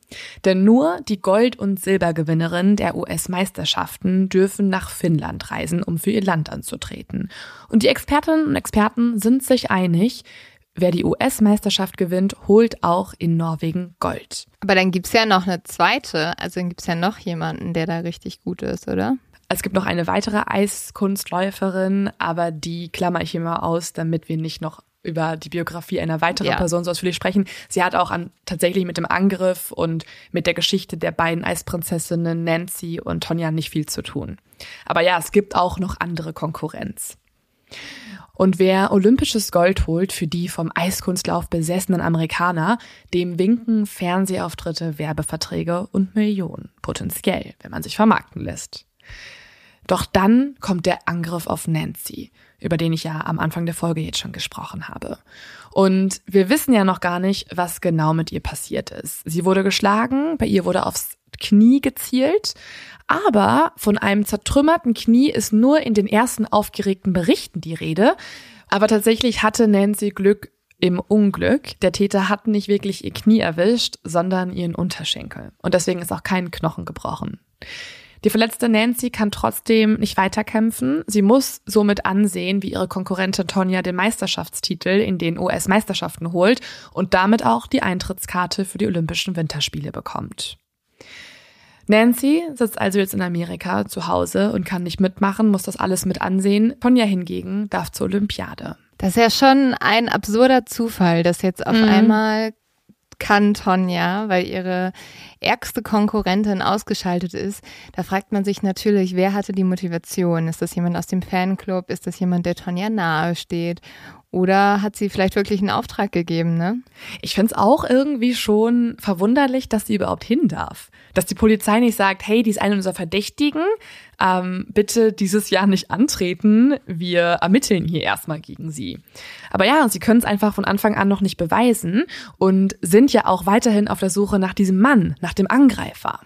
Denn nur die Gold- und Silbergewinnerin der US-Meisterschaften dürfen nach Finnland reisen, um für ihr Land anzutreten. Und die Expertinnen und Experten sind sich einig, Wer die US-Meisterschaft gewinnt, holt auch in Norwegen Gold. Aber dann gibt's ja noch eine zweite. Also dann gibt's ja noch jemanden, der da richtig gut ist, oder? Es gibt noch eine weitere Eiskunstläuferin, aber die klammer ich immer aus, damit wir nicht noch über die Biografie einer weiteren ja. Person so ausführlich sprechen. Sie hat auch an, tatsächlich mit dem Angriff und mit der Geschichte der beiden Eisprinzessinnen Nancy und Tonja nicht viel zu tun. Aber ja, es gibt auch noch andere Konkurrenz. Und wer olympisches Gold holt für die vom Eiskunstlauf besessenen Amerikaner, dem winken Fernsehauftritte, Werbeverträge und Millionen, potenziell, wenn man sich vermarkten lässt. Doch dann kommt der Angriff auf Nancy, über den ich ja am Anfang der Folge jetzt schon gesprochen habe. Und wir wissen ja noch gar nicht, was genau mit ihr passiert ist. Sie wurde geschlagen, bei ihr wurde aufs Knie gezielt, aber von einem zertrümmerten Knie ist nur in den ersten aufgeregten Berichten die Rede. Aber tatsächlich hatte Nancy Glück im Unglück. Der Täter hat nicht wirklich ihr Knie erwischt, sondern ihren Unterschenkel. Und deswegen ist auch kein Knochen gebrochen. Die verletzte Nancy kann trotzdem nicht weiterkämpfen. Sie muss somit ansehen, wie ihre Konkurrentin Tonja den Meisterschaftstitel in den US-Meisterschaften holt und damit auch die Eintrittskarte für die Olympischen Winterspiele bekommt. Nancy sitzt also jetzt in Amerika zu Hause und kann nicht mitmachen, muss das alles mit ansehen. Tonja hingegen darf zur Olympiade. Das ist ja schon ein absurder Zufall, dass jetzt auf mhm. einmal kann Tonja, weil ihre ärgste Konkurrentin ausgeschaltet ist. Da fragt man sich natürlich, wer hatte die Motivation? Ist das jemand aus dem Fanclub? Ist das jemand, der Tonja nahe steht? Oder hat sie vielleicht wirklich einen Auftrag gegeben, ne? Ich finde es auch irgendwie schon verwunderlich, dass sie überhaupt hin darf. Dass die Polizei nicht sagt, hey, die ist eine unserer Verdächtigen, ähm, bitte dieses Jahr nicht antreten, wir ermitteln hier erstmal gegen sie. Aber ja, sie können es einfach von Anfang an noch nicht beweisen und sind ja auch weiterhin auf der Suche nach diesem Mann, nach dem Angreifer.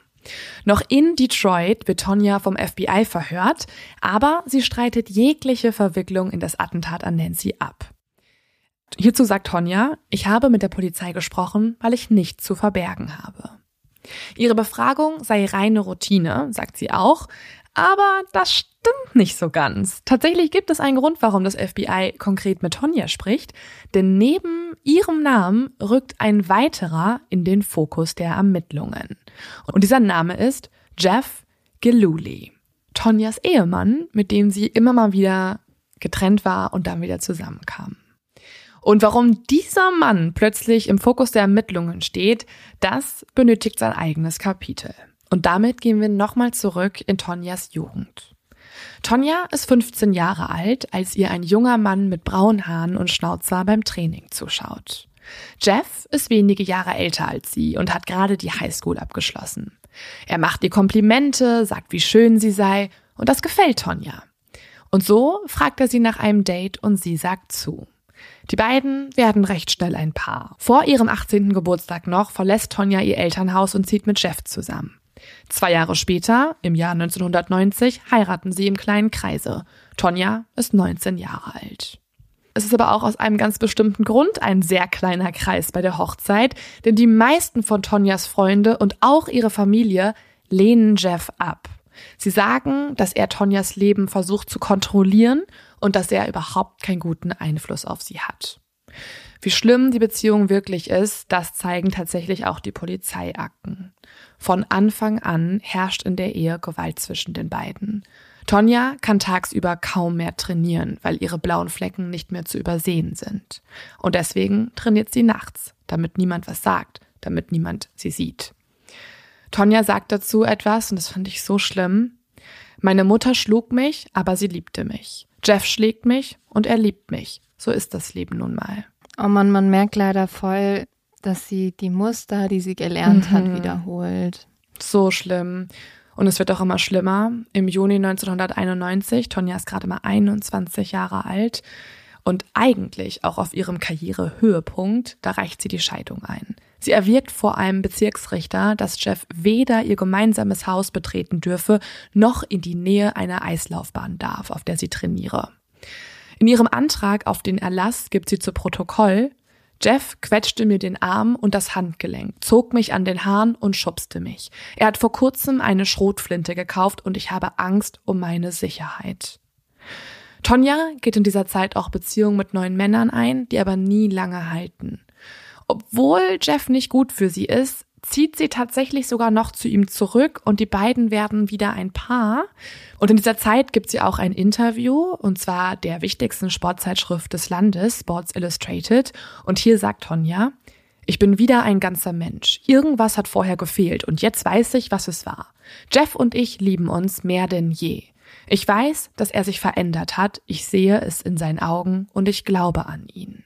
Noch in Detroit wird Tonja vom FBI verhört, aber sie streitet jegliche Verwicklung in das Attentat an Nancy ab. Hierzu sagt Tonja, ich habe mit der Polizei gesprochen, weil ich nichts zu verbergen habe. Ihre Befragung sei reine Routine, sagt sie auch, aber das stimmt nicht so ganz. Tatsächlich gibt es einen Grund, warum das FBI konkret mit Tonja spricht, denn neben ihrem Namen rückt ein weiterer in den Fokus der Ermittlungen. Und dieser Name ist Jeff Geluli, Tonjas Ehemann, mit dem sie immer mal wieder getrennt war und dann wieder zusammenkam. Und warum dieser Mann plötzlich im Fokus der Ermittlungen steht, das benötigt sein eigenes Kapitel. Und damit gehen wir nochmal zurück in Tonjas Jugend. Tonja ist 15 Jahre alt, als ihr ein junger Mann mit braunen Haaren und Schnauzer beim Training zuschaut. Jeff ist wenige Jahre älter als sie und hat gerade die Highschool abgeschlossen. Er macht ihr Komplimente, sagt, wie schön sie sei, und das gefällt Tonja. Und so fragt er sie nach einem Date und sie sagt zu. Die beiden werden recht schnell ein Paar. Vor ihrem 18. Geburtstag noch verlässt Tonja ihr Elternhaus und zieht mit Jeff zusammen. Zwei Jahre später, im Jahr 1990, heiraten sie im kleinen Kreise. Tonja ist 19 Jahre alt. Es ist aber auch aus einem ganz bestimmten Grund ein sehr kleiner Kreis bei der Hochzeit, denn die meisten von Tonjas Freunde und auch ihre Familie lehnen Jeff ab. Sie sagen, dass er Tonjas Leben versucht zu kontrollieren und dass er überhaupt keinen guten Einfluss auf sie hat. Wie schlimm die Beziehung wirklich ist, das zeigen tatsächlich auch die Polizeiakten. Von Anfang an herrscht in der Ehe Gewalt zwischen den beiden. Tonja kann tagsüber kaum mehr trainieren, weil ihre blauen Flecken nicht mehr zu übersehen sind. Und deswegen trainiert sie nachts, damit niemand was sagt, damit niemand sie sieht. Tonja sagt dazu etwas, und das fand ich so schlimm. Meine Mutter schlug mich, aber sie liebte mich. Jeff schlägt mich und er liebt mich. So ist das Leben nun mal. Oh man, man merkt leider voll, dass sie die Muster, die sie gelernt mhm. hat, wiederholt. So schlimm. Und es wird auch immer schlimmer. Im Juni 1991, Tonja ist gerade mal 21 Jahre alt und eigentlich auch auf ihrem Karrierehöhepunkt, da reicht sie die Scheidung ein. Sie erwirkt vor einem Bezirksrichter, dass Jeff weder ihr gemeinsames Haus betreten dürfe, noch in die Nähe einer Eislaufbahn darf, auf der sie trainiere. In ihrem Antrag auf den Erlass gibt sie zu Protokoll, Jeff quetschte mir den Arm und das Handgelenk, zog mich an den Haaren und schubste mich. Er hat vor kurzem eine Schrotflinte gekauft und ich habe Angst um meine Sicherheit. Tonja geht in dieser Zeit auch Beziehungen mit neuen Männern ein, die aber nie lange halten. Obwohl Jeff nicht gut für sie ist, zieht sie tatsächlich sogar noch zu ihm zurück und die beiden werden wieder ein Paar. Und in dieser Zeit gibt sie auch ein Interview, und zwar der wichtigsten Sportzeitschrift des Landes, Sports Illustrated. Und hier sagt Tonja, ich bin wieder ein ganzer Mensch. Irgendwas hat vorher gefehlt und jetzt weiß ich, was es war. Jeff und ich lieben uns mehr denn je. Ich weiß, dass er sich verändert hat, ich sehe es in seinen Augen und ich glaube an ihn.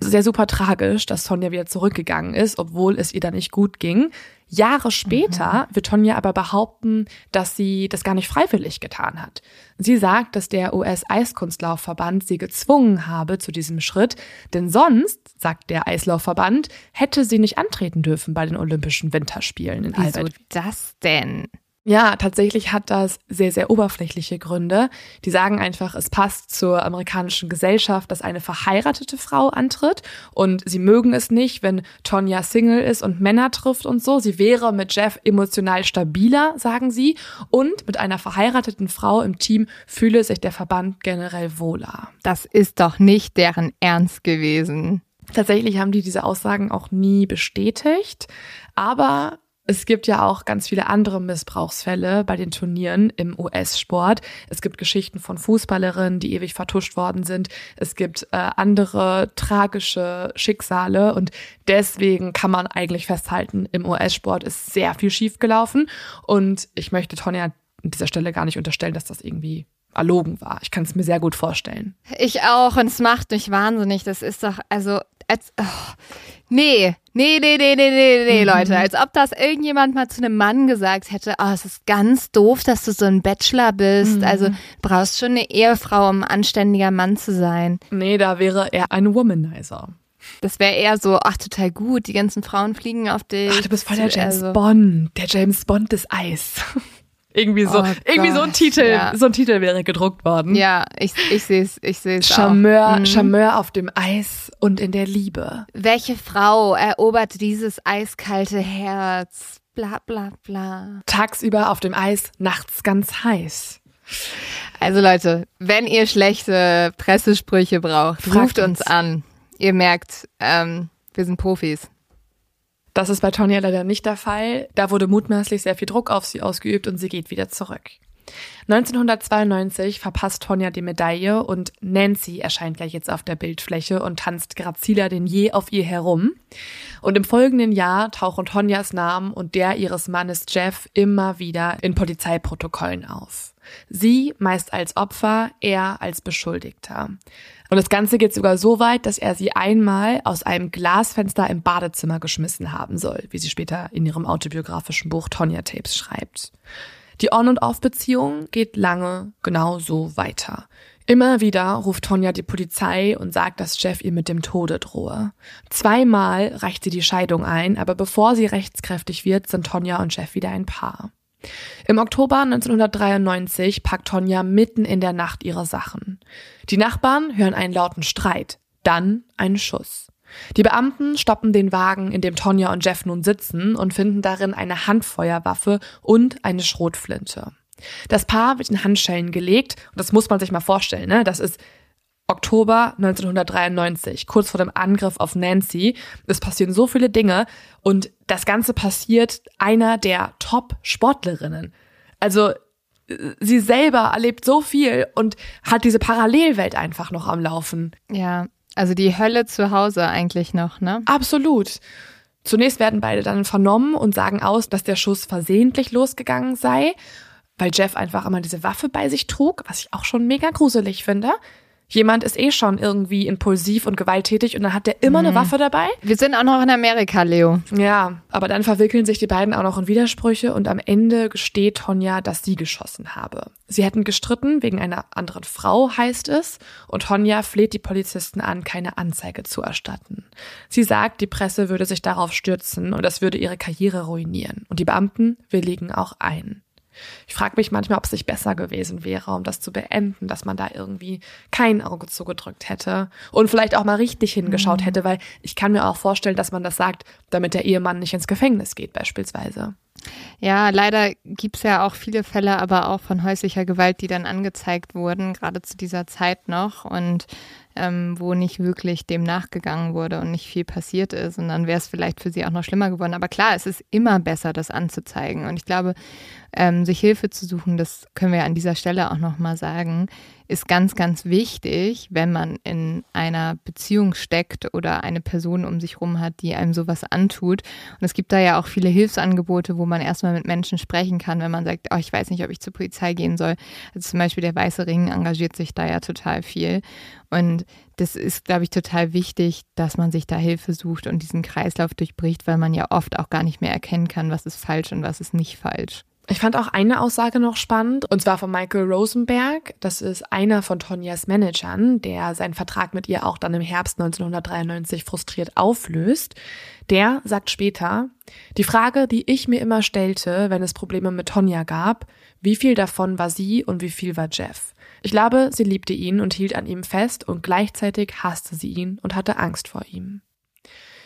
Es ist ja super tragisch, dass Tonja wieder zurückgegangen ist, obwohl es ihr da nicht gut ging. Jahre später mhm. wird Tonja aber behaupten, dass sie das gar nicht freiwillig getan hat. Sie sagt, dass der US-Eiskunstlaufverband sie gezwungen habe zu diesem Schritt, denn sonst, sagt der Eislaufverband, hätte sie nicht antreten dürfen bei den Olympischen Winterspielen in Wieso Albert. das denn? Ja, tatsächlich hat das sehr, sehr oberflächliche Gründe. Die sagen einfach, es passt zur amerikanischen Gesellschaft, dass eine verheiratete Frau antritt und sie mögen es nicht, wenn Tonja Single ist und Männer trifft und so. Sie wäre mit Jeff emotional stabiler, sagen sie, und mit einer verheirateten Frau im Team fühle sich der Verband generell wohler. Das ist doch nicht deren Ernst gewesen. Tatsächlich haben die diese Aussagen auch nie bestätigt, aber es gibt ja auch ganz viele andere Missbrauchsfälle bei den Turnieren im US-Sport. Es gibt Geschichten von Fußballerinnen, die ewig vertuscht worden sind. Es gibt äh, andere tragische Schicksale und deswegen kann man eigentlich festhalten, im US-Sport ist sehr viel schiefgelaufen und ich möchte Tonja an dieser Stelle gar nicht unterstellen, dass das irgendwie erlogen war. Ich kann es mir sehr gut vorstellen. Ich auch und es macht mich wahnsinnig. Das ist doch, also, als, oh, nee, nee, nee, nee, nee, nee, nee, mhm. Leute. Als ob das irgendjemand mal zu einem Mann gesagt hätte, oh, es ist ganz doof, dass du so ein Bachelor bist. Mhm. Also, du brauchst schon eine Ehefrau, um ein anständiger Mann zu sein. Nee, da wäre er ein Womanizer. Das wäre eher so, ach, total gut, die ganzen Frauen fliegen auf dich. Ach, du bist voll der James also. Bond, der James Bond des Eis. Irgendwie so, oh irgendwie so ein Titel, ja. so ein Titel wäre gedruckt worden. Ja, ich, ich sehe es, ich sehe es Charmeur, mhm. Charmeur auf dem Eis und in der Liebe. Welche Frau erobert dieses eiskalte Herz? Bla, bla, bla. Tagsüber auf dem Eis, nachts ganz heiß. Also Leute, wenn ihr schlechte Pressesprüche braucht, Fragt ruft uns. uns an. Ihr merkt, ähm, wir sind Profis. Das ist bei Tonja leider nicht der Fall. Da wurde mutmaßlich sehr viel Druck auf sie ausgeübt und sie geht wieder zurück. 1992 verpasst Tonja die Medaille und Nancy erscheint gleich jetzt auf der Bildfläche und tanzt graziler denn je auf ihr herum. Und im folgenden Jahr tauchen Tonjas Namen und der ihres Mannes Jeff immer wieder in Polizeiprotokollen auf. Sie meist als Opfer, er als Beschuldigter. Und das Ganze geht sogar so weit, dass er sie einmal aus einem Glasfenster im Badezimmer geschmissen haben soll, wie sie später in ihrem autobiografischen Buch Tonya Tapes schreibt. Die On- und Off-Beziehung geht lange genau so weiter. Immer wieder ruft Tonja die Polizei und sagt, dass Jeff ihr mit dem Tode drohe. Zweimal reicht sie die Scheidung ein, aber bevor sie rechtskräftig wird, sind Tonja und Jeff wieder ein Paar. Im Oktober 1993 packt Tonja mitten in der Nacht ihre Sachen. Die Nachbarn hören einen lauten Streit, dann einen Schuss. Die Beamten stoppen den Wagen, in dem Tonja und Jeff nun sitzen und finden darin eine Handfeuerwaffe und eine Schrotflinte. Das Paar wird in Handschellen gelegt und das muss man sich mal vorstellen, ne? Das ist Oktober 1993, kurz vor dem Angriff auf Nancy. Es passieren so viele Dinge und das Ganze passiert einer der Top-Sportlerinnen. Also sie selber erlebt so viel und hat diese Parallelwelt einfach noch am Laufen. Ja, also die Hölle zu Hause eigentlich noch, ne? Absolut. Zunächst werden beide dann vernommen und sagen aus, dass der Schuss versehentlich losgegangen sei, weil Jeff einfach immer diese Waffe bei sich trug, was ich auch schon mega gruselig finde. Jemand ist eh schon irgendwie impulsiv und gewalttätig und dann hat der immer mhm. eine Waffe dabei. Wir sind auch noch in Amerika, Leo. Ja, aber dann verwickeln sich die beiden auch noch in Widersprüche und am Ende gesteht Tonja, dass sie geschossen habe. Sie hätten gestritten wegen einer anderen Frau, heißt es, und Tonja fleht die Polizisten an, keine Anzeige zu erstatten. Sie sagt, die Presse würde sich darauf stürzen und das würde ihre Karriere ruinieren. Und die Beamten willigen auch ein. Ich frage mich manchmal, ob es nicht besser gewesen wäre, um das zu beenden, dass man da irgendwie kein Auge zugedrückt hätte und vielleicht auch mal richtig hingeschaut mhm. hätte, weil ich kann mir auch vorstellen, dass man das sagt, damit der Ehemann nicht ins Gefängnis geht beispielsweise. Ja, leider gibt's ja auch viele Fälle, aber auch von häuslicher Gewalt, die dann angezeigt wurden, gerade zu dieser Zeit noch und ähm, wo nicht wirklich dem nachgegangen wurde und nicht viel passiert ist. Und dann wäre es vielleicht für sie auch noch schlimmer geworden. Aber klar, es ist immer besser, das anzuzeigen. Und ich glaube, ähm, sich Hilfe zu suchen, das können wir an dieser Stelle auch nochmal sagen, ist ganz, ganz wichtig, wenn man in einer Beziehung steckt oder eine Person um sich rum hat, die einem sowas antut. Und es gibt da ja auch viele Hilfsangebote, wo man erstmal mit Menschen sprechen kann, wenn man sagt, oh, ich weiß nicht, ob ich zur Polizei gehen soll. Also zum Beispiel der Weiße Ring engagiert sich da ja total viel. Und das ist, glaube ich, total wichtig, dass man sich da Hilfe sucht und diesen Kreislauf durchbricht, weil man ja oft auch gar nicht mehr erkennen kann, was ist falsch und was ist nicht falsch. Ich fand auch eine Aussage noch spannend, und zwar von Michael Rosenberg. Das ist einer von Tonjas Managern, der seinen Vertrag mit ihr auch dann im Herbst 1993 frustriert auflöst. Der sagt später, die Frage, die ich mir immer stellte, wenn es Probleme mit Tonja gab, wie viel davon war sie und wie viel war Jeff? Ich glaube, sie liebte ihn und hielt an ihm fest und gleichzeitig hasste sie ihn und hatte Angst vor ihm.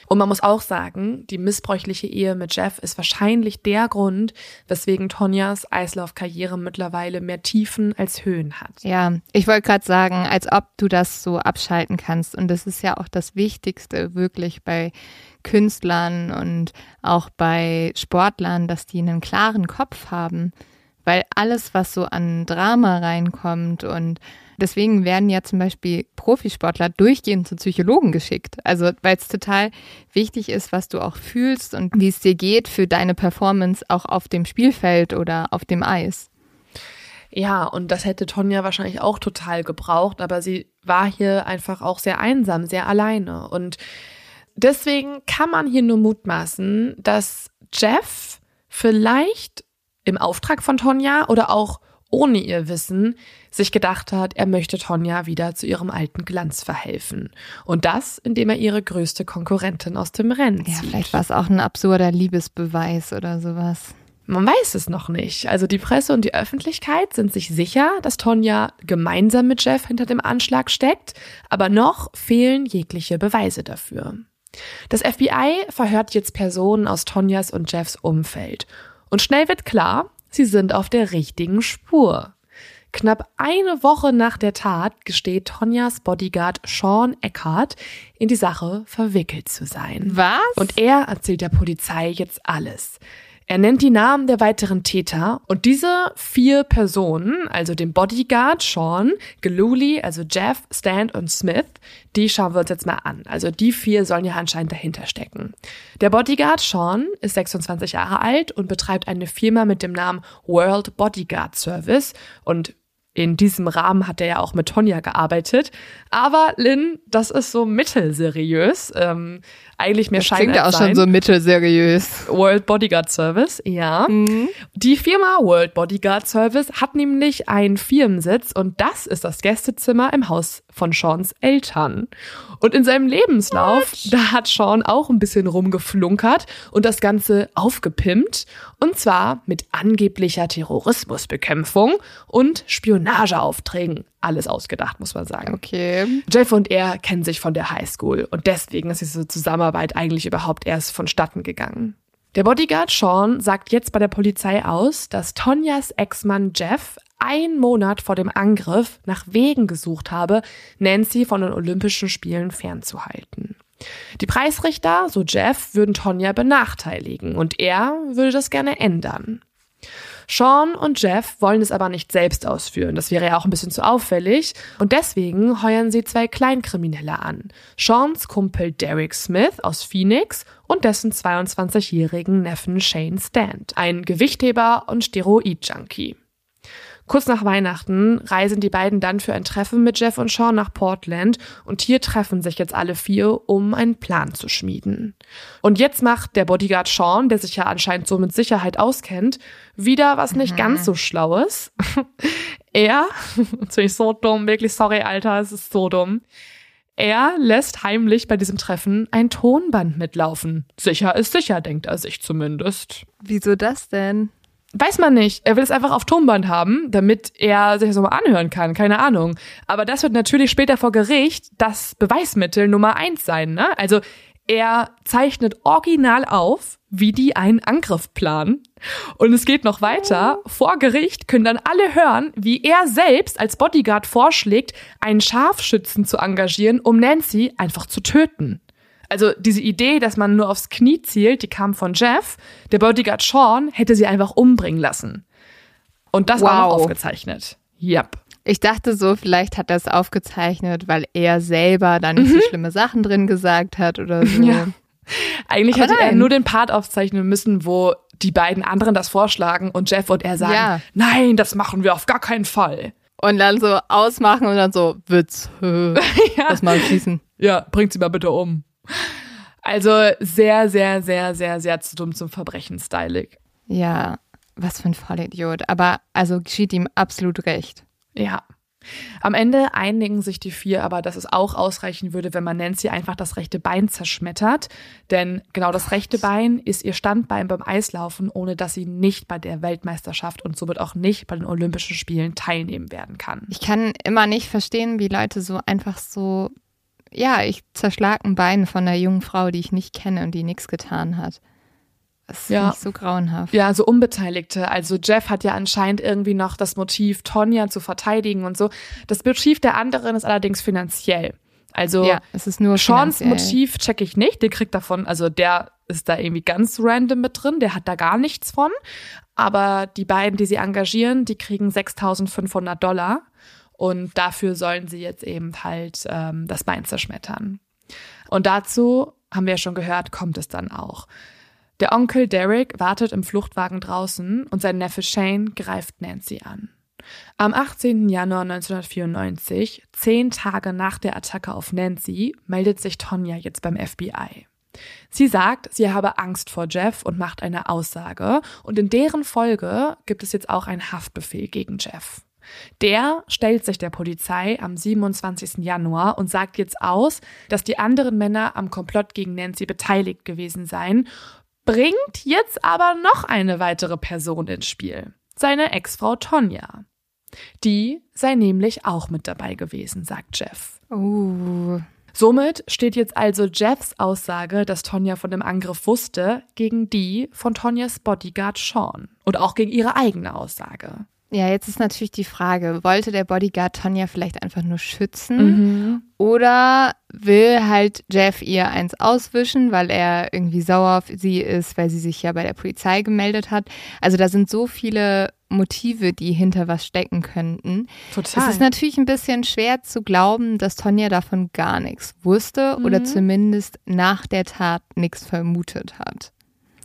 Und man muss auch sagen, die missbräuchliche Ehe mit Jeff ist wahrscheinlich der Grund, weswegen Tonjas Eislaufkarriere mittlerweile mehr Tiefen als Höhen hat. Ja, ich wollte gerade sagen, als ob du das so abschalten kannst. Und das ist ja auch das Wichtigste wirklich bei Künstlern und auch bei Sportlern, dass die einen klaren Kopf haben. Weil alles, was so an Drama reinkommt und Deswegen werden ja zum Beispiel Profisportler durchgehend zu Psychologen geschickt. Also weil es total wichtig ist, was du auch fühlst und wie es dir geht für deine Performance auch auf dem Spielfeld oder auf dem Eis. Ja, und das hätte Tonja wahrscheinlich auch total gebraucht, aber sie war hier einfach auch sehr einsam, sehr alleine. Und deswegen kann man hier nur mutmaßen, dass Jeff vielleicht im Auftrag von Tonja oder auch ohne ihr Wissen sich gedacht hat, er möchte Tonja wieder zu ihrem alten Glanz verhelfen. Und das, indem er ihre größte Konkurrentin aus dem Rennen zieht. Ja, vielleicht war es auch ein absurder Liebesbeweis oder sowas. Man weiß es noch nicht. Also die Presse und die Öffentlichkeit sind sich sicher, dass Tonja gemeinsam mit Jeff hinter dem Anschlag steckt, aber noch fehlen jegliche Beweise dafür. Das FBI verhört jetzt Personen aus Tonjas und Jeffs Umfeld. Und schnell wird klar, sie sind auf der richtigen Spur. Knapp eine Woche nach der Tat gesteht Tonjas Bodyguard Sean Eckhart, in die Sache verwickelt zu sein. Was? Und er erzählt der Polizei jetzt alles. Er nennt die Namen der weiteren Täter und diese vier Personen, also den Bodyguard Sean, Geluli, also Jeff, Stan und Smith, die schauen wir uns jetzt mal an. Also die vier sollen ja anscheinend dahinter stecken. Der Bodyguard Sean ist 26 Jahre alt und betreibt eine Firma mit dem Namen World Bodyguard Service und in diesem Rahmen hat er ja auch mit Tonja gearbeitet. Aber Lynn, das ist so mittelseriös. Ähm, eigentlich mehr das Schein klingt ja auch sein. schon so mittelseriös. World Bodyguard Service, ja. Mhm. Die Firma World Bodyguard Service hat nämlich einen Firmensitz und das ist das Gästezimmer im Haus von Seans Eltern. Und in seinem Lebenslauf, What? da hat Sean auch ein bisschen rumgeflunkert und das Ganze aufgepimpt. Und zwar mit angeblicher Terrorismusbekämpfung und Spionageaufträgen. Alles ausgedacht, muss man sagen. Okay. Jeff und er kennen sich von der Highschool und deswegen ist diese Zusammenarbeit eigentlich überhaupt erst vonstatten gegangen. Der Bodyguard Sean sagt jetzt bei der Polizei aus, dass Tonjas Ex-Mann Jeff einen Monat vor dem Angriff nach Wegen gesucht habe, Nancy von den Olympischen Spielen fernzuhalten. Die Preisrichter, so Jeff, würden Tonja benachteiligen und er würde das gerne ändern. Sean und Jeff wollen es aber nicht selbst ausführen. Das wäre ja auch ein bisschen zu auffällig. Und deswegen heuern sie zwei Kleinkriminelle an. Seans Kumpel Derek Smith aus Phoenix und dessen 22-jährigen Neffen Shane Stand, ein Gewichtheber und Steroid-Junkie. Kurz nach Weihnachten reisen die beiden dann für ein Treffen mit Jeff und Sean nach Portland und hier treffen sich jetzt alle vier, um einen Plan zu schmieden. Und jetzt macht der Bodyguard Sean, der sich ja anscheinend so mit Sicherheit auskennt, wieder was nicht mhm. ganz so Schlaues. er, jetzt bin ich so dumm, wirklich sorry, Alter, es ist so dumm. Er lässt heimlich bei diesem Treffen ein Tonband mitlaufen. Sicher ist sicher, denkt er sich zumindest. Wieso das denn? Weiß man nicht. Er will es einfach auf Tonband haben, damit er sich das nochmal anhören kann. Keine Ahnung. Aber das wird natürlich später vor Gericht das Beweismittel Nummer eins sein. Ne? Also er zeichnet original auf, wie die einen Angriff planen. Und es geht noch weiter. Vor Gericht können dann alle hören, wie er selbst als Bodyguard vorschlägt, einen Scharfschützen zu engagieren, um Nancy einfach zu töten. Also diese Idee, dass man nur aufs Knie zielt, die kam von Jeff. Der Bodyguard Sean hätte sie einfach umbringen lassen. Und das wow. war noch aufgezeichnet. Yep. Ich dachte so, vielleicht hat er es aufgezeichnet, weil er selber da nicht mhm. so schlimme Sachen drin gesagt hat oder so. Ja. Eigentlich Aber hätte nein. er nur den Part aufzeichnen müssen, wo die beiden anderen das vorschlagen und Jeff und er sagen, ja. nein, das machen wir auf gar keinen Fall. Und dann so ausmachen und dann so, Witz, ja. lass mal schießen. Ja, bringt sie mal bitte um. Also sehr, sehr, sehr, sehr, sehr zu dumm zum Verbrechen stylig. Ja, was für ein Vollidiot. Aber also geschieht ihm absolut recht. Ja. Am Ende einigen sich die vier aber, dass es auch ausreichen würde, wenn man Nancy einfach das rechte Bein zerschmettert. Denn genau das rechte Bein ist ihr Standbein beim Eislaufen, ohne dass sie nicht bei der Weltmeisterschaft und somit auch nicht bei den Olympischen Spielen teilnehmen werden kann. Ich kann immer nicht verstehen, wie Leute so einfach so, ja, ich zerschlag ein Bein von einer jungen Frau, die ich nicht kenne und die nichts getan hat. Das ist ja. nicht so grauenhaft. Ja, so Unbeteiligte. Also Jeff hat ja anscheinend irgendwie noch das Motiv, Tonja zu verteidigen und so. Das Motiv der anderen ist allerdings finanziell. Also ja, es ist nur Seans Motiv checke ich nicht. Der kriegt davon, also der ist da irgendwie ganz random mit drin. Der hat da gar nichts von. Aber die beiden, die sie engagieren, die kriegen 6.500 Dollar. Und dafür sollen sie jetzt eben halt ähm, das Bein zerschmettern. Und dazu, haben wir ja schon gehört, kommt es dann auch. Der Onkel Derek wartet im Fluchtwagen draußen und sein Neffe Shane greift Nancy an. Am 18. Januar 1994, zehn Tage nach der Attacke auf Nancy, meldet sich Tonja jetzt beim FBI. Sie sagt, sie habe Angst vor Jeff und macht eine Aussage und in deren Folge gibt es jetzt auch einen Haftbefehl gegen Jeff. Der stellt sich der Polizei am 27. Januar und sagt jetzt aus, dass die anderen Männer am Komplott gegen Nancy beteiligt gewesen seien bringt jetzt aber noch eine weitere Person ins Spiel. Seine Ex-Frau Tonja. Die sei nämlich auch mit dabei gewesen, sagt Jeff. Uh. Somit steht jetzt also Jeffs Aussage, dass Tonja von dem Angriff wusste, gegen die von Tonjas Bodyguard Sean und auch gegen ihre eigene Aussage. Ja, jetzt ist natürlich die Frage, wollte der Bodyguard Tonja vielleicht einfach nur schützen mhm. oder will halt Jeff ihr eins auswischen, weil er irgendwie sauer auf sie ist, weil sie sich ja bei der Polizei gemeldet hat. Also da sind so viele Motive, die hinter was stecken könnten. Total. Es ist natürlich ein bisschen schwer zu glauben, dass Tonja davon gar nichts wusste mhm. oder zumindest nach der Tat nichts vermutet hat.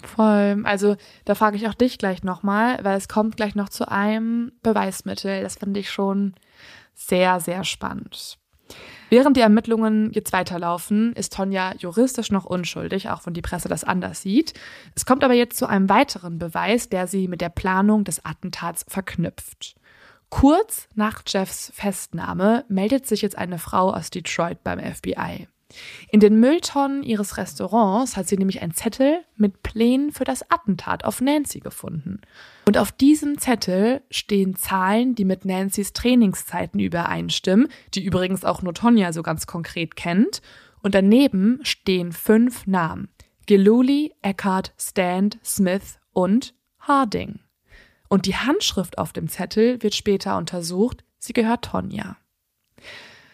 Voll. Also da frage ich auch dich gleich nochmal, weil es kommt gleich noch zu einem Beweismittel. Das finde ich schon sehr, sehr spannend. Während die Ermittlungen jetzt weiterlaufen, ist Tonja juristisch noch unschuldig, auch wenn die Presse das anders sieht. Es kommt aber jetzt zu einem weiteren Beweis, der sie mit der Planung des Attentats verknüpft. Kurz nach Jeffs Festnahme meldet sich jetzt eine Frau aus Detroit beim FBI. In den Mülltonnen ihres Restaurants hat sie nämlich einen Zettel mit Plänen für das Attentat auf Nancy gefunden. Und auf diesem Zettel stehen Zahlen, die mit Nancy's Trainingszeiten übereinstimmen, die übrigens auch nur Tonja so ganz konkret kennt. Und daneben stehen fünf Namen. Geluli, Eckhart, Stand, Smith und Harding. Und die Handschrift auf dem Zettel wird später untersucht. Sie gehört Tonja.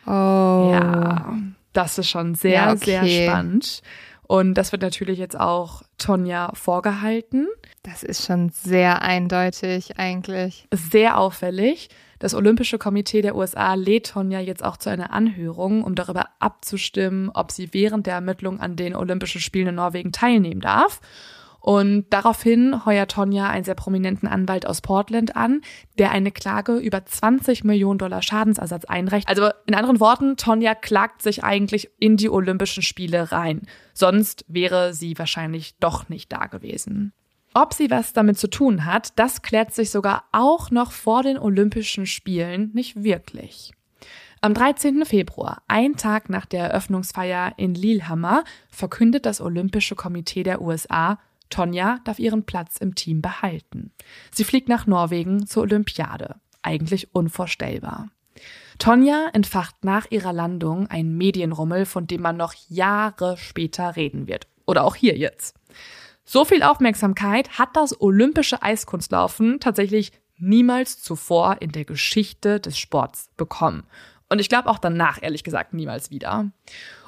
Oh. Ja. Das ist schon sehr, ja, okay. sehr spannend. Und das wird natürlich jetzt auch Tonja vorgehalten. Das ist schon sehr eindeutig eigentlich. Sehr auffällig. Das Olympische Komitee der USA lädt Tonja jetzt auch zu einer Anhörung, um darüber abzustimmen, ob sie während der Ermittlung an den Olympischen Spielen in Norwegen teilnehmen darf. Und daraufhin heuert Tonja einen sehr prominenten Anwalt aus Portland an, der eine Klage über 20 Millionen Dollar Schadensersatz einreicht. Also in anderen Worten, Tonja klagt sich eigentlich in die Olympischen Spiele rein. Sonst wäre sie wahrscheinlich doch nicht da gewesen. Ob sie was damit zu tun hat, das klärt sich sogar auch noch vor den Olympischen Spielen nicht wirklich. Am 13. Februar, ein Tag nach der Eröffnungsfeier in Lillehammer, verkündet das Olympische Komitee der USA, Tonja darf ihren Platz im Team behalten. Sie fliegt nach Norwegen zur Olympiade. Eigentlich unvorstellbar. Tonja entfacht nach ihrer Landung einen Medienrummel, von dem man noch Jahre später reden wird. Oder auch hier jetzt. So viel Aufmerksamkeit hat das olympische Eiskunstlaufen tatsächlich niemals zuvor in der Geschichte des Sports bekommen. Und ich glaube auch danach, ehrlich gesagt, niemals wieder.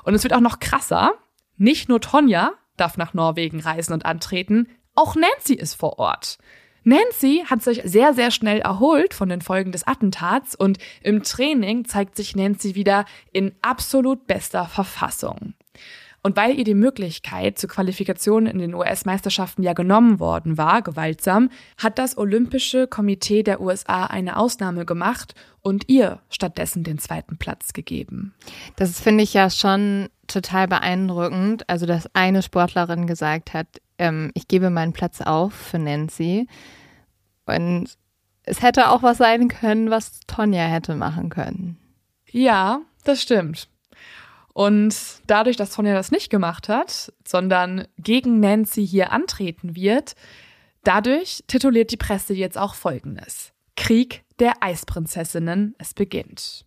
Und es wird auch noch krasser. Nicht nur Tonja darf nach Norwegen reisen und antreten. Auch Nancy ist vor Ort. Nancy hat sich sehr, sehr schnell erholt von den Folgen des Attentats und im Training zeigt sich Nancy wieder in absolut bester Verfassung. Und weil ihr die Möglichkeit zur Qualifikation in den US-Meisterschaften ja genommen worden war, gewaltsam, hat das Olympische Komitee der USA eine Ausnahme gemacht und ihr stattdessen den zweiten Platz gegeben. Das finde ich ja schon total beeindruckend. Also, dass eine Sportlerin gesagt hat, ähm, ich gebe meinen Platz auf für Nancy. Und es hätte auch was sein können, was Tonja hätte machen können. Ja, das stimmt. Und dadurch, dass Sonja das nicht gemacht hat, sondern gegen Nancy hier antreten wird, dadurch tituliert die Presse jetzt auch Folgendes. Krieg der Eisprinzessinnen, es beginnt.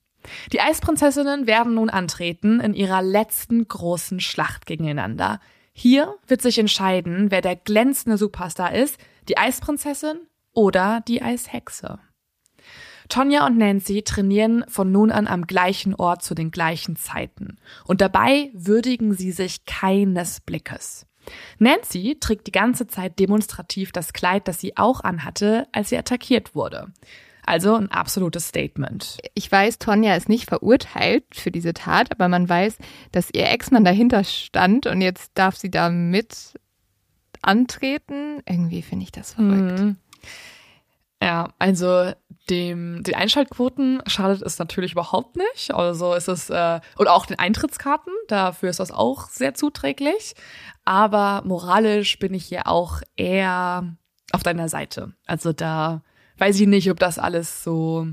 Die Eisprinzessinnen werden nun antreten in ihrer letzten großen Schlacht gegeneinander. Hier wird sich entscheiden, wer der glänzende Superstar ist, die Eisprinzessin oder die Eishexe. Tonja und Nancy trainieren von nun an am gleichen Ort zu den gleichen Zeiten. Und dabei würdigen sie sich keines Blickes. Nancy trägt die ganze Zeit demonstrativ das Kleid, das sie auch anhatte, als sie attackiert wurde. Also ein absolutes Statement. Ich weiß, Tonja ist nicht verurteilt für diese Tat, aber man weiß, dass ihr Ex-Mann dahinter stand und jetzt darf sie da mit antreten. Irgendwie finde ich das verrückt. Mhm. Ja, also dem, den Einschaltquoten schadet es natürlich überhaupt nicht. Also ist es, äh, und auch den Eintrittskarten, dafür ist das auch sehr zuträglich. Aber moralisch bin ich hier auch eher auf deiner Seite. Also da weiß ich nicht, ob das alles so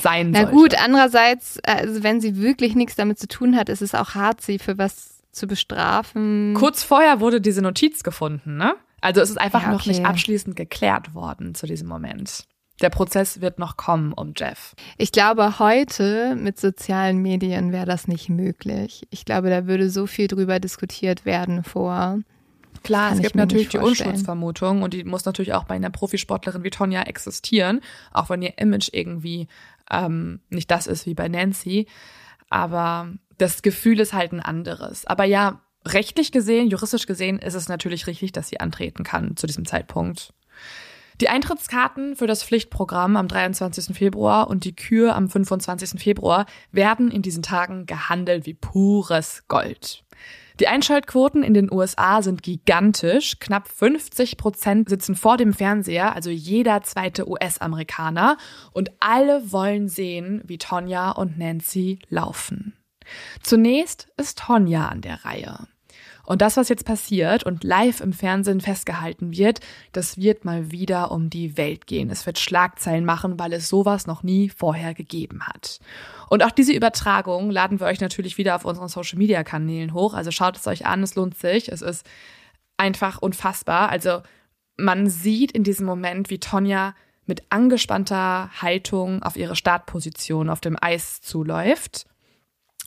sein Na sollte. gut, andererseits, also wenn sie wirklich nichts damit zu tun hat, ist es auch hart, sie für was zu bestrafen. Kurz vorher wurde diese Notiz gefunden, ne? Also es ist einfach ja, okay. noch nicht abschließend geklärt worden zu diesem Moment. Der Prozess wird noch kommen um Jeff. Ich glaube, heute mit sozialen Medien wäre das nicht möglich. Ich glaube, da würde so viel drüber diskutiert werden vor. Klar, es gibt natürlich die Unschuldsvermutung und die muss natürlich auch bei einer Profisportlerin wie Tonja existieren, auch wenn ihr Image irgendwie ähm, nicht das ist wie bei Nancy. Aber das Gefühl ist halt ein anderes. Aber ja, rechtlich gesehen, juristisch gesehen ist es natürlich richtig, dass sie antreten kann zu diesem Zeitpunkt. Die Eintrittskarten für das Pflichtprogramm am 23. Februar und die Kür am 25. Februar werden in diesen Tagen gehandelt wie pures Gold. Die Einschaltquoten in den USA sind gigantisch. Knapp 50 Prozent sitzen vor dem Fernseher, also jeder zweite US-Amerikaner. Und alle wollen sehen, wie Tonja und Nancy laufen. Zunächst ist Tonja an der Reihe. Und das, was jetzt passiert und live im Fernsehen festgehalten wird, das wird mal wieder um die Welt gehen. Es wird Schlagzeilen machen, weil es sowas noch nie vorher gegeben hat. Und auch diese Übertragung laden wir euch natürlich wieder auf unseren Social Media Kanälen hoch. Also schaut es euch an, es lohnt sich. Es ist einfach unfassbar. Also man sieht in diesem Moment, wie Tonja mit angespannter Haltung auf ihre Startposition auf dem Eis zuläuft.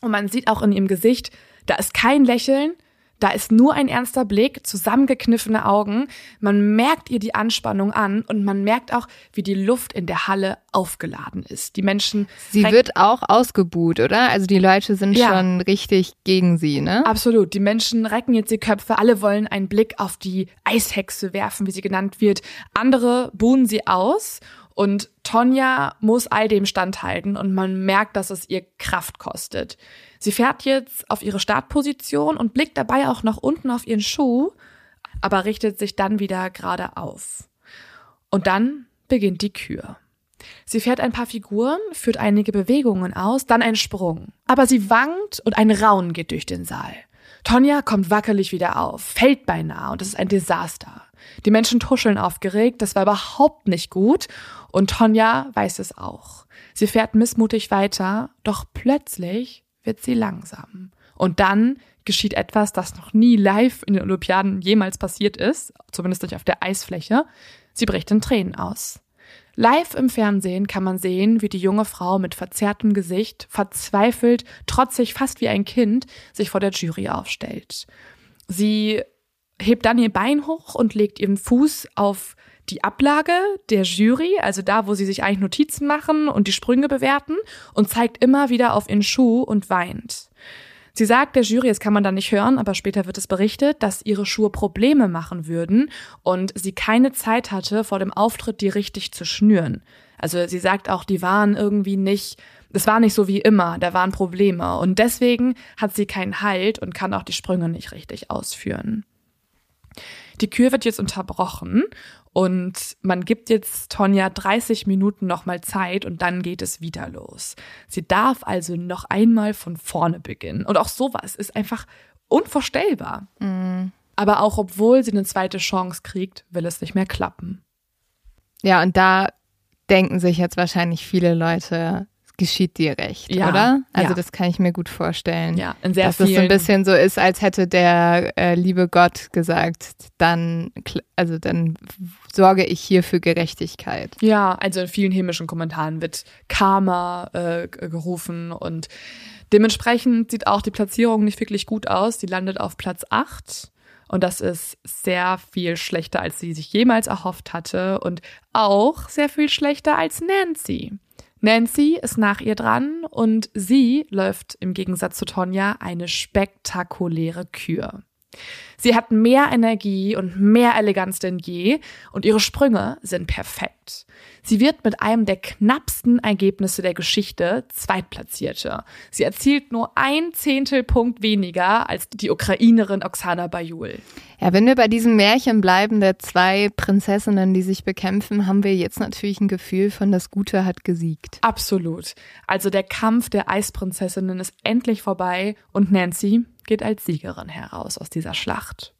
Und man sieht auch in ihrem Gesicht, da ist kein Lächeln, da ist nur ein ernster Blick, zusammengekniffene Augen. Man merkt ihr die Anspannung an und man merkt auch, wie die Luft in der Halle aufgeladen ist. Die Menschen. Sie wird auch ausgebuht, oder? Also die Leute sind ja. schon richtig gegen sie, ne? Absolut. Die Menschen recken jetzt die Köpfe. Alle wollen einen Blick auf die Eishexe werfen, wie sie genannt wird. Andere buhen sie aus. Und Tonja muss all dem standhalten und man merkt, dass es ihr Kraft kostet. Sie fährt jetzt auf ihre Startposition und blickt dabei auch nach unten auf ihren Schuh, aber richtet sich dann wieder gerade auf. Und dann beginnt die Kür. Sie fährt ein paar Figuren, führt einige Bewegungen aus, dann ein Sprung. Aber sie wankt und ein Raunen geht durch den Saal. Tonja kommt wackelig wieder auf, fällt beinahe und es ist ein Desaster. Die Menschen tuscheln aufgeregt, das war überhaupt nicht gut und Tonja weiß es auch. Sie fährt missmutig weiter, doch plötzlich wird sie langsam. Und dann geschieht etwas, das noch nie live in den Olympiaden jemals passiert ist, zumindest nicht auf der Eisfläche. Sie bricht in Tränen aus. Live im Fernsehen kann man sehen, wie die junge Frau mit verzerrtem Gesicht, verzweifelt, trotzig fast wie ein Kind, sich vor der Jury aufstellt. Sie hebt dann ihr Bein hoch und legt ihren Fuß auf die Ablage der Jury, also da, wo sie sich eigentlich Notizen machen und die Sprünge bewerten und zeigt immer wieder auf ihren Schuh und weint. Sie sagt der Jury, das kann man da nicht hören, aber später wird es berichtet, dass ihre Schuhe Probleme machen würden und sie keine Zeit hatte, vor dem Auftritt die richtig zu schnüren. Also sie sagt auch, die waren irgendwie nicht, es war nicht so wie immer, da waren Probleme und deswegen hat sie keinen Halt und kann auch die Sprünge nicht richtig ausführen. Die Kür wird jetzt unterbrochen und man gibt jetzt Tonja 30 Minuten nochmal Zeit und dann geht es wieder los. Sie darf also noch einmal von vorne beginnen. Und auch sowas ist einfach unvorstellbar. Mhm. Aber auch obwohl sie eine zweite Chance kriegt, will es nicht mehr klappen. Ja, und da denken sich jetzt wahrscheinlich viele Leute, geschieht dir recht, ja, oder? Also ja. das kann ich mir gut vorstellen. Ja, in sehr Dass es so ein bisschen so ist, als hätte der äh, liebe Gott gesagt, dann, also dann sorge ich hier für Gerechtigkeit. Ja, also in vielen himmlischen Kommentaren wird Karma äh, gerufen und dementsprechend sieht auch die Platzierung nicht wirklich gut aus. Die landet auf Platz 8. Und das ist sehr viel schlechter, als sie sich jemals erhofft hatte und auch sehr viel schlechter als Nancy. Nancy ist nach ihr dran und sie läuft im Gegensatz zu Tonja eine spektakuläre Kür. Sie hat mehr Energie und mehr Eleganz denn je und ihre Sprünge sind perfekt. Sie wird mit einem der knappsten Ergebnisse der Geschichte Zweitplatzierte. Sie erzielt nur ein Zehntelpunkt weniger als die Ukrainerin Oksana Bajul. Ja, wenn wir bei diesem Märchen bleiben, der zwei Prinzessinnen, die sich bekämpfen, haben wir jetzt natürlich ein Gefühl von, das Gute hat gesiegt. Absolut. Also der Kampf der Eisprinzessinnen ist endlich vorbei und Nancy geht als Siegerin heraus aus dieser Schlacht.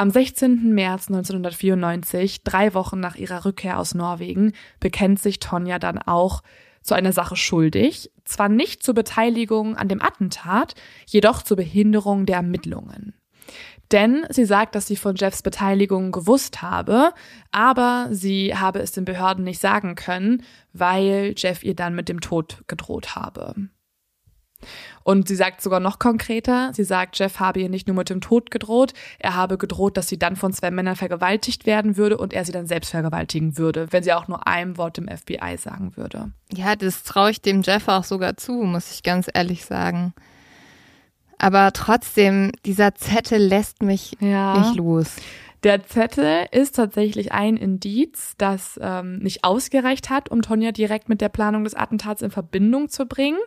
Am 16. März 1994, drei Wochen nach ihrer Rückkehr aus Norwegen, bekennt sich Tonja dann auch zu einer Sache schuldig, zwar nicht zur Beteiligung an dem Attentat, jedoch zur Behinderung der Ermittlungen. Denn sie sagt, dass sie von Jeffs Beteiligung gewusst habe, aber sie habe es den Behörden nicht sagen können, weil Jeff ihr dann mit dem Tod gedroht habe. Und sie sagt sogar noch konkreter, sie sagt, Jeff habe ihr nicht nur mit dem Tod gedroht, er habe gedroht, dass sie dann von zwei Männern vergewaltigt werden würde und er sie dann selbst vergewaltigen würde, wenn sie auch nur ein Wort dem FBI sagen würde. Ja, das traue ich dem Jeff auch sogar zu, muss ich ganz ehrlich sagen. Aber trotzdem, dieser Zettel lässt mich ja. nicht los. Der Zettel ist tatsächlich ein Indiz, das ähm, nicht ausgereicht hat, um Tonja direkt mit der Planung des Attentats in Verbindung zu bringen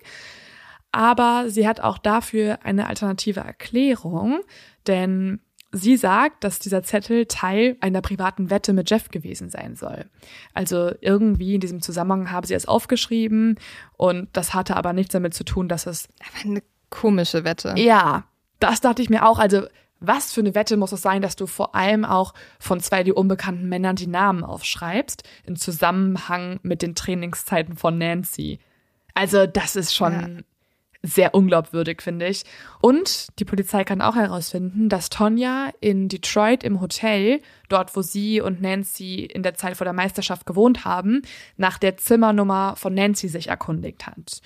aber sie hat auch dafür eine alternative Erklärung, denn sie sagt, dass dieser Zettel Teil einer privaten Wette mit Jeff gewesen sein soll. Also irgendwie in diesem Zusammenhang habe sie es aufgeschrieben und das hatte aber nichts damit zu tun, dass es. Aber eine komische Wette. Ja, das dachte ich mir auch. Also was für eine Wette muss es sein, dass du vor allem auch von zwei die unbekannten Männern die Namen aufschreibst, im Zusammenhang mit den Trainingszeiten von Nancy. Also, das ist schon sehr unglaubwürdig, finde ich. Und die Polizei kann auch herausfinden, dass Tonja in Detroit im Hotel, dort wo sie und Nancy in der Zeit vor der Meisterschaft gewohnt haben, nach der Zimmernummer von Nancy sich erkundigt hat.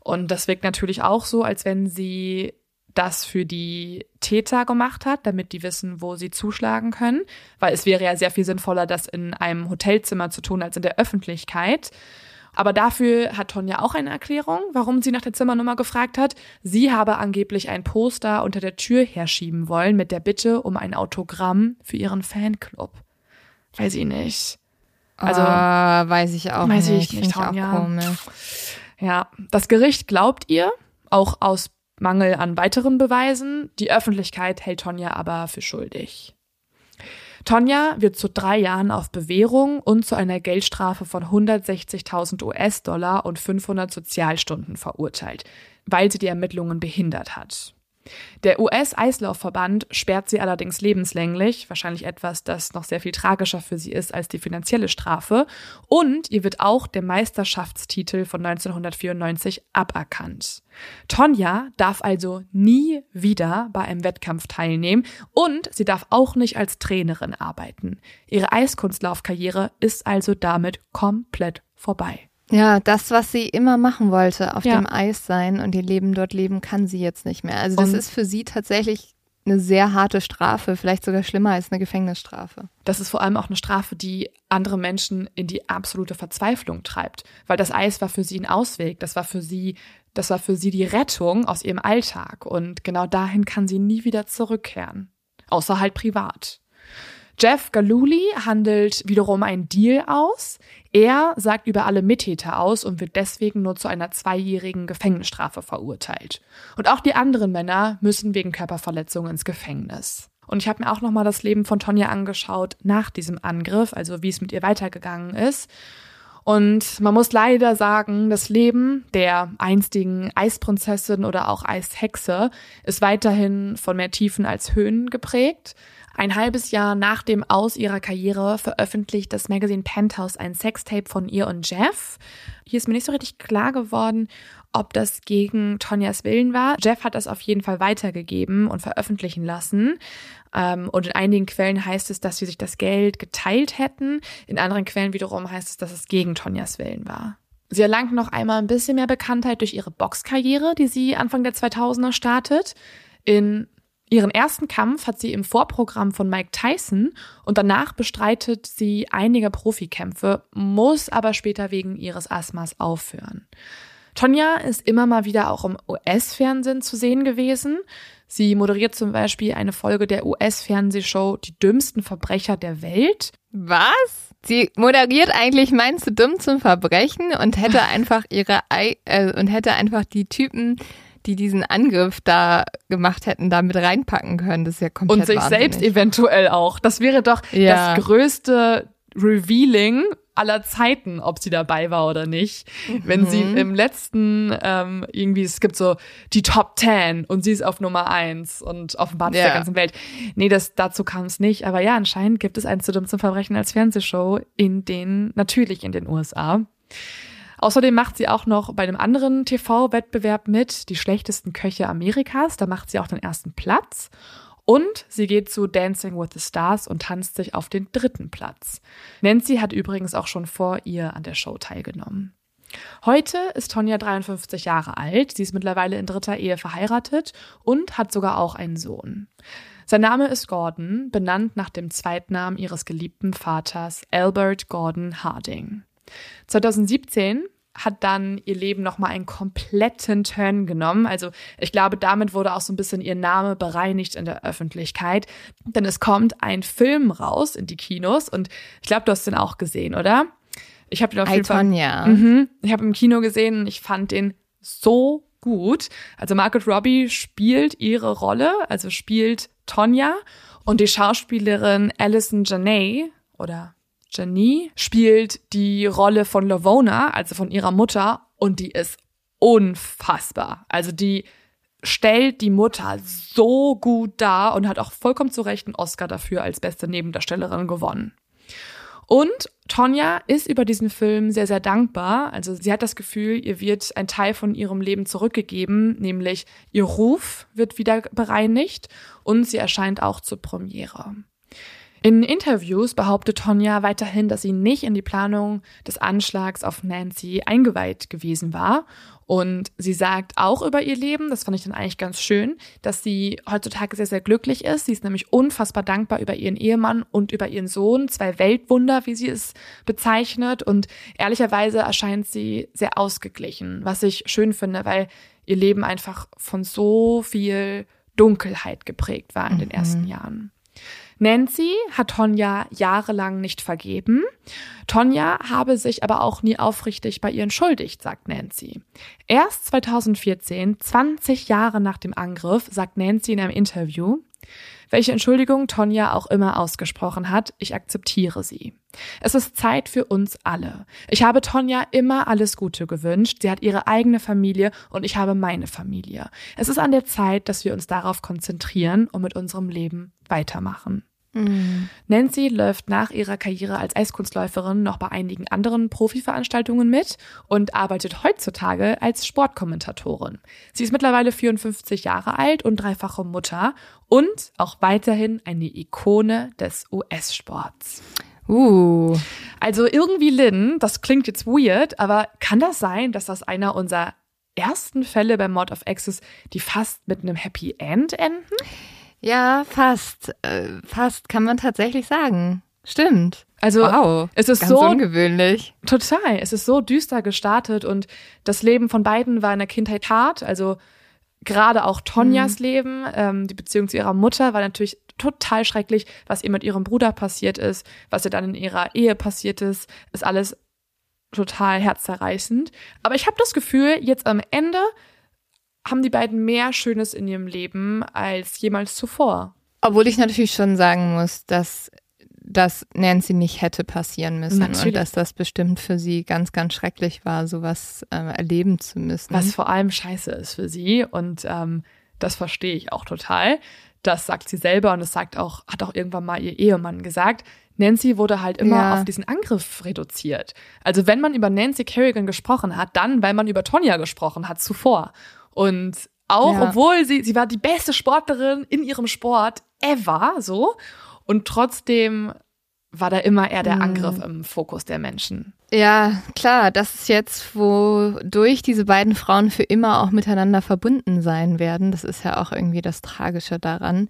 Und das wirkt natürlich auch so, als wenn sie das für die Täter gemacht hat, damit die wissen, wo sie zuschlagen können, weil es wäre ja sehr viel sinnvoller, das in einem Hotelzimmer zu tun als in der Öffentlichkeit. Aber dafür hat Tonja auch eine Erklärung, warum sie nach der Zimmernummer gefragt hat. Sie habe angeblich ein Poster unter der Tür herschieben wollen mit der Bitte um ein Autogramm für ihren Fanclub. Weiß ich nicht. Also, uh, weiß ich auch weiß nicht. Ich nicht, Tonja. Auch komisch. Ja, das Gericht glaubt ihr, auch aus Mangel an weiteren Beweisen. Die Öffentlichkeit hält Tonja aber für schuldig. Tonja wird zu drei Jahren auf Bewährung und zu einer Geldstrafe von 160.000 US-Dollar und 500 Sozialstunden verurteilt, weil sie die Ermittlungen behindert hat. Der US-Eislaufverband sperrt sie allerdings lebenslänglich, wahrscheinlich etwas, das noch sehr viel tragischer für sie ist als die finanzielle Strafe, und ihr wird auch der Meisterschaftstitel von 1994 aberkannt. Tonja darf also nie wieder bei einem Wettkampf teilnehmen und sie darf auch nicht als Trainerin arbeiten. Ihre Eiskunstlaufkarriere ist also damit komplett vorbei. Ja, das, was sie immer machen wollte, auf ja. dem Eis sein und ihr Leben dort leben, kann sie jetzt nicht mehr. Also das und ist für sie tatsächlich eine sehr harte Strafe, vielleicht sogar schlimmer als eine Gefängnisstrafe. Das ist vor allem auch eine Strafe, die andere Menschen in die absolute Verzweiflung treibt, weil das Eis war für sie ein Ausweg, das war für sie Das war für sie die Rettung aus ihrem Alltag und genau dahin kann sie nie wieder zurückkehren. Außer halt privat. Jeff Galuli handelt wiederum einen Deal aus. Er sagt über alle Mittäter aus und wird deswegen nur zu einer zweijährigen Gefängnisstrafe verurteilt. Und auch die anderen Männer müssen wegen Körperverletzung ins Gefängnis. Und ich habe mir auch nochmal das Leben von Tonja angeschaut nach diesem Angriff, also wie es mit ihr weitergegangen ist. Und man muss leider sagen, das Leben der einstigen Eisprinzessin oder auch Eishexe ist weiterhin von mehr Tiefen als Höhen geprägt. Ein halbes Jahr nach dem Aus ihrer Karriere veröffentlicht das Magazin Penthouse ein Sextape von ihr und Jeff. Hier ist mir nicht so richtig klar geworden, ob das gegen Tonjas Willen war. Jeff hat das auf jeden Fall weitergegeben und veröffentlichen lassen. Ähm, und in einigen Quellen heißt es, dass sie sich das Geld geteilt hätten. In anderen Quellen wiederum heißt es, dass es gegen Tonjas Willen war. Sie erlangt noch einmal ein bisschen mehr Bekanntheit durch ihre Boxkarriere, die sie Anfang der 2000er startet. In Ihren ersten Kampf hat sie im Vorprogramm von Mike Tyson und danach bestreitet sie einige Profikämpfe, muss aber später wegen ihres Asthmas aufhören. Tonja ist immer mal wieder auch im US-Fernsehen zu sehen gewesen. Sie moderiert zum Beispiel eine Folge der US-Fernsehshow Die dümmsten Verbrecher der Welt. Was? Sie moderiert eigentlich Meinst du dumm zum Verbrechen und hätte einfach ihre äh, und hätte einfach die Typen, die diesen Angriff da gemacht hätten, da mit reinpacken können. Das ist ja komplett Und sich wahnsinnig. selbst eventuell auch. Das wäre doch ja. das größte Revealing aller Zeiten, ob sie dabei war oder nicht. Mhm. Wenn sie mhm. im letzten ähm, irgendwie, es gibt so die Top Ten und sie ist auf Nummer eins und offenbart ja. der ganzen Welt. Nee, das, dazu kam es nicht. Aber ja, anscheinend gibt es ein zu dumm zum Verbrechen als Fernsehshow in den, natürlich in den USA. Außerdem macht sie auch noch bei einem anderen TV-Wettbewerb mit, die schlechtesten Köche Amerikas. Da macht sie auch den ersten Platz. Und sie geht zu Dancing with the Stars und tanzt sich auf den dritten Platz. Nancy hat übrigens auch schon vor ihr an der Show teilgenommen. Heute ist Tonja 53 Jahre alt. Sie ist mittlerweile in dritter Ehe verheiratet und hat sogar auch einen Sohn. Sein Name ist Gordon, benannt nach dem Zweitnamen ihres geliebten Vaters Albert Gordon Harding. 2017 hat dann ihr Leben nochmal einen kompletten Turn genommen. Also ich glaube, damit wurde auch so ein bisschen ihr Name bereinigt in der Öffentlichkeit. Denn es kommt ein Film raus in die Kinos und ich glaube, du hast den auch gesehen, oder? Ich habe den auf jeden Fall. Mhm, ich habe im Kino gesehen und ich fand den so gut. Also Margaret Robbie spielt ihre Rolle, also spielt Tonja und die Schauspielerin Alison Janney oder Janie spielt die Rolle von Lavona, also von ihrer Mutter, und die ist unfassbar. Also die stellt die Mutter so gut dar und hat auch vollkommen zu Recht einen Oscar dafür als beste Nebendarstellerin gewonnen. Und Tonja ist über diesen Film sehr, sehr dankbar. Also sie hat das Gefühl, ihr wird ein Teil von ihrem Leben zurückgegeben, nämlich ihr Ruf wird wieder bereinigt und sie erscheint auch zur Premiere. In Interviews behauptet Tonja weiterhin, dass sie nicht in die Planung des Anschlags auf Nancy eingeweiht gewesen war. Und sie sagt auch über ihr Leben, das fand ich dann eigentlich ganz schön, dass sie heutzutage sehr, sehr glücklich ist. Sie ist nämlich unfassbar dankbar über ihren Ehemann und über ihren Sohn, zwei Weltwunder, wie sie es bezeichnet. Und ehrlicherweise erscheint sie sehr ausgeglichen, was ich schön finde, weil ihr Leben einfach von so viel Dunkelheit geprägt war in den mhm. ersten Jahren. Nancy hat Tonja jahrelang nicht vergeben. Tonja habe sich aber auch nie aufrichtig bei ihr entschuldigt, sagt Nancy. Erst 2014, 20 Jahre nach dem Angriff, sagt Nancy in einem Interview, welche Entschuldigung Tonja auch immer ausgesprochen hat, ich akzeptiere sie. Es ist Zeit für uns alle. Ich habe Tonja immer alles Gute gewünscht. Sie hat ihre eigene Familie und ich habe meine Familie. Es ist an der Zeit, dass wir uns darauf konzentrieren und mit unserem Leben weitermachen. Mhm. Nancy läuft nach ihrer Karriere als Eiskunstläuferin noch bei einigen anderen Profiveranstaltungen mit und arbeitet heutzutage als Sportkommentatorin. Sie ist mittlerweile 54 Jahre alt und dreifache Mutter und auch weiterhin eine Ikone des US-Sports. Uh. Also irgendwie Lynn, das klingt jetzt weird, aber kann das sein, dass das einer unserer ersten Fälle bei Mod of Access, die fast mit einem Happy End enden? Ja, fast. Äh, fast kann man tatsächlich sagen. Stimmt. Also wow, es ist so ungewöhnlich. Total. Es ist so düster gestartet und das Leben von beiden war in der Kindheit hart. Also gerade auch Tonjas mhm. Leben, ähm, die Beziehung zu ihrer Mutter war natürlich total schrecklich. Was ihr mit ihrem Bruder passiert ist, was ihr dann in ihrer Ehe passiert ist, ist alles total herzzerreißend. Aber ich habe das Gefühl, jetzt am Ende haben die beiden mehr Schönes in ihrem Leben als jemals zuvor. Obwohl ich natürlich schon sagen muss, dass das Nancy nicht hätte passieren müssen natürlich. und dass das bestimmt für sie ganz, ganz schrecklich war, sowas äh, erleben zu müssen. Was vor allem scheiße ist für sie und ähm, das verstehe ich auch total. Das sagt sie selber und das sagt auch, hat auch irgendwann mal ihr Ehemann gesagt. Nancy wurde halt immer ja. auf diesen Angriff reduziert. Also wenn man über Nancy Kerrigan gesprochen hat, dann, weil man über Tonja gesprochen hat zuvor. Und auch, ja. obwohl sie, sie war die beste Sportlerin in ihrem Sport ever, so. Und trotzdem war da immer eher der mhm. Angriff im Fokus der Menschen. Ja, klar, das ist jetzt, wodurch diese beiden Frauen für immer auch miteinander verbunden sein werden. Das ist ja auch irgendwie das Tragische daran.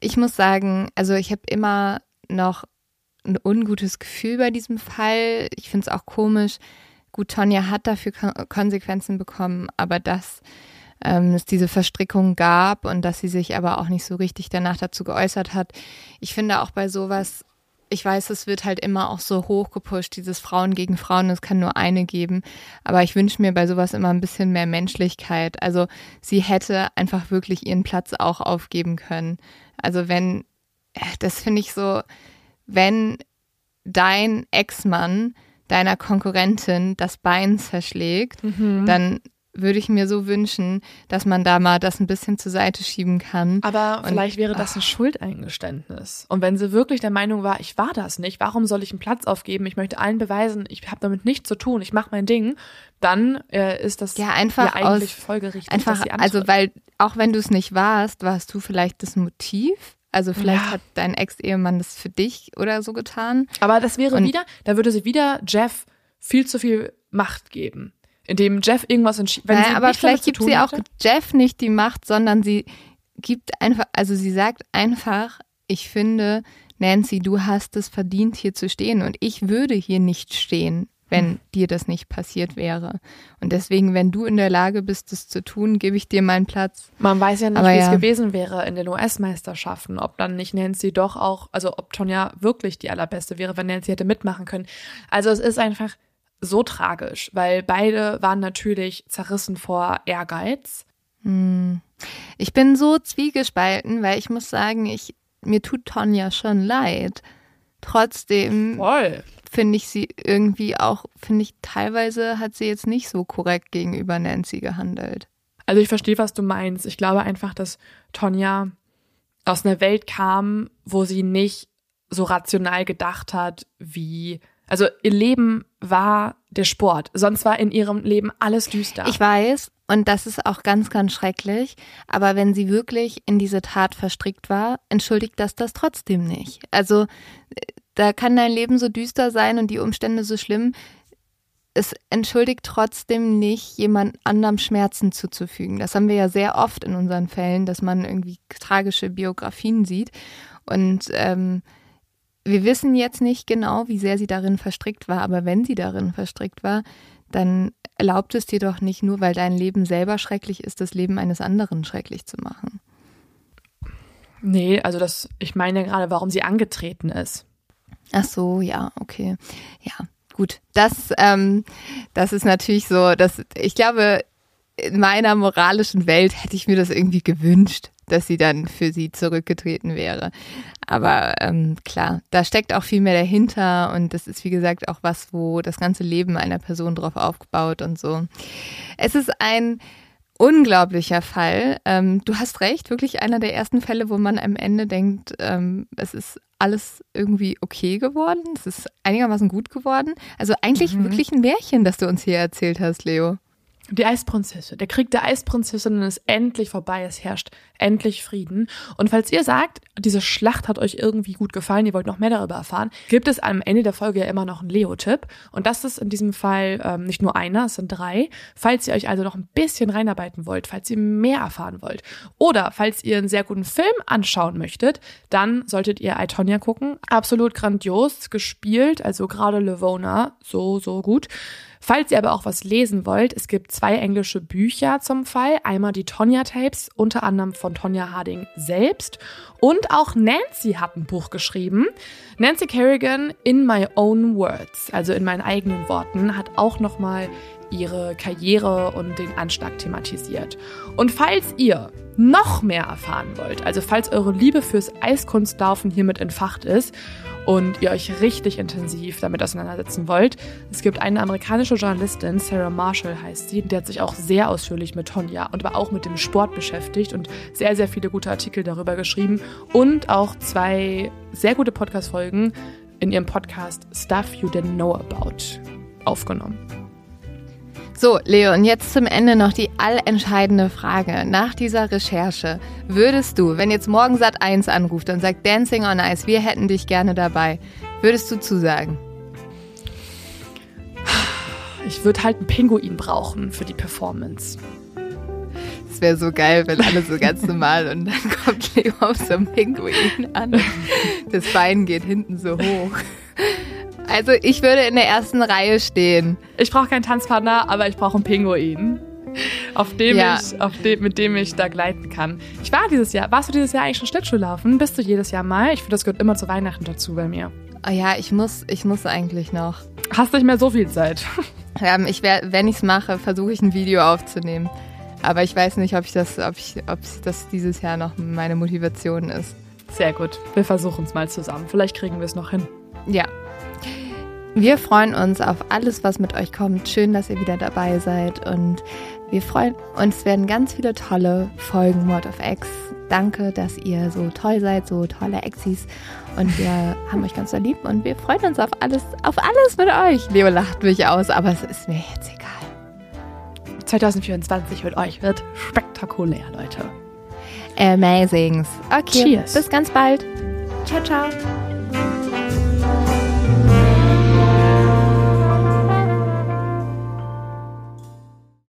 Ich muss sagen, also ich habe immer noch ein ungutes Gefühl bei diesem Fall. Ich finde es auch komisch. Gut, Tonja hat dafür Konsequenzen bekommen, aber dass ähm, es diese Verstrickung gab und dass sie sich aber auch nicht so richtig danach dazu geäußert hat. Ich finde auch bei sowas, ich weiß, es wird halt immer auch so hochgepusht, dieses Frauen gegen Frauen, es kann nur eine geben. Aber ich wünsche mir bei sowas immer ein bisschen mehr Menschlichkeit. Also sie hätte einfach wirklich ihren Platz auch aufgeben können. Also wenn, äh, das finde ich so, wenn dein Ex-Mann deiner Konkurrentin das Bein zerschlägt, mhm. dann würde ich mir so wünschen, dass man da mal das ein bisschen zur Seite schieben kann. Aber und, vielleicht wäre das ein ach. Schuldeingeständnis. Und wenn sie wirklich der Meinung war, ich war das nicht, warum soll ich einen Platz aufgeben? Ich möchte allen beweisen, ich habe damit nichts zu tun, ich mache mein Ding, dann äh, ist das ja einfach ja eigentlich aus, folgerichtig. Einfach, also weil auch wenn du es nicht warst, warst du vielleicht das Motiv also vielleicht ja. hat dein Ex-Ehemann das für dich oder so getan. Aber das wäre und wieder, da würde sie wieder Jeff viel zu viel Macht geben. Indem Jeff irgendwas entschieden. Naja, aber vielleicht gibt sie auch Jeff nicht die Macht, sondern sie gibt einfach, also sie sagt einfach, ich finde, Nancy, du hast es verdient, hier zu stehen und ich würde hier nicht stehen wenn hm. dir das nicht passiert wäre. Und deswegen, wenn du in der Lage bist, das zu tun, gebe ich dir meinen Platz. Man weiß ja nicht, Aber wie ja. es gewesen wäre in den US-Meisterschaften, ob dann nicht Nancy doch auch, also ob Tonja wirklich die allerbeste wäre, wenn Nancy hätte mitmachen können. Also es ist einfach so tragisch, weil beide waren natürlich zerrissen vor Ehrgeiz. Hm. Ich bin so zwiegespalten, weil ich muss sagen, ich, mir tut Tonja schon leid. Trotzdem Voll finde ich sie irgendwie auch, finde ich, teilweise hat sie jetzt nicht so korrekt gegenüber Nancy gehandelt. Also ich verstehe, was du meinst. Ich glaube einfach, dass Tonja aus einer Welt kam, wo sie nicht so rational gedacht hat, wie, also ihr Leben war der Sport. Sonst war in ihrem Leben alles düster. Ich weiß. Und das ist auch ganz, ganz schrecklich. Aber wenn sie wirklich in diese Tat verstrickt war, entschuldigt das das trotzdem nicht. Also da kann dein Leben so düster sein und die Umstände so schlimm. Es entschuldigt trotzdem nicht, jemand anderem Schmerzen zuzufügen. Das haben wir ja sehr oft in unseren Fällen, dass man irgendwie tragische Biografien sieht. Und ähm, wir wissen jetzt nicht genau, wie sehr sie darin verstrickt war, aber wenn sie darin verstrickt war, dann erlaubt es dir doch nicht nur, weil dein Leben selber schrecklich ist, das Leben eines anderen schrecklich zu machen. Nee, also das, ich meine gerade, warum sie angetreten ist. Ach so, ja, okay. Ja, gut. Das, ähm, das ist natürlich so, dass ich glaube, in meiner moralischen Welt hätte ich mir das irgendwie gewünscht, dass sie dann für sie zurückgetreten wäre. Aber ähm, klar, da steckt auch viel mehr dahinter und das ist wie gesagt auch was, wo das ganze Leben einer Person drauf aufgebaut und so. Es ist ein unglaublicher Fall. Ähm, du hast recht, wirklich einer der ersten Fälle, wo man am Ende denkt, ähm, es ist alles irgendwie okay geworden. Es ist einigermaßen gut geworden. Also eigentlich mhm. wirklich ein Märchen, das du uns hier erzählt hast, Leo. Die Eisprinzessin. Der Krieg der Eisprinzessin ist endlich vorbei. Es herrscht endlich Frieden. Und falls ihr sagt, diese Schlacht hat euch irgendwie gut gefallen, ihr wollt noch mehr darüber erfahren, gibt es am Ende der Folge ja immer noch einen Leo-Tipp. Und das ist in diesem Fall ähm, nicht nur einer, es sind drei. Falls ihr euch also noch ein bisschen reinarbeiten wollt, falls ihr mehr erfahren wollt oder falls ihr einen sehr guten Film anschauen möchtet, dann solltet ihr Itonia gucken. Absolut grandios gespielt, also gerade Levona so, so gut. Falls ihr aber auch was lesen wollt, es gibt zwei englische Bücher zum Fall. Einmal die Tonya Tapes, unter anderem von Tonya Harding selbst. Und auch Nancy hat ein Buch geschrieben. Nancy Kerrigan in My Own Words, also in meinen eigenen Worten, hat auch nochmal ihre Karriere und den Anschlag thematisiert. Und falls ihr noch mehr erfahren wollt, also falls eure Liebe fürs Eiskunstlaufen hiermit entfacht ist und ihr euch richtig intensiv damit auseinandersetzen wollt, es gibt eine amerikanische Journalistin, Sarah Marshall heißt sie, die hat sich auch sehr ausführlich mit Tonja und aber auch mit dem Sport beschäftigt und sehr, sehr viele gute Artikel darüber geschrieben und auch zwei sehr gute Podcast-Folgen in ihrem Podcast Stuff You Didn't Know About aufgenommen. So, Leo, und jetzt zum Ende noch die allentscheidende Frage. Nach dieser Recherche, würdest du, wenn jetzt morgen Sat 1 anruft und sagt Dancing on Ice, wir hätten dich gerne dabei, würdest du zusagen? Ich würde halt einen Pinguin brauchen für die Performance. Es wäre so geil, wenn alle so ganz normal und dann kommt Leo auf so einem Pinguin an. Das Bein geht hinten so hoch. Also ich würde in der ersten Reihe stehen. Ich brauche keinen Tanzpartner, aber ich brauche einen Pinguin. Auf dem ja. ich, auf dem, mit dem ich da gleiten kann. Ich war dieses Jahr, warst du dieses Jahr eigentlich schon Schlittschuhlaufen? Bist du jedes Jahr mal? Ich finde, das gehört immer zu Weihnachten dazu bei mir. Oh ja, ich muss, ich muss eigentlich noch. Hast nicht mehr so viel Zeit. Ja, ich wär, wenn ich es mache, versuche ich ein Video aufzunehmen. Aber ich weiß nicht, ob ich das, ob ich, ob das dieses Jahr noch meine Motivation ist. Sehr gut. Wir versuchen es mal zusammen. Vielleicht kriegen wir es noch hin. Ja, wir freuen uns auf alles, was mit euch kommt. Schön, dass ihr wieder dabei seid. Und wir freuen uns, es werden ganz viele tolle Folgen World of X. Danke, dass ihr so toll seid, so tolle Exis. Und wir haben euch ganz so lieb und wir freuen uns auf alles, auf alles mit euch. Leo lacht mich aus, aber es ist mir jetzt egal. 2024 mit euch wird spektakulär, Leute. Amazing. Okay, Cheers. bis ganz bald. Ciao, ciao.